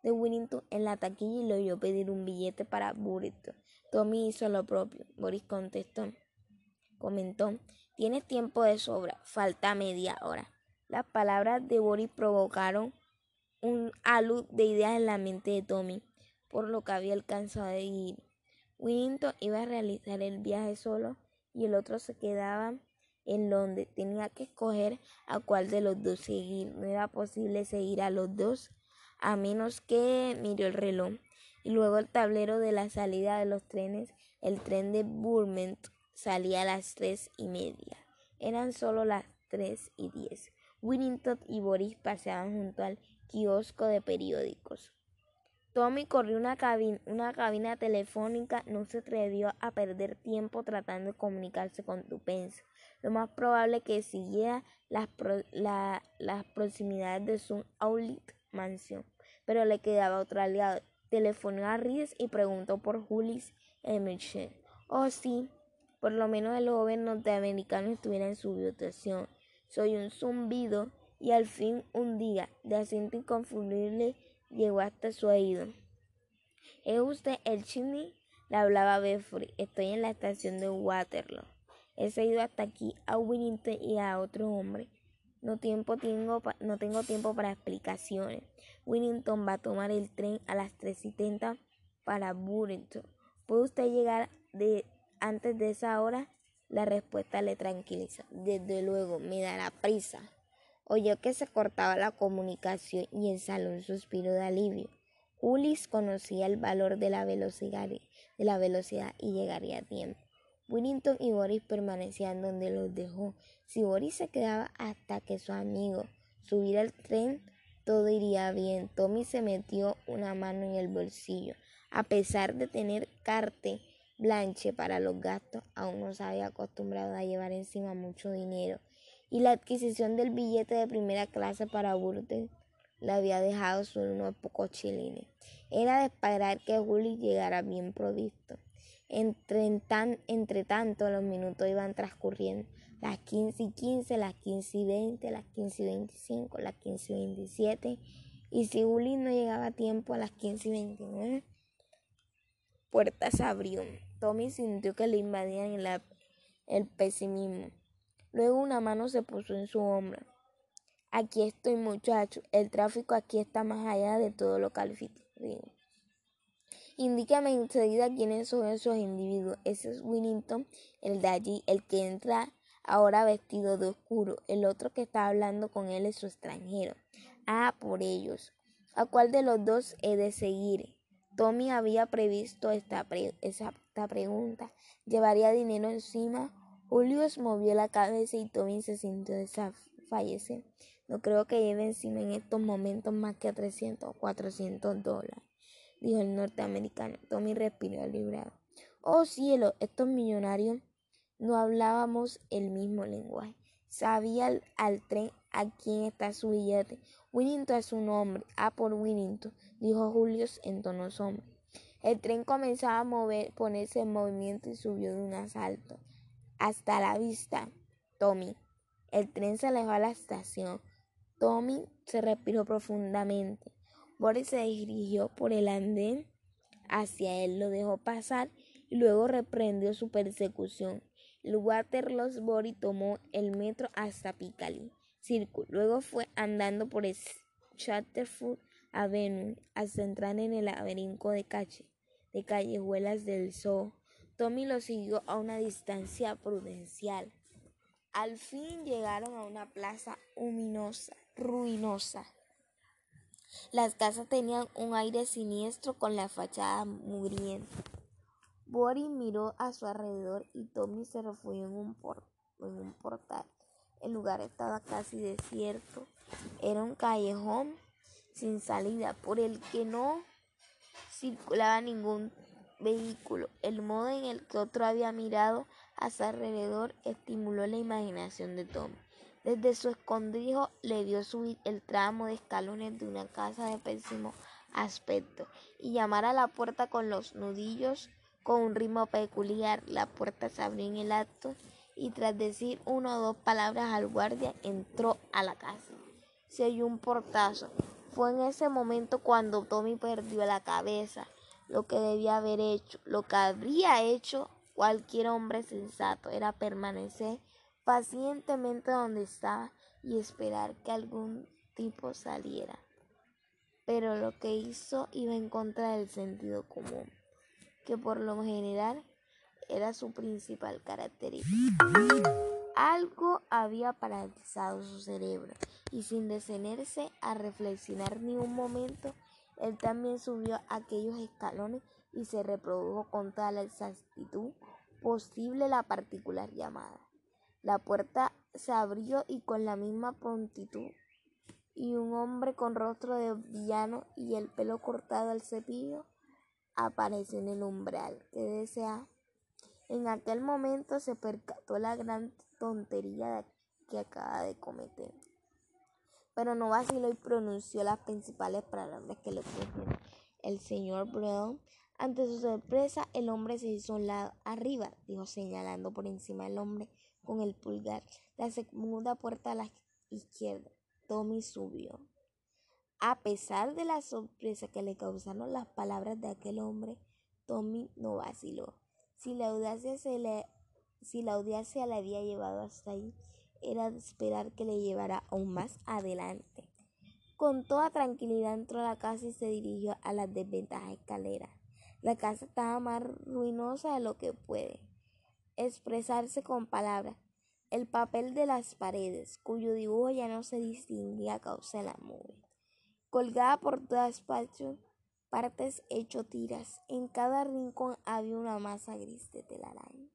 Winnington en la taquilla y le oyó pedir un billete para Burrito. Tommy hizo lo propio. Boris contestó, comentó, tienes tiempo de sobra, falta media hora. Las palabras de Boris provocaron un alud de ideas en la mente de Tommy, por lo que había alcanzado de ir. Winnington iba a realizar el viaje solo y el otro se quedaba en Londres. Tenía que escoger a cuál de los dos seguir. No era posible seguir a los dos a menos que miró el reloj y luego el tablero de la salida de los trenes El tren de Burment salía a las tres y media. Eran solo las tres y diez. Winnington y Boris paseaban junto al kiosco de periódicos. Tommy corrió una cabina, una cabina telefónica, no se atrevió a perder tiempo tratando de comunicarse con Dupense. Lo más probable que siguiera las, las proximidades de su Aulit mansión, pero le quedaba otro aliado. Telefonó a Ries y preguntó por Julis Emerson. Oh, sí, por lo menos el joven norteamericano estuviera en su habitación. Soy un zumbido y al fin un día de acento inconfundible llegó hasta su oído. ¿Es usted el chini? Le hablaba Beffrey. Estoy en la estación de Waterloo. He ido hasta aquí a Winnington y a otro hombre. No, tiempo tengo, no tengo tiempo para explicaciones. Winnington va a tomar el tren a las 3.70 para Burlington. ¿Puede usted llegar de, antes de esa hora? La respuesta le tranquiliza. Desde luego, me dará prisa. Oyó que se cortaba la comunicación y exhaló un suspiro de alivio. Ulis conocía el valor de la velocidad, y llegaría a tiempo. Winnington y Boris permanecían donde los dejó. Si Boris se quedaba hasta que su amigo subiera al tren, todo iría bien. Tommy se metió una mano en el bolsillo. A pesar de tener carte blanche para los gastos, aún no se había acostumbrado a llevar encima mucho dinero y la adquisición del billete de primera clase para Burden le había dejado solo unos pocos chilines. Era de esperar que Juli llegara bien provisto. Entre, entre tanto, los minutos iban transcurriendo. Las 15 y 15, las 15 y 20, las 15 y 25, las 15 y 27. Y si Juli no llegaba a tiempo a las 15 y 29, puertas abrió. Tommy sintió que le invadían el pesimismo. Luego una mano se puso en su hombro. Aquí estoy, muchacho. El tráfico aquí está más allá de todo lo calificado. Indícame enseguida quiénes son esos individuos. Ese es Winnington, el de allí, el que entra ahora vestido de oscuro. El otro que está hablando con él es su extranjero. Ah, por ellos. ¿A cuál de los dos he de seguir? Tommy había previsto esta, esta pregunta. ¿Llevaría dinero encima Julius movió la cabeza y Tommy se sintió desfallecer. No creo que lleve encima en estos momentos más que 300 o 400 dólares, dijo el norteamericano. Tommy respiró aliviado. Oh cielo, estos millonarios no hablábamos el mismo lenguaje. Sabía al, tren a quién está su billete. Winnington es un hombre. Ah, por Winnington, dijo Julius en tono sombrío. El tren comenzaba a mover, ponerse en movimiento y subió de un asalto. Hasta la vista, Tommy. El tren se alejó a la estación. Tommy se respiró profundamente. Boris se dirigió por el andén hacia él, lo dejó pasar y luego reprendió su persecución. El Waterloo Boris tomó el metro hasta Piccadilly Circle. Luego fue andando por Chatterford Avenue hasta entrar en el laberinto de, de callejuelas del Zoo. Tommy lo siguió a una distancia prudencial. Al fin llegaron a una plaza luminosa, ruinosa. Las casas tenían un aire siniestro con la fachada mugrienta. Boris miró a su alrededor y Tommy se refugió en un, en un portal. El lugar estaba casi desierto. Era un callejón sin salida por el que no circulaba ningún vehículo. El modo en el que otro había mirado a su alrededor estimuló la imaginación de Tom. Desde su escondrijo le vio subir el tramo de escalones de una casa de pésimo aspecto y llamar a la puerta con los nudillos con un ritmo peculiar. La puerta se abrió en el acto y tras decir una o dos palabras al guardia entró a la casa. Se oyó un portazo. Fue en ese momento cuando Tommy perdió la cabeza lo que debía haber hecho, lo que habría hecho cualquier hombre sensato era permanecer pacientemente donde estaba y esperar que algún tipo saliera. Pero lo que hizo iba en contra del sentido común, que por lo general era su principal característica. Algo había paralizado su cerebro y sin detenerse a reflexionar ni un momento, él también subió aquellos escalones y se reprodujo con toda la exactitud posible la particular llamada. La puerta se abrió y con la misma prontitud y un hombre con rostro de villano y el pelo cortado al cepillo apareció en el umbral que desea. En aquel momento se percató la gran tontería que acaba de cometer. Pero no vaciló y pronunció las principales palabras que le pusieron el señor Brown. Ante su sorpresa, el hombre se hizo un lado arriba, dijo señalando por encima del hombre con el pulgar la segunda puerta a la izquierda. Tommy subió. A pesar de la sorpresa que le causaron las palabras de aquel hombre, Tommy no vaciló. Si la audacia, se le, si la audacia le había llevado hasta ahí, era de esperar que le llevara aún más adelante. Con toda tranquilidad entró a la casa y se dirigió a las desventajas escaleras. La casa estaba más ruinosa de lo que puede expresarse con palabras el papel de las paredes, cuyo dibujo ya no se distinguía a causa de la nube. Colgada por todas partes hecho tiras, en cada rincón había una masa gris de telaraña.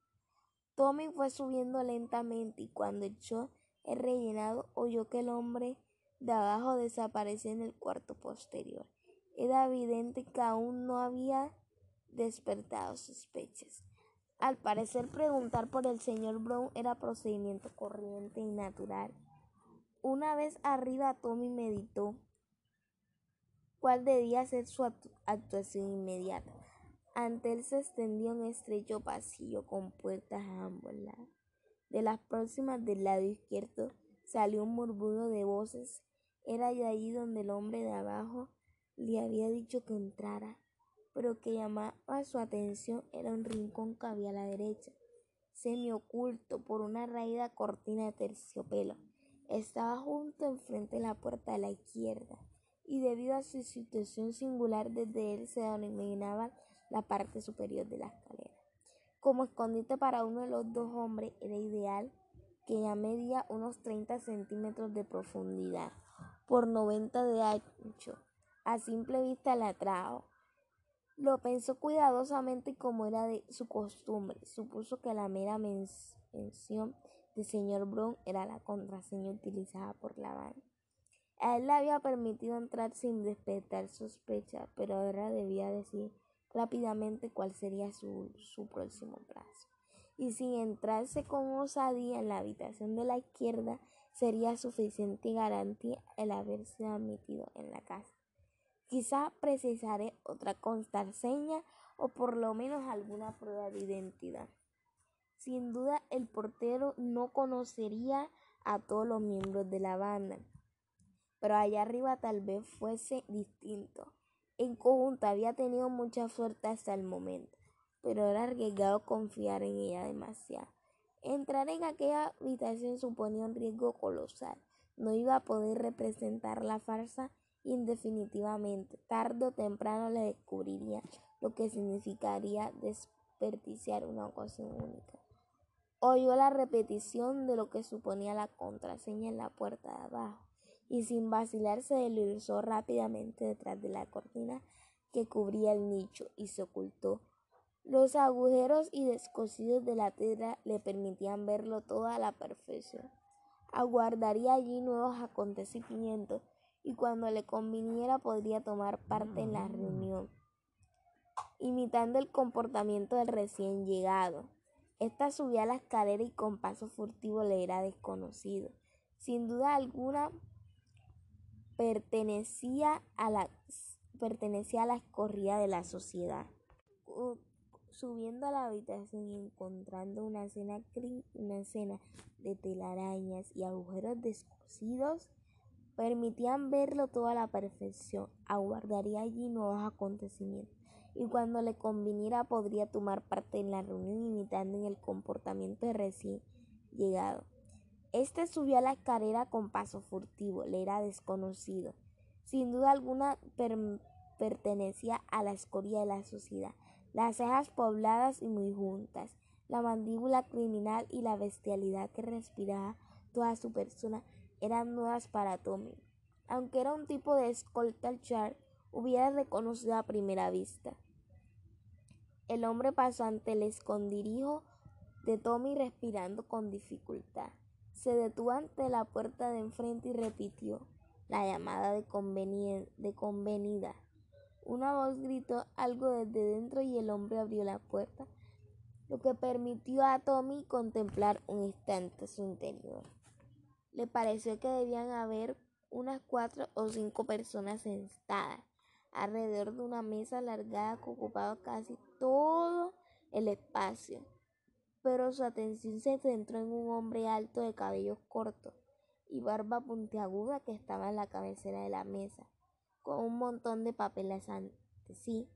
Tommy fue subiendo lentamente y cuando echó el rellenado oyó que el hombre de abajo desapareció en el cuarto posterior. Era evidente que aún no había despertado sospechas. Al parecer preguntar por el señor Brown era procedimiento corriente y natural. Una vez arriba Tommy meditó cuál debía ser su actuación inmediata. Ante él se extendió un estrecho pasillo con puertas a ambos lados. De las próximas del lado izquierdo salió un murmullo de voces. Era de allí donde el hombre de abajo le había dicho que entrara pero que llamaba su atención era un rincón que había a la derecha, semi oculto por una raída cortina de terciopelo. Estaba junto enfrente de la puerta de la izquierda, y debido a su situación singular desde él se denominaba la parte superior de la escalera. Como escondite para uno de los dos hombres era ideal que ya medía unos 30 centímetros de profundidad por 90 de ancho. A simple vista la atrajo lo pensó cuidadosamente como era de su costumbre, supuso que la mera mención de señor Brown era la contraseña utilizada por la banda. A él le había permitido entrar sin despertar sospecha, pero ahora debía decir rápidamente cuál sería su, su próximo plazo. Y sin entrarse con osadía en la habitación de la izquierda, sería suficiente garantía el haberse admitido en la casa. Quizá precisaré otra contraseña o por lo menos alguna prueba de identidad. Sin duda el portero no conocería a todos los miembros de la banda, pero allá arriba tal vez fuese distinto. En conjunto había tenido mucha suerte hasta el momento, pero era arriesgado confiar en ella demasiado. Entrar en aquella habitación suponía un riesgo colosal. No iba a poder representar la farsa indefinitivamente. Tarde o temprano le descubriría lo que significaría desperdiciar una ocasión única. Oyó la repetición de lo que suponía la contraseña en la puerta de abajo y sin vacilar se deslizó rápidamente detrás de la cortina que cubría el nicho y se ocultó. Los agujeros y descosidos de la tela le permitían verlo todo a la perfección. Aguardaría allí nuevos acontecimientos y cuando le conviniera podría tomar parte en la reunión, imitando el comportamiento del recién llegado. Esta subía a la escalera y con paso furtivo le era desconocido. Sin duda alguna pertenecía a la, pertenecía a la escorrida de la sociedad. Subiendo a la habitación y encontrando una escena, una escena de telarañas y agujeros descosidos, permitían verlo toda a la perfección, aguardaría allí nuevos acontecimientos y cuando le conviniera podría tomar parte en la reunión imitando en el comportamiento de recién llegado. Este subió a la escalera con paso furtivo, le era desconocido. Sin duda alguna pertenecía a la escoria de la sociedad, las cejas pobladas y muy juntas, la mandíbula criminal y la bestialidad que respiraba toda su persona eran nuevas para Tommy. Aunque era un tipo de escolta, Char hubiera reconocido a primera vista. El hombre pasó ante el escondrijo de Tommy respirando con dificultad. Se detuvo ante la puerta de enfrente y repitió la llamada de, de convenida. Una voz gritó algo desde dentro y el hombre abrió la puerta, lo que permitió a Tommy contemplar un instante su interior. Le pareció que debían haber unas cuatro o cinco personas sentadas alrededor de una mesa alargada que ocupaba casi todo el espacio. Pero su atención se centró en un hombre alto de cabellos cortos y barba puntiaguda que estaba en la cabecera de la mesa con un montón de papeles ante sí.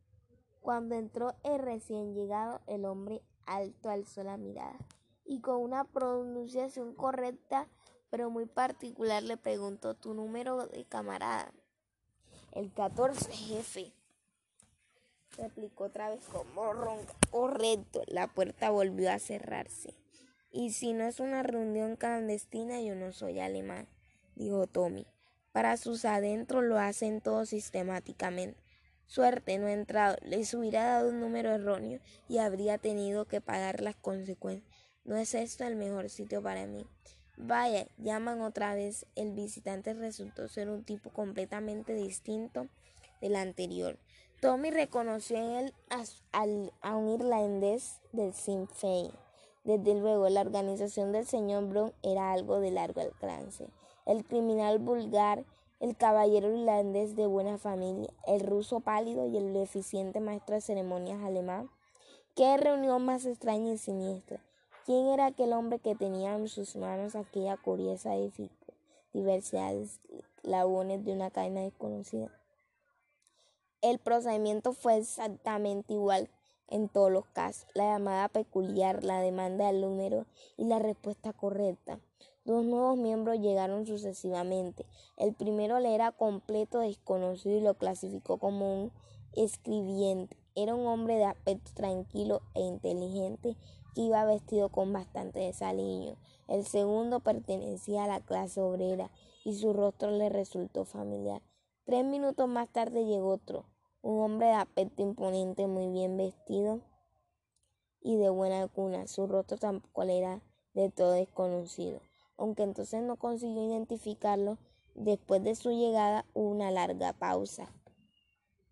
Cuando entró el recién llegado, el hombre alto alzó la mirada y con una pronunciación correcta pero muy particular le preguntó tu número de camarada. El 14, jefe. Replicó otra vez como ronca. Correcto. La puerta volvió a cerrarse. Y si no es una reunión clandestina, yo no soy alemán, dijo Tommy. Para sus adentros lo hacen todo sistemáticamente. Suerte no ha entrado, les hubiera dado un número erróneo y habría tenido que pagar las consecuencias. No es esto el mejor sitio para mí. Vaya, llaman otra vez. El visitante resultó ser un tipo completamente distinto del anterior. Tommy reconoció en él a, un irlandés del Sinn Féin. Desde luego, la organización del señor Brown era algo de largo alcance el criminal vulgar, el caballero irlandés de buena familia, el ruso pálido y el eficiente maestro de ceremonias alemán. Qué reunión más extraña y siniestra. ¿Quién era aquel hombre que tenía en sus manos aquella curiosa diversidad de eslabones de una cadena desconocida? El procedimiento fue exactamente igual en todos los casos. La llamada peculiar, la demanda del número y la respuesta correcta. Dos nuevos miembros llegaron sucesivamente. El primero le era completo desconocido y lo clasificó como un escribiente. Era un hombre de aspecto tranquilo e inteligente que iba vestido con bastante desaliño. El segundo pertenecía a la clase obrera y su rostro le resultó familiar. Tres minutos más tarde llegó otro, un hombre de aspecto imponente, muy bien vestido y de buena cuna. Su rostro tampoco era de todo desconocido aunque entonces no consiguió identificarlo, después de su llegada hubo una larga pausa.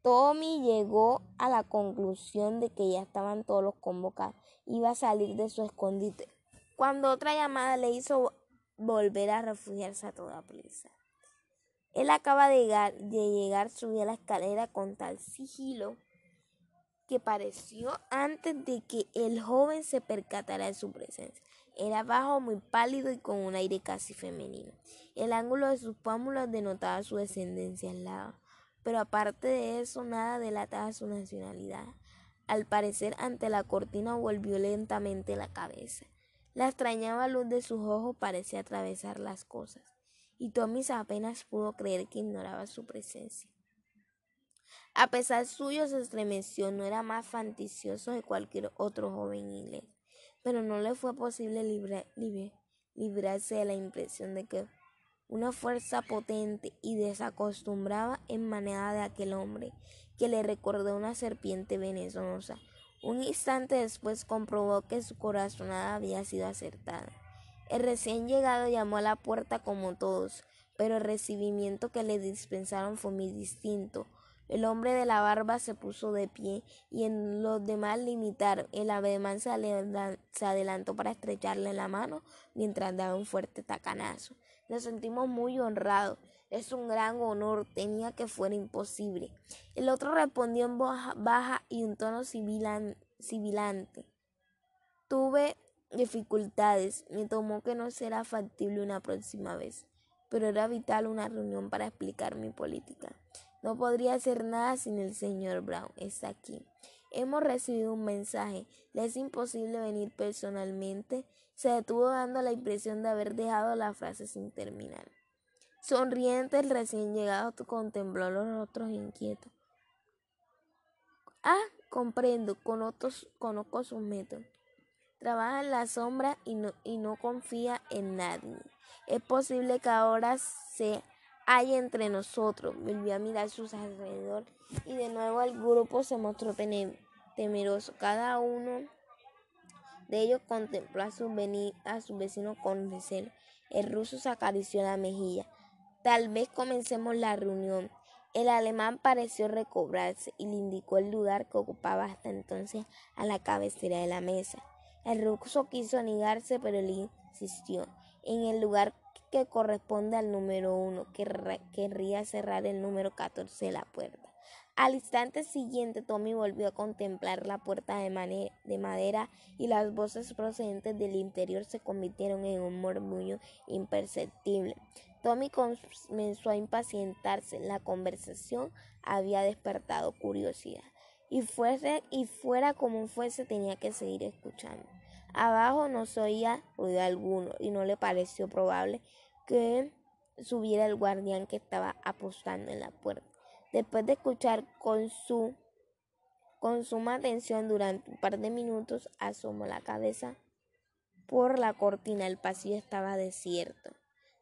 Tommy llegó a la conclusión de que ya estaban todos los convocados. Iba a salir de su escondite. Cuando otra llamada le hizo volver a refugiarse a toda prisa. Él acaba de llegar, de llegar, subió la escalera con tal sigilo que pareció antes de que el joven se percatara de su presencia. Era bajo, muy pálido y con un aire casi femenino. El ángulo de sus pómulos denotaba su descendencia lado, pero aparte de eso nada delataba su nacionalidad. Al parecer ante la cortina volvió lentamente la cabeza. La extrañaba luz de sus ojos parecía atravesar las cosas, y Tommy apenas pudo creer que ignoraba su presencia. A pesar suyo se estremeció, no era más fantasioso que cualquier otro joven inglés pero no le fue posible librarse de la impresión de que una fuerza potente y desacostumbrada emanaba de aquel hombre, que le recordó una serpiente venenosa. Un instante después comprobó que su corazonada había sido acertada. El recién llegado llamó a la puerta como todos, pero el recibimiento que le dispensaron fue muy distinto. El hombre de la barba se puso de pie y en los demás limitaron. El ademán se, adelantó para estrecharle la mano mientras daba un fuerte tacanazo. Nos sentimos muy honrados. Es un gran honor. Tenía que fuera imposible. El otro respondió en voz baja y un tono sibilante. Tuve dificultades. Me tomó que no será factible una próxima vez. Pero era vital una reunión para explicar mi política. No podría hacer nada sin el señor Brown. Está aquí. Hemos recibido un mensaje. Le es imposible venir personalmente. Se detuvo dando la impresión de haber dejado la frase sin terminar. Sonriente, el recién llegado contempló los rostros inquietos. Ah, comprendo, conozco sus métodos. Trabaja en la sombra y no, y no confía en nadie. Es posible que ahora sea hay entre nosotros. Volvió a mirar sus alrededor y de nuevo el grupo se mostró temeroso. Cada uno de ellos contempló a su, a su vecino con recelo. El ruso se acarició la mejilla. Tal vez comencemos la reunión. El alemán pareció recobrarse y le indicó el lugar que ocupaba hasta entonces a la cabecera de la mesa. El ruso quiso negarse, pero él insistió. En el lugar que corresponde al número uno, querría cerrar el número 14 de la puerta. Al instante siguiente, Tommy volvió a contemplar la puerta de, de, madera y las voces procedentes del interior se convirtieron en un murmullo imperceptible. Tommy comenzó a impacientarse. La conversación había despertado curiosidad. Y, fuese, y fuera como fuese, tenía que seguir escuchando. Abajo no se oía ruido alguno y no le pareció probable que subiera el guardián que estaba apostando en la puerta. Después de escuchar con su con suma atención durante un par de minutos, asomó la cabeza por la cortina. El pasillo estaba desierto.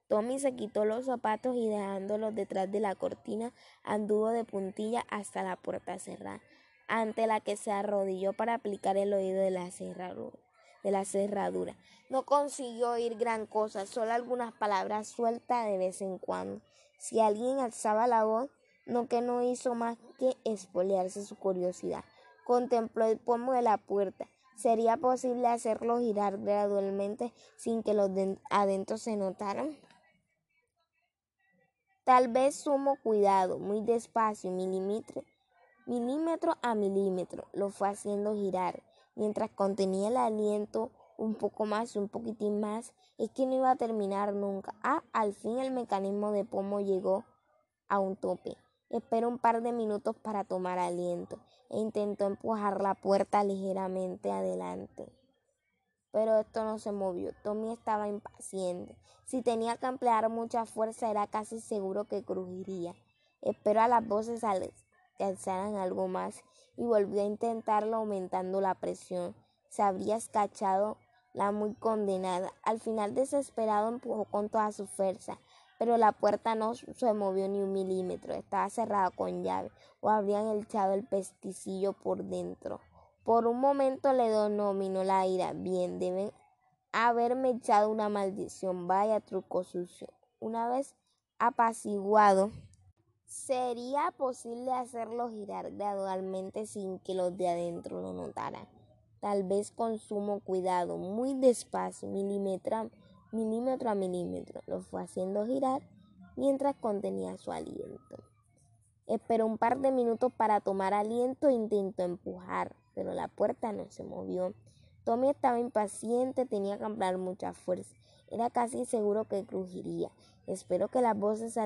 Tommy se quitó los zapatos y dejándolos detrás de la cortina, anduvo de puntilla hasta la puerta cerrada, ante la que se arrodilló para aplicar el oído de la cerradura. De la cerradura. No consiguió oír gran cosa, solo algunas palabras sueltas de vez en cuando. Si alguien alzaba la voz, no que no hizo más que espolearse su curiosidad. Contempló el pomo de la puerta. ¿Sería posible hacerlo girar gradualmente sin que los de adentro se notaran? Tal vez sumo cuidado, muy despacio, milímetro, milímetro a milímetro, lo fue haciendo girar, mientras contenía el aliento un poco más y un poquitín más, es que no iba a terminar nunca. Ah, al fin el mecanismo de pomo llegó a un tope. Esperó un par de minutos para tomar aliento e intentó empujar la puerta ligeramente adelante. Pero esto no se movió. Tommy estaba impaciente. Si tenía que emplear mucha fuerza era casi seguro que crujiría. Esperó a las voces que alzaran algo más y volvió a intentarlo aumentando la presión. Se habría escachado la muy condenada. Al final desesperado empujó con toda su fuerza pero la puerta no se movió ni un milímetro, estaba cerrada con llave, o habrían echado el pesticillo por dentro. Por un momento le dominó la ira. Bien, deben haberme echado una maldición. Vaya truco sucio. Una vez apaciguado, sería posible hacerlo girar gradualmente sin que los de adentro lo notaran. Tal vez con sumo cuidado, muy despacio, milímetro milímetro a milímetro. Lo fue haciendo girar mientras contenía su aliento. Esperó un par de minutos para tomar aliento e intentó empujar, pero la puerta no se movió. Tommy estaba impaciente, tenía que emplear mucha fuerza. Era casi seguro que crujiría. Espero que las voces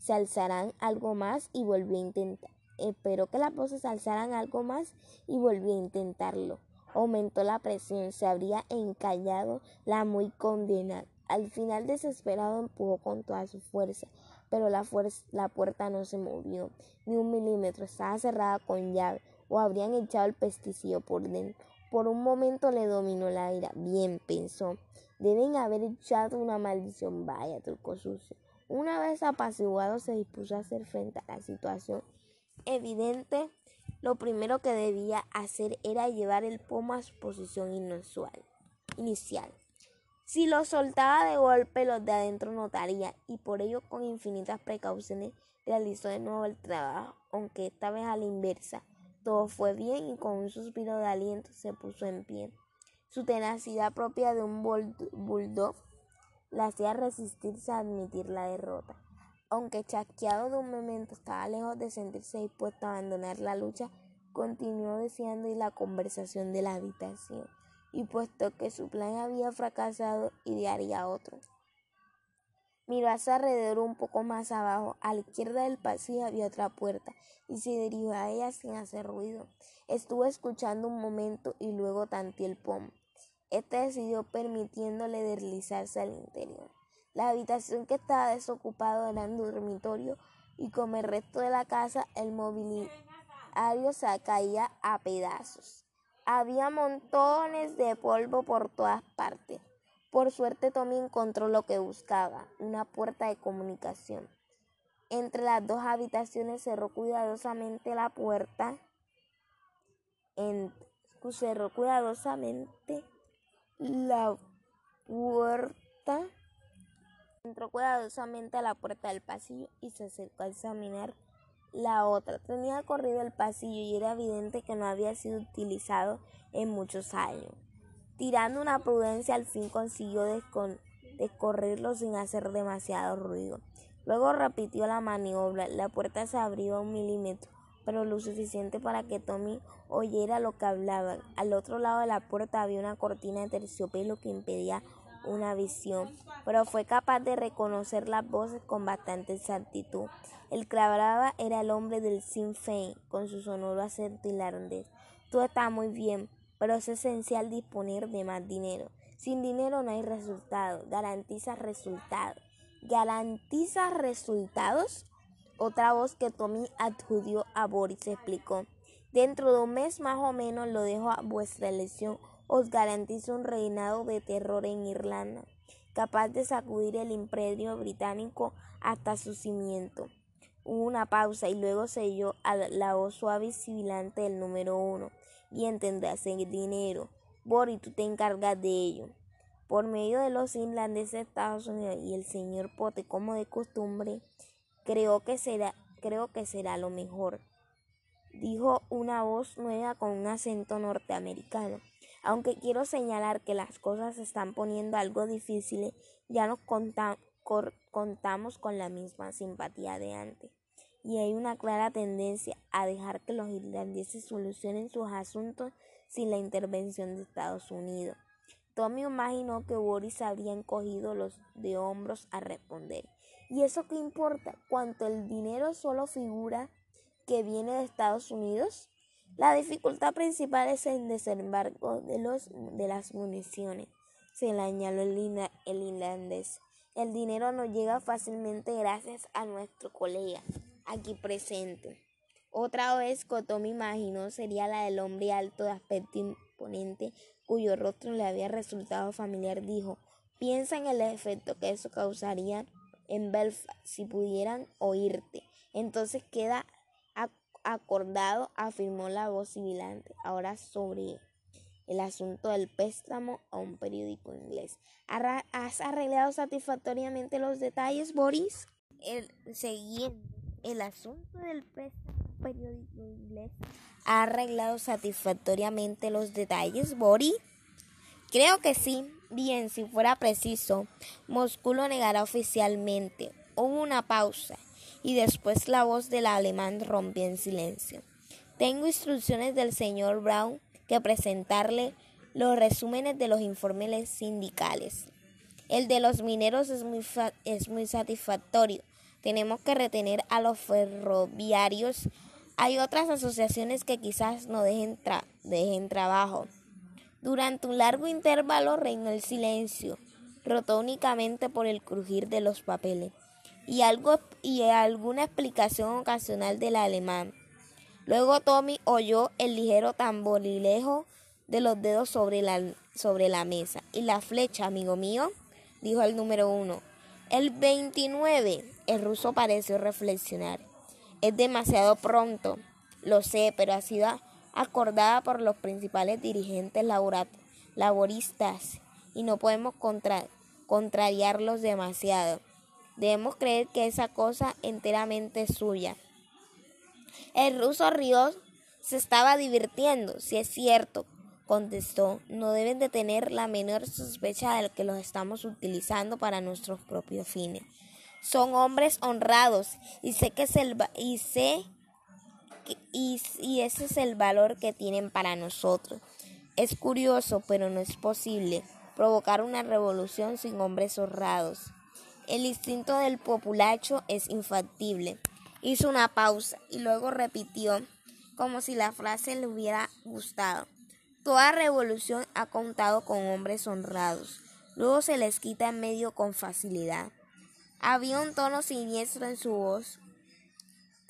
se alzarán algo más y volvió a intentar. Espero que las voces alzaran algo más y volvió a intentarlo. Aumentó la presión, se habría encallado la muy condenada. Al final desesperado empujó con toda su fuerza, pero la, la puerta no se movió, ni un milímetro, estaba cerrada con llave, o habrían echado el pesticillo por dentro. Por un momento le dominó la ira. Bien, pensó, deben haber echado una maldición, vaya truco sucio. Una vez apaciguado se dispuso a hacer frente a la situación evidente lo primero que debía hacer era llevar el pomo a su posición inusual, inicial. Si lo soltaba de golpe, los de adentro notarían y por ello con infinitas precauciones realizó de nuevo el trabajo, aunque esta vez a la inversa. Todo fue bien y con un suspiro de aliento se puso en pie. Su tenacidad propia de un bulldog la hacía resistirse a admitir la derrota. Aunque chasqueado de un momento estaba lejos de sentirse dispuesto a abandonar la lucha, continuó deseando ir la conversación de la habitación, y puesto que su plan había fracasado, idearía otro. Miró a su alrededor un poco más abajo. A la izquierda del pasillo había otra puerta y se dirigió a ella sin hacer ruido. Estuvo escuchando un momento y luego tanteó el pomo. Este decidió permitiéndole deslizarse al interior. La habitación que estaba desocupada era un dormitorio y como el resto de la casa el mobiliario se caía a pedazos. Había montones de polvo por todas partes. Por suerte Tommy encontró lo que buscaba, una puerta de comunicación. Entre las dos habitaciones cerró cuidadosamente la puerta cerró cuidadosamente la puerta, entró cuidadosamente a la puerta del pasillo y se acercó a examinar la otra. Tenía corrido el pasillo y era evidente que no había sido utilizado en muchos años. Tirando una prudencia, al fin consiguió descorrerlo sin hacer demasiado ruido. Luego repitió la maniobra. La puerta se abrió un milímetro, pero lo suficiente para que Tommy oyera lo que hablaban. Al otro lado de la puerta había una cortina de terciopelo que impedía una visión, pero fue capaz de reconocer las voces con bastante exactitud. El que hablaba era el hombre del Sinn Féin, con su sonoro acento irlandés. Todo está muy bien, pero es esencial disponer de más dinero. Sin dinero no hay resultado. Garantiza resultados. ¿Garantiza resultados? Otra voz que Tommy adjudió a Boris explicó. Dentro de un mes más o menos lo dejo a vuestra elección os garantizo un reinado de terror en Irlanda, capaz de sacudir el imperio británico hasta su cimiento. Hubo una pausa y luego se oyó la voz suave y sibilante del número uno. Bien tendrás el dinero. Boris, tú te encargas de ello. Por medio de los irlandeses de Estados Unidos y el señor Pote, como de costumbre, creo que será, creo que será lo mejor. Dijo una voz nueva con un acento norteamericano. Aunque quiero señalar que las cosas se están poniendo algo difíciles, ya nos contamos con la misma simpatía de antes. Y hay una clara tendencia a dejar que los irlandeses solucionen sus asuntos sin la intervención de Estados Unidos. Tommy imaginó que Boris habría encogido los de hombros a responder. ¿Y eso qué importa? Cuanto el dinero solo figura que viene de Estados Unidos, la dificultad principal es el desembarco de, los, de las municiones, se le añadió el, el irlandés. El dinero no llega fácilmente gracias a nuestro colega aquí presente. Otra vez Cotomi imaginó sería la del hombre alto de aspecto imponente cuyo rostro le había resultado familiar. Dijo, piensa en el efecto que eso causaría en Belfast si pudieran oírte. Entonces queda acordado, afirmó la voz sibilante, ahora sobre el asunto del préstamo a un periódico inglés. ¿Has arreglado satisfactoriamente los detalles, Boris? El, siguiendo el asunto del préstamo a un periódico inglés. ¿Ha arreglado satisfactoriamente los detalles, Boris? Creo que sí. Bien, si fuera preciso, Moscú lo negará oficialmente. Hubo una pausa y después la voz del alemán rompió en silencio. Tengo instrucciones del señor Brown que presentarle los resúmenes de los informes sindicales. El de los mineros es muy, es muy satisfactorio. Tenemos que retener a los ferroviarios. Hay otras asociaciones que quizás no dejen, dejen trabajo. Durante un largo intervalo reinó el silencio, roto únicamente por el crujir de los papeles y, algo, y alguna explicación ocasional del alemán. Luego Tommy oyó el ligero tamborilejo de los dedos sobre la, sobre la mesa. ¿Y la flecha, amigo mío? dijo el número uno. El 29. El ruso pareció reflexionar. Es demasiado pronto. Lo sé, pero ha sido acordada por los principales dirigentes laboristas y no podemos contrariarlos demasiado. Debemos creer que esa cosa enteramente es suya. El ruso rió, se estaba divirtiendo, si es cierto, contestó. No deben de tener la menor sospecha de que los estamos utilizando para nuestros propios fines. Son hombres honrados y sé que es el y sé y, ese es el valor que tienen para nosotros. Es curioso, pero no es posible provocar una revolución sin hombres honrados. El instinto del populacho es infactible. Hizo una pausa y luego repitió como si la frase le hubiera gustado. Toda revolución ha contado con hombres honrados. Luego se les quita en medio con facilidad. Había un tono siniestro en su voz.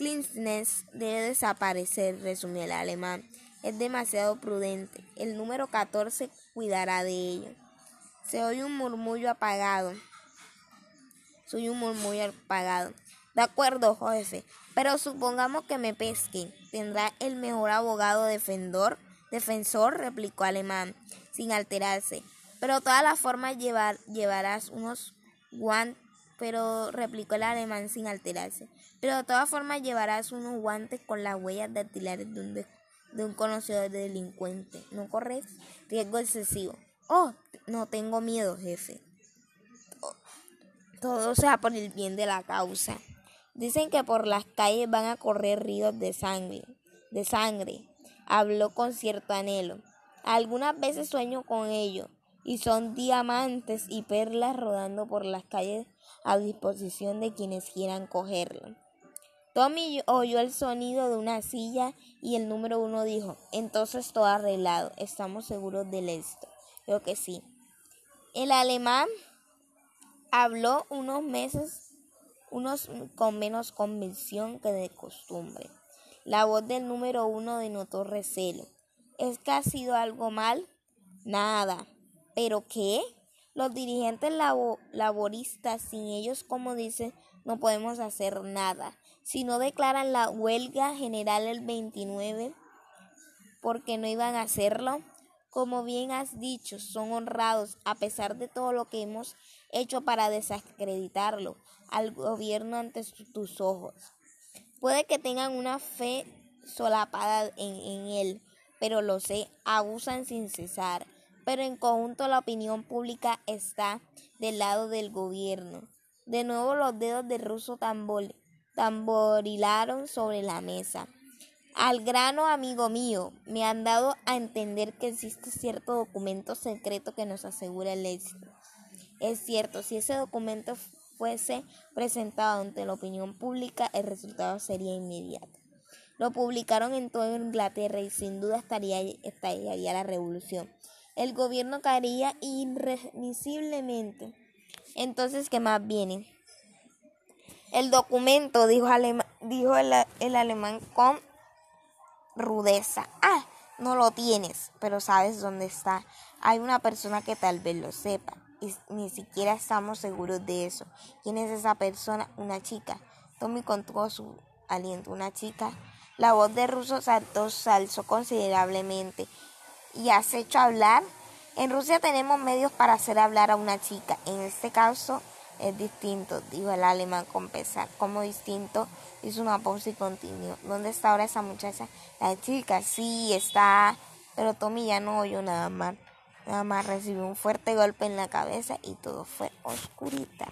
Klinsness debe desaparecer, resumió el alemán. Es demasiado prudente. El número 14 cuidará de ello. Se oye un murmullo apagado. Soy un muy apagado. De acuerdo, jefe, pero supongamos que me pesquen. ¿Tendrá el mejor abogado defensor? Defensor, replicó Alemán, sin alterarse. Pero todas las formas llevar, llevarás unos guantes, pero replicó el alemán sin alterarse. Pero de todas formas llevarás unos guantes con las huellas dactilares de un, de un conocido delincuente. ¿No corres riesgo excesivo? Oh, no tengo miedo, jefe. Todo sea por el bien de la causa. Dicen que por las calles van a correr ríos de sangre, de sangre. Habló con cierto anhelo. Algunas veces sueño con ello, y son diamantes y perlas rodando por las calles a disposición de quienes quieran cogerlo. Tommy oyó el sonido de una silla y el número uno dijo, entonces todo arreglado, estamos seguros del éxito. Creo que sí. El alemán habló unos meses, unos con menos convicción que de costumbre. La voz del número uno denotó recelo. ¿Es que ha sido algo mal? Nada. ¿Pero qué? Los dirigentes laboristas, sin ellos, como dicen, no podemos hacer nada. Si no declaran la huelga general el 29, porque no iban a hacerlo, como bien has dicho, son honrados a pesar de todo lo que hemos hecho para desacreditarlo al gobierno ante tus ojos. Puede que tengan una fe solapada en, en él, pero lo sé, abusan sin cesar. Pero en conjunto la opinión pública está del lado del gobierno. De nuevo los dedos de ruso tambor, tamborilaron sobre la mesa. Al grano, amigo mío, me han dado a entender que existe cierto documento secreto que nos asegura el éxito. Es cierto, si ese documento fuese presentado ante la opinión pública, el resultado sería inmediato. Lo publicaron en toda Inglaterra y sin duda estaría, la revolución. El gobierno caería irremisiblemente. Entonces, ¿qué más viene? El documento, dijo, el, alemán con rudeza. Ah, no lo tienes, pero sabes dónde está. Hay una persona que tal vez lo sepa y ni siquiera estamos seguros de eso. ¿Quién es esa persona? Una chica. Tommy contó su aliento. Una chica. La voz de Russo saltó, se alzó considerablemente. ¿Y has hecho hablar? En Rusia tenemos medios para hacer hablar a una chica. En este caso es distinto, dijo el alemán con pesar. Como distinto, hizo una pausa y continuó. ¿Dónde está ahora esa muchacha? La chica, sí, está. Pero Tommy ya no oyó nada más. Nada más recibió un fuerte golpe en la cabeza y todo fue oscurita.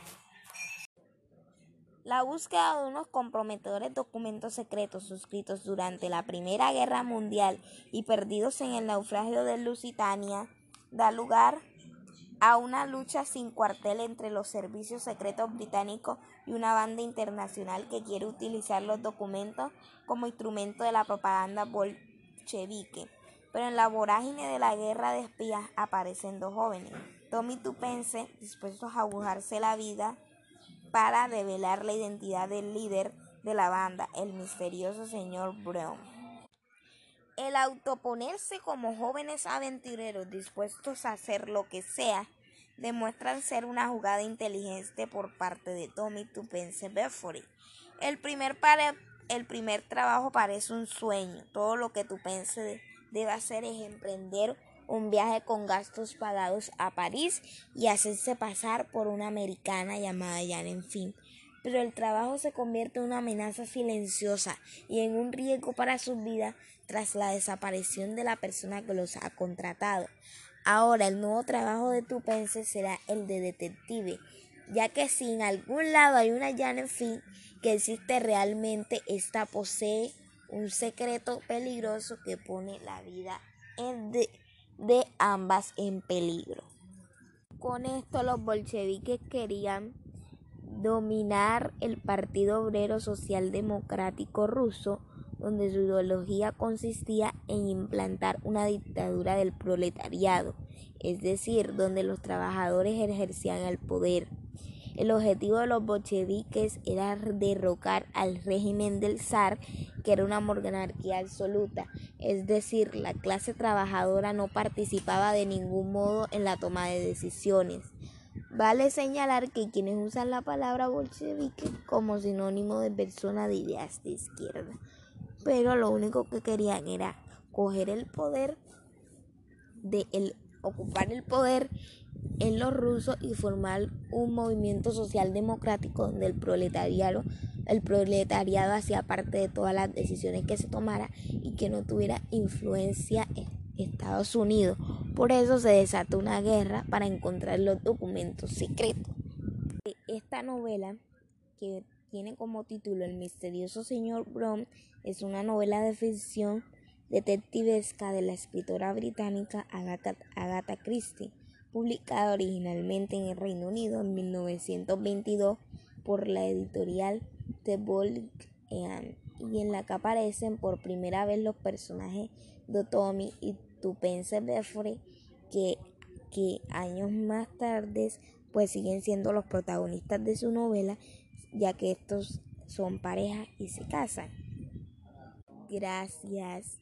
La búsqueda de unos comprometedores documentos secretos suscritos durante la Primera Guerra Mundial y perdidos en el naufragio de Lusitania da lugar a una lucha sin cuartel entre los servicios secretos británicos y una banda internacional que quiere utilizar los documentos como instrumento de la propaganda bolchevique. Pero en la vorágine de la guerra de espías aparecen dos jóvenes, Tommy Tupense, dispuestos a agujarse la vida para revelar la identidad del líder de la banda, el misterioso señor Brown. El autoponerse como jóvenes aventureros dispuestos a hacer lo que sea demuestran ser una jugada inteligente por parte de Tommy Tupense Bedford. El primer, el primer trabajo parece un sueño. Todo lo que Tupense debe hacer es emprender un viaje con gastos pagados a París y hacerse pasar por una americana llamada Jan Fin. Pero el trabajo se convierte en una amenaza silenciosa y en un riesgo para su vida tras la desaparición de la persona que los ha contratado. Ahora el nuevo trabajo de Tupense será el de detective, ya que si en algún lado hay una Janet Finn que existe realmente, esta posee un secreto peligroso que pone la vida de, de ambas en peligro. Con esto los bolcheviques querían dominar el Partido Obrero Socialdemocrático Ruso donde su ideología consistía en implantar una dictadura del proletariado, es decir, donde los trabajadores ejercían el poder. El objetivo de los bolcheviques era derrocar al régimen del zar, que era una monarquía absoluta, es decir, la clase trabajadora no participaba de ningún modo en la toma de decisiones. Vale señalar que quienes usan la palabra bolchevique como sinónimo de persona de ideas de izquierda pero lo único que querían era coger el poder de el ocupar el poder en los rusos y formar un movimiento social democrático donde el proletariado, el proletariado hacía parte de todas las decisiones que se tomara y que no tuviera influencia en Estados Unidos. Por eso se desató una guerra para encontrar los documentos secretos. Esta novela, que tiene como título El misterioso señor Brown, es una novela de ficción detectivesca de la escritora británica Agatha, Christie publicada originalmente en el Reino Unido en 1922 por la editorial The Bold y en la que aparecen por primera vez los personajes de Tommy y Tupence Beffrey que, que años más tarde pues siguen siendo los protagonistas de su novela ya que estos son pareja y se casan. Gracias.